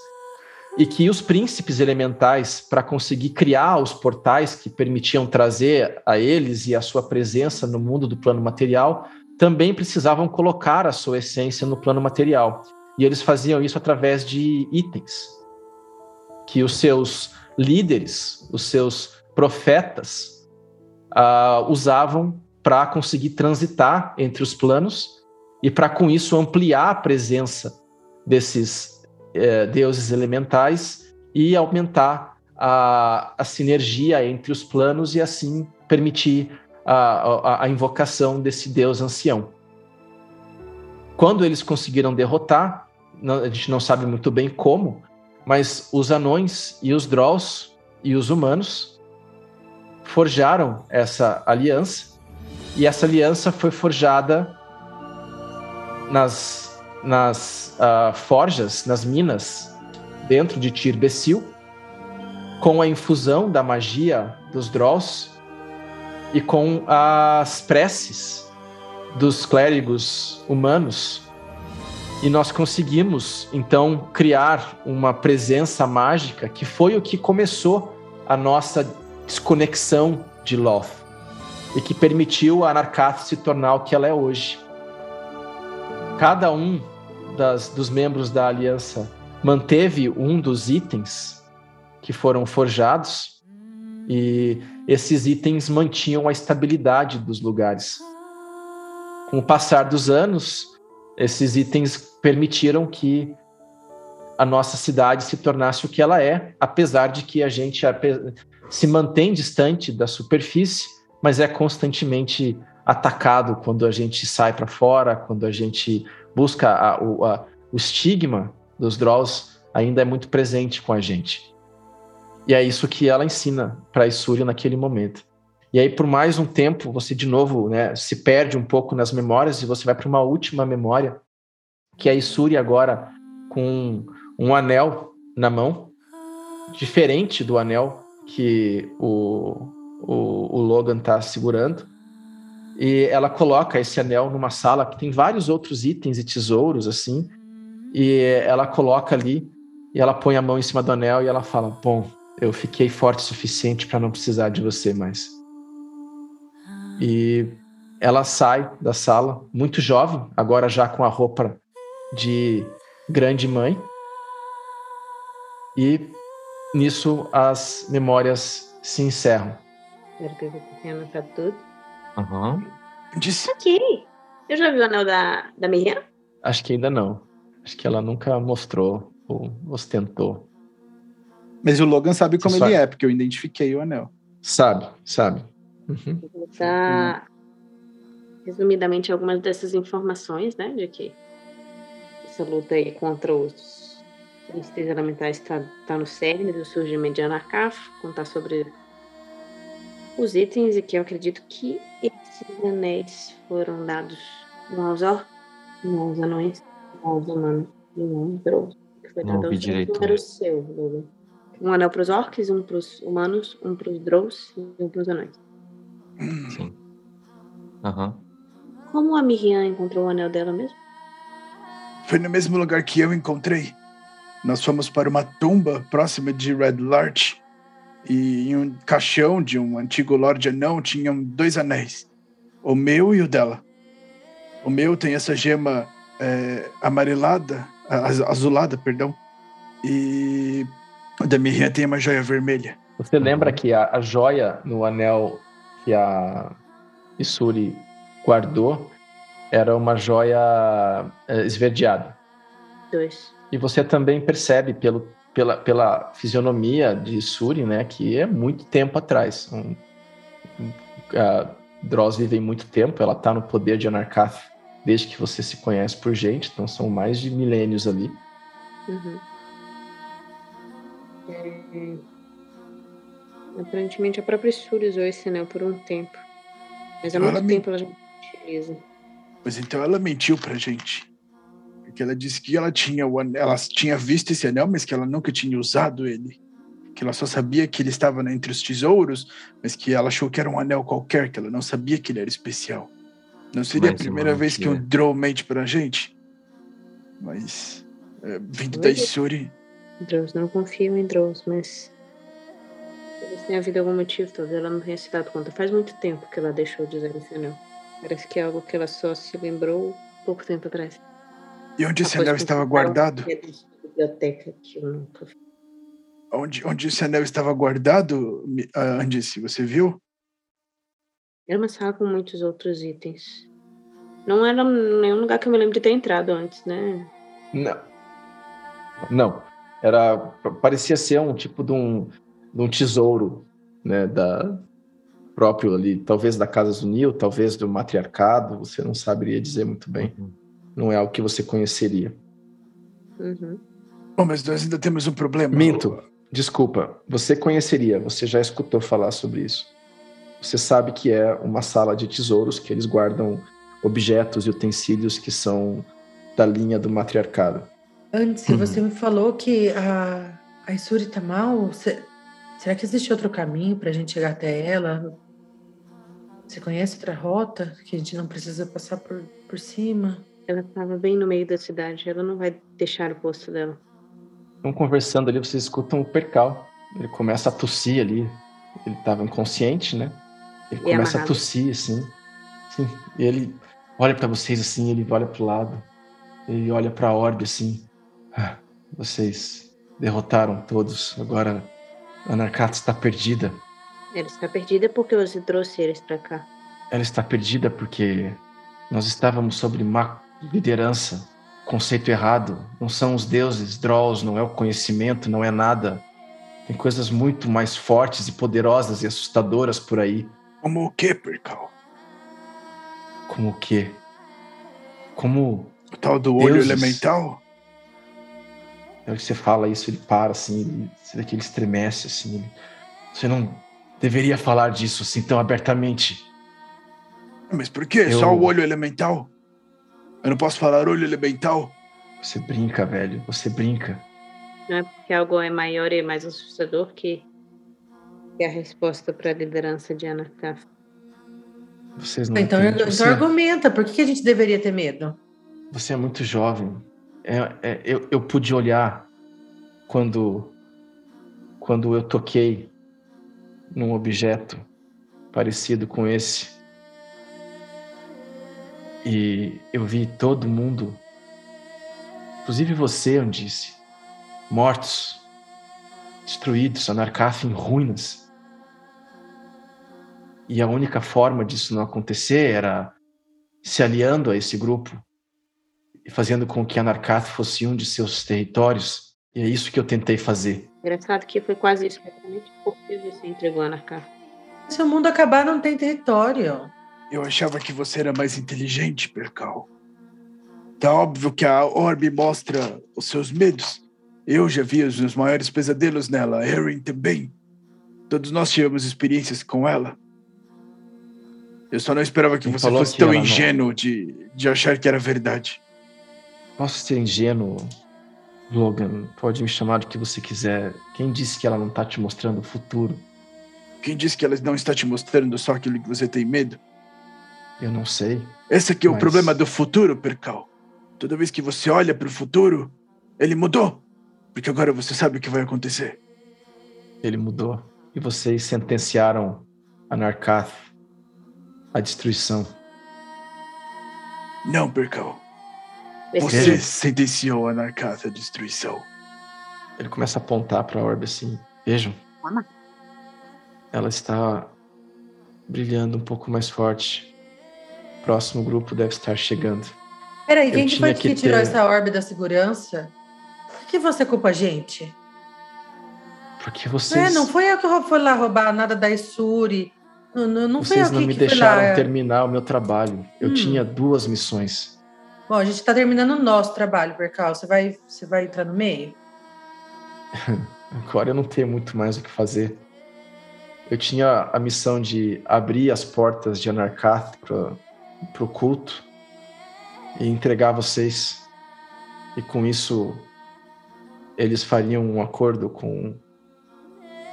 e que os príncipes elementais para conseguir criar os portais que permitiam trazer a eles e a sua presença no mundo do plano material também precisavam colocar a sua essência no plano material. E eles faziam isso através de itens. Que os seus líderes, os seus profetas, uh, usavam para conseguir transitar entre os planos e para com isso ampliar a presença desses é, deuses elementais e aumentar a, a sinergia entre os planos e assim permitir a, a, a invocação desse deus ancião. Quando eles conseguiram derrotar, a gente não sabe muito bem como, mas os anões e os Drolls e os humanos forjaram essa aliança, e essa aliança foi forjada nas, nas uh, forjas, nas minas, dentro de Tirbecil, com a infusão da magia dos Drolls e com as preces dos clérigos humanos. E nós conseguimos, então, criar uma presença mágica que foi o que começou a nossa desconexão de Loth e que permitiu a Narcath se tornar o que ela é hoje. Cada um das, dos membros da aliança manteve um dos itens que foram forjados e esses itens mantinham a estabilidade dos lugares. Com o passar dos anos, esses itens permitiram que a nossa cidade se tornasse o que ela é, apesar de que a gente se mantém distante da superfície, mas é constantemente atacado quando a gente sai para fora, quando a gente busca a, o, a, o estigma dos Drolls ainda é muito presente com a gente. E é isso que ela ensina para Isuri naquele momento. E aí, por mais um tempo, você de novo né, se perde um pouco nas memórias e você vai para uma última memória, que é Isuri agora com um anel na mão, diferente do anel que o, o, o Logan está segurando. E ela coloca esse anel numa sala que tem vários outros itens e tesouros, assim. E ela coloca ali e ela põe a mão em cima do anel e ela fala: Bom, eu fiquei forte o suficiente para não precisar de você mais. E ela sai da sala, muito jovem, agora já com a roupa de grande mãe. E nisso as memórias se encerram. Espero que eu tenha tudo. Uhum. Disse. Ok. Eu já vi o anel da, da Miriam? Acho que ainda não. Acho que ela nunca mostrou ou ostentou. Mas o Logan sabe como Você ele sabe. é, porque eu identifiquei o anel. Sabe, sabe. Uhum. Vou dar resumidamente algumas dessas informações, né? De que essa luta aí contra os três elementais está tá no cerne do surgimento de Anarcaf, contar sobre os itens e que eu acredito que esses anéis foram dados não aos orcs, não aos anões, não aos humanos, e não aos. Que foi Não dado direito. O seu, Logan. Um anel para os orcs, um para os humanos, um para os drows e um para os anões. Sim. Aham. Como a Miriam encontrou o anel dela mesmo? Foi no mesmo lugar que eu encontrei. Nós fomos para uma tumba próxima de Red Larch. E em um caixão de um antigo Lorde Anão tinham dois anéis. O meu e o dela. O meu tem essa gema é, amarelada, az- azulada, perdão. E o da Miriam tem uma joia vermelha. Você lembra que a, a joia no anel que a Isuri guardou era uma joia eh, esverdeada. Dois. E você também percebe pelo, pela, pela fisionomia de Isuri, né, que é muito tempo atrás. Um, um, a Droz vive muito tempo, ela está no poder de Anarkath desde que você se conhece por gente, então são mais de milênios ali. Uhum. É... Aparentemente a própria Shuri usou esse anel por um tempo. Mas há Ela muito me- tempo ela já não utiliza. Mas então ela mentiu pra gente. Porque ela disse que ela tinha o anel, ela tinha visto esse anel, mas que ela nunca tinha usado ele. Que ela só sabia que ele estava entre os tesouros, mas que ela achou que era um anel qualquer, que ela não sabia que ele era especial. Não seria Mas a primeira vez que um mentira. Drow mente pra gente? Mas. é, vindo da Isuri. Drows, não confio em Drows, mas. Talvez tenha havido algum motivo, talvez ela não tenha se dado conta. Faz muito tempo que ela deixou de usar esse anel. Parece que é algo que ela só se lembrou pouco tempo atrás. E onde esse anel estava guardado? dedo de biblioteca que eu nunca vi. Onde, onde esse anel estava guardado, ah, Andice, você viu? Era uma sala com muitos outros itens. Não era nenhum lugar que eu me lembro de ter entrado antes, né? Não. Não. Era. Parecia ser um tipo de um, de um tesouro, né? Da, próprio ali, talvez da Casa Zunil, talvez do matriarcado, você não saberia dizer muito bem. Uhum. Não é algo que você conheceria. Uhum. Bom, mas nós ainda temos um problema. Minto. Desculpa. Você conheceria, você já escutou falar sobre isso. Você sabe que é uma sala de tesouros que eles guardam objetos e utensílios que são da linha do matriarcado. Antes, uhum. você me falou que a, a Isuri tá mal. Será que existe outro caminho para a gente chegar até ela? Você conhece outra rota que a gente não precisa passar por, por cima? Ela estava bem no meio da cidade. Ela não vai deixar o posto dela. Estão conversando ali, vocês escutam o percal. Ele começa a tossir ali. Ele estava inconsciente, né? Ele e começa amarrado. a tossir, assim. Sim. E ele olha para vocês assim, ele olha para o lado. Ele olha para a orbe assim. Ah, vocês derrotaram todos. Agora a Narcato está perdida. Ela está perdida porque você trouxe eles para cá. Ela está perdida porque nós estávamos sobre má liderança, conceito errado. Não são os deuses, Drolls, não é o conhecimento, não é nada. Tem coisas muito mais fortes e poderosas e assustadoras por aí. Como o que, Percal? Como o que? Como. O tal do olho deuses. elemental? É que você fala isso, ele para assim, ele, você que ele estremece assim. Ele, você não deveria falar disso assim tão abertamente. Mas por que? Eu... Só o olho elemental? Eu não posso falar olho elemental? Você brinca, velho. Você brinca. Não é porque algo é maior e mais assustador que, que a resposta para a liderança de Anakaf. Vocês não então, então você... argumenta. Por que a gente deveria ter medo? Você é muito jovem. É, é, eu, eu pude olhar quando, quando eu toquei num objeto parecido com esse. E eu vi todo mundo, inclusive você, disse, mortos, destruídos, Anarcaf em ruínas. E a única forma disso não acontecer era se aliando a esse grupo e fazendo com que Anarcath fosse um de seus territórios e é isso que eu tentei fazer. Engraçado que foi quase isso, exatamente porque você entregou a Anarcar. Se o mundo acabar, não tem território. Eu achava que você era mais inteligente, Percal. Tá óbvio que a Orbe mostra os seus medos. Eu já vi os meus maiores pesadelos nela, Erin também. Todos nós tivemos experiências com ela. Eu só não esperava que Quem você fosse que tão ingênuo não... de, de achar que era verdade. Posso ser ingênuo Logan, pode me chamar do que você quiser. Quem disse que ela não tá te mostrando o futuro? Quem disse que ela não está te mostrando só aquilo que você tem medo? Eu não sei. Esse aqui é mas... o problema do futuro, Percal. Toda vez que você olha para o futuro, ele mudou. Porque agora você sabe o que vai acontecer. Ele mudou. E vocês sentenciaram a Narcath à destruição. Não, Percal. Você sentenciou a Narcata à destruição. Ele começa a apontar para a orbe assim. Vejam. Ela está brilhando um pouco mais forte. O próximo grupo deve estar chegando. Peraí, quem que foi que, que tirou essa orbe da segurança? Por que você culpa a gente? Porque vocês. É, não foi eu que fui lá roubar nada da Isuri. Não, não, não vocês foi não me deixaram terminar o meu trabalho. Eu hum. tinha duas missões. Bom, a gente está terminando o nosso trabalho, Percal. Você vai, você vai entrar no meio? Agora eu não tenho muito mais o que fazer. Eu tinha a missão de abrir as portas de Anarkath para o culto e entregar vocês. E com isso, eles fariam um acordo com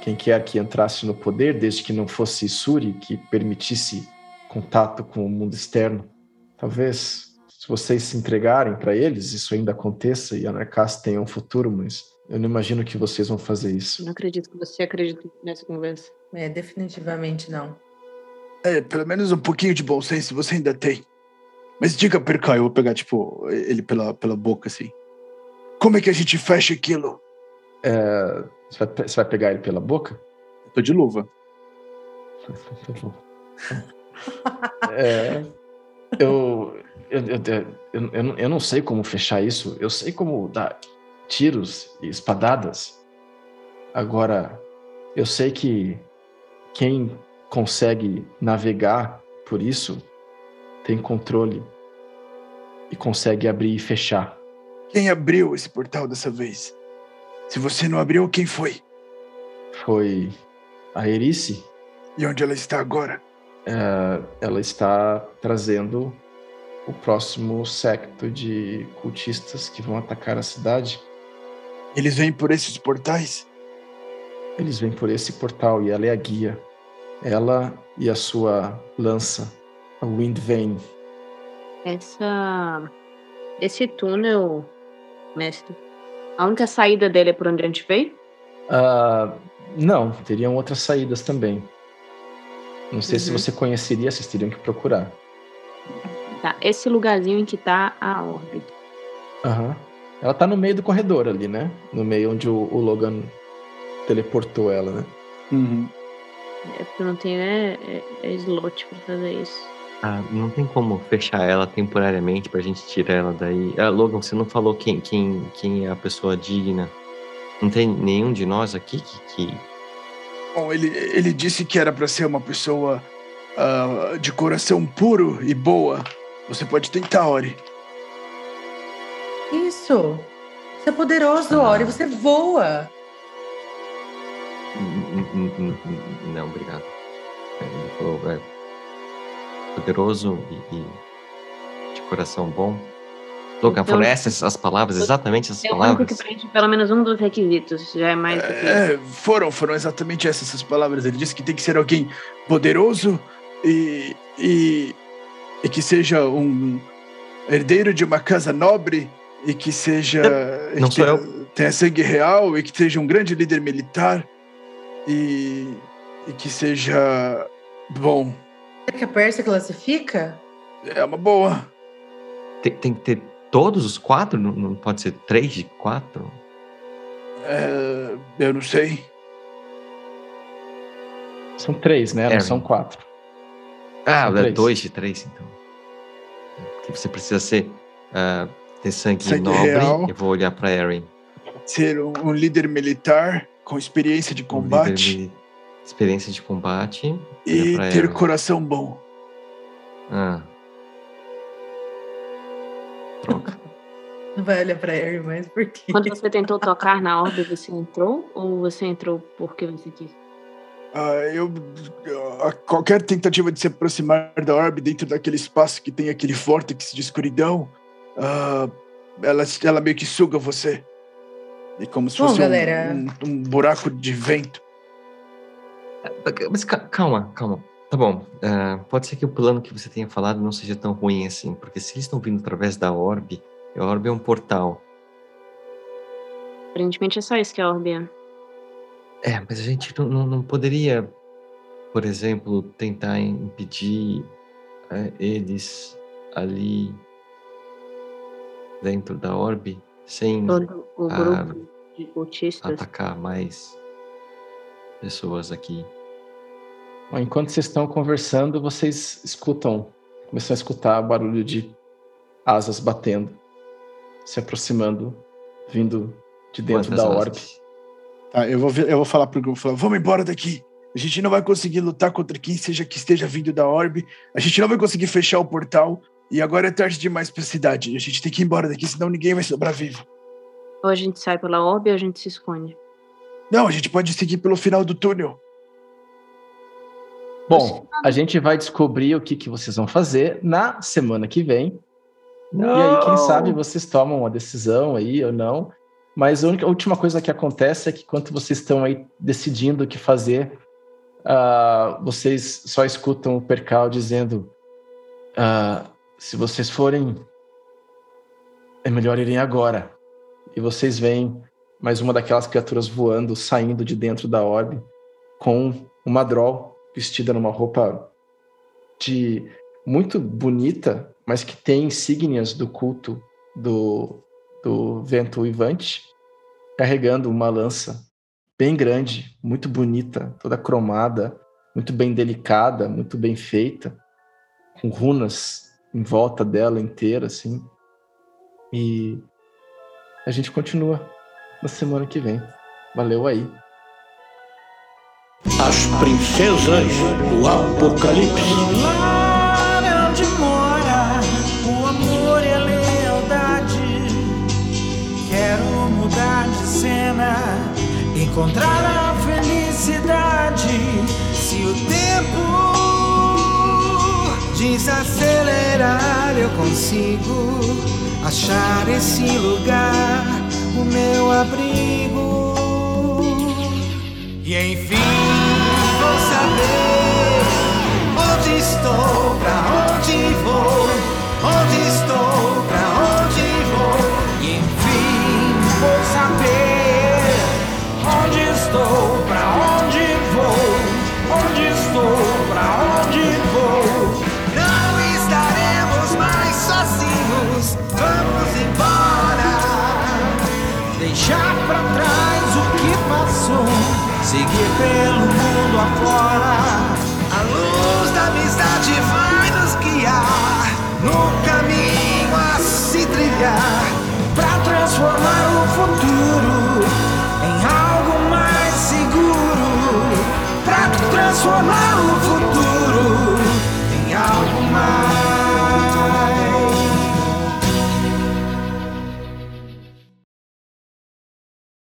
quem quer que entrasse no poder, desde que não fosse Suri, que permitisse contato com o mundo externo. Talvez se vocês se entregarem para eles, isso ainda aconteça e a Narcas tenha um futuro, mas eu não imagino que vocês vão fazer isso. Não acredito que você acredite nessa conversa. É, definitivamente não. É, pelo menos um pouquinho de bom senso você ainda tem. Mas diga, Perkai, eu vou pegar, tipo, ele pela, pela boca, assim. Como é que a gente fecha aquilo? É, você, vai, você vai pegar ele pela boca? Eu tô de luva. é, eu, eu, eu, eu, eu não sei como fechar isso. Eu sei como dar tiros e espadadas. Agora, eu sei que quem consegue navegar por isso tem controle e consegue abrir e fechar. Quem abriu esse portal dessa vez? Se você não abriu, quem foi? Foi a Erice. E onde ela está agora? É, ela está trazendo o próximo secto de cultistas que vão atacar a cidade. Eles vêm por esses portais? Eles vêm por esse portal e ela é a guia. Ela e a sua lança, a Wind Vane. Essa. Esse túnel, mestre. A única saída dele é por onde a gente veio? Uh, não, teriam outras saídas também. Não sei uhum. se você conheceria, vocês teriam que procurar. Tá, esse lugarzinho em que tá a órbita. Aham. Uhum. Ela tá no meio do corredor ali, né? No meio onde o, o Logan teleportou ela, né? Uhum. É porque não tem né, é, é slot pra fazer isso. Ah, não tem como fechar ela temporariamente pra gente tirar ela daí. Ah, Logan, você não falou quem, quem, quem é a pessoa digna. Não tem nenhum de nós aqui que. que... Bom, ele, ele disse que era para ser uma pessoa uh, de coração puro e boa. Você pode tentar, Ori. Isso! Você é poderoso, ah. Ori, você voa! Não, obrigado. Ele falou, é, poderoso e, e, de coração bom. Logan, então, foram essas as palavras, exatamente essas palavras? que preenche pelo menos um dos requisitos, já é mais do que... É, foram, foram exatamente essas as palavras. Ele disse que tem que ser alguém poderoso e, e, e que seja um herdeiro de uma casa nobre e que seja... Não sou eu. Tenha sangue real e que seja um grande líder militar e, e que seja bom. Será que a Pérsia classifica? É uma boa. Tem, tem que ter todos os quatro? Não, não pode ser três de quatro? É, eu não sei. São três, né? Não são quatro. Ah, são é dois de três, então. Porque você precisa ser uh, ter sangue, sangue nobre. Real, eu vou olhar para Erin. Ser um, um líder militar com experiência de combate. experiência de combate. E ter ela. coração bom. Ah. Troca. Não vai olhar pra Harry mais por quê? Quando você tentou tocar na orbe, você entrou? Ou você entrou porque você quis? Uh, eu, uh, qualquer tentativa de se aproximar da orbe dentro daquele espaço que tem aquele vórtice de escuridão, uh, ela, ela meio que suga você. E como se Bom, fosse galera... um, um, buraco de vento. Mas calma, calma. Tá bom. Uh, pode ser que o plano que você tenha falado não seja tão ruim assim, porque se eles estão vindo através da orbe, a orbe é um portal. Aparentemente é só isso que a orbe é. É, mas a gente não, não, não poderia, por exemplo, tentar impedir uh, eles ali dentro da orbe sem Todo o grupo a, de cultistas atacar mais pessoas aqui. Bom, enquanto vocês estão conversando, vocês escutam, começam a escutar barulho de asas batendo, se aproximando, vindo de dentro Quantas da orbe. Tá, eu vou, ver, eu vou falar pro grupo, falar, vamos embora daqui. A gente não vai conseguir lutar contra quem seja que esteja vindo da orbe. A gente não vai conseguir fechar o portal. E agora é tarde demais pra cidade. A gente tem que ir embora daqui, senão ninguém vai sobrar vivo. Ou a gente sai pela orbe ou a gente se esconde. Não, a gente pode seguir pelo final do túnel. Bom, a gente vai descobrir o que, que vocês vão fazer na semana que vem. Não. E aí, quem sabe vocês tomam uma decisão aí ou não. Mas a, única, a última coisa que acontece é que quando vocês estão aí decidindo o que fazer, uh, vocês só escutam o Percal dizendo: uh, se vocês forem, é melhor irem agora. E vocês veem mais uma daquelas criaturas voando, saindo de dentro da orbe, com uma Droll vestida numa roupa de muito bonita, mas que tem insígnias do culto do, do vento uivante, carregando uma lança bem grande, muito bonita, toda cromada, muito bem delicada, muito bem feita, com runas em volta dela inteira, assim. E a gente continua na semana que vem. Valeu aí. As princesas do Apocalipse. Lá onde mora o amor e a lealdade. Quero mudar de cena, encontrar a felicidade. Se o tempo desacelerar, eu consigo achar esse lugar, o meu abrigo. E enfim vou saber onde estou, pra onde vou, onde estou, seguir pelo mundo afora. A luz da amizade vai nos guiar no caminho a se trilhar para transformar o futuro em algo mais seguro para transformar o futuro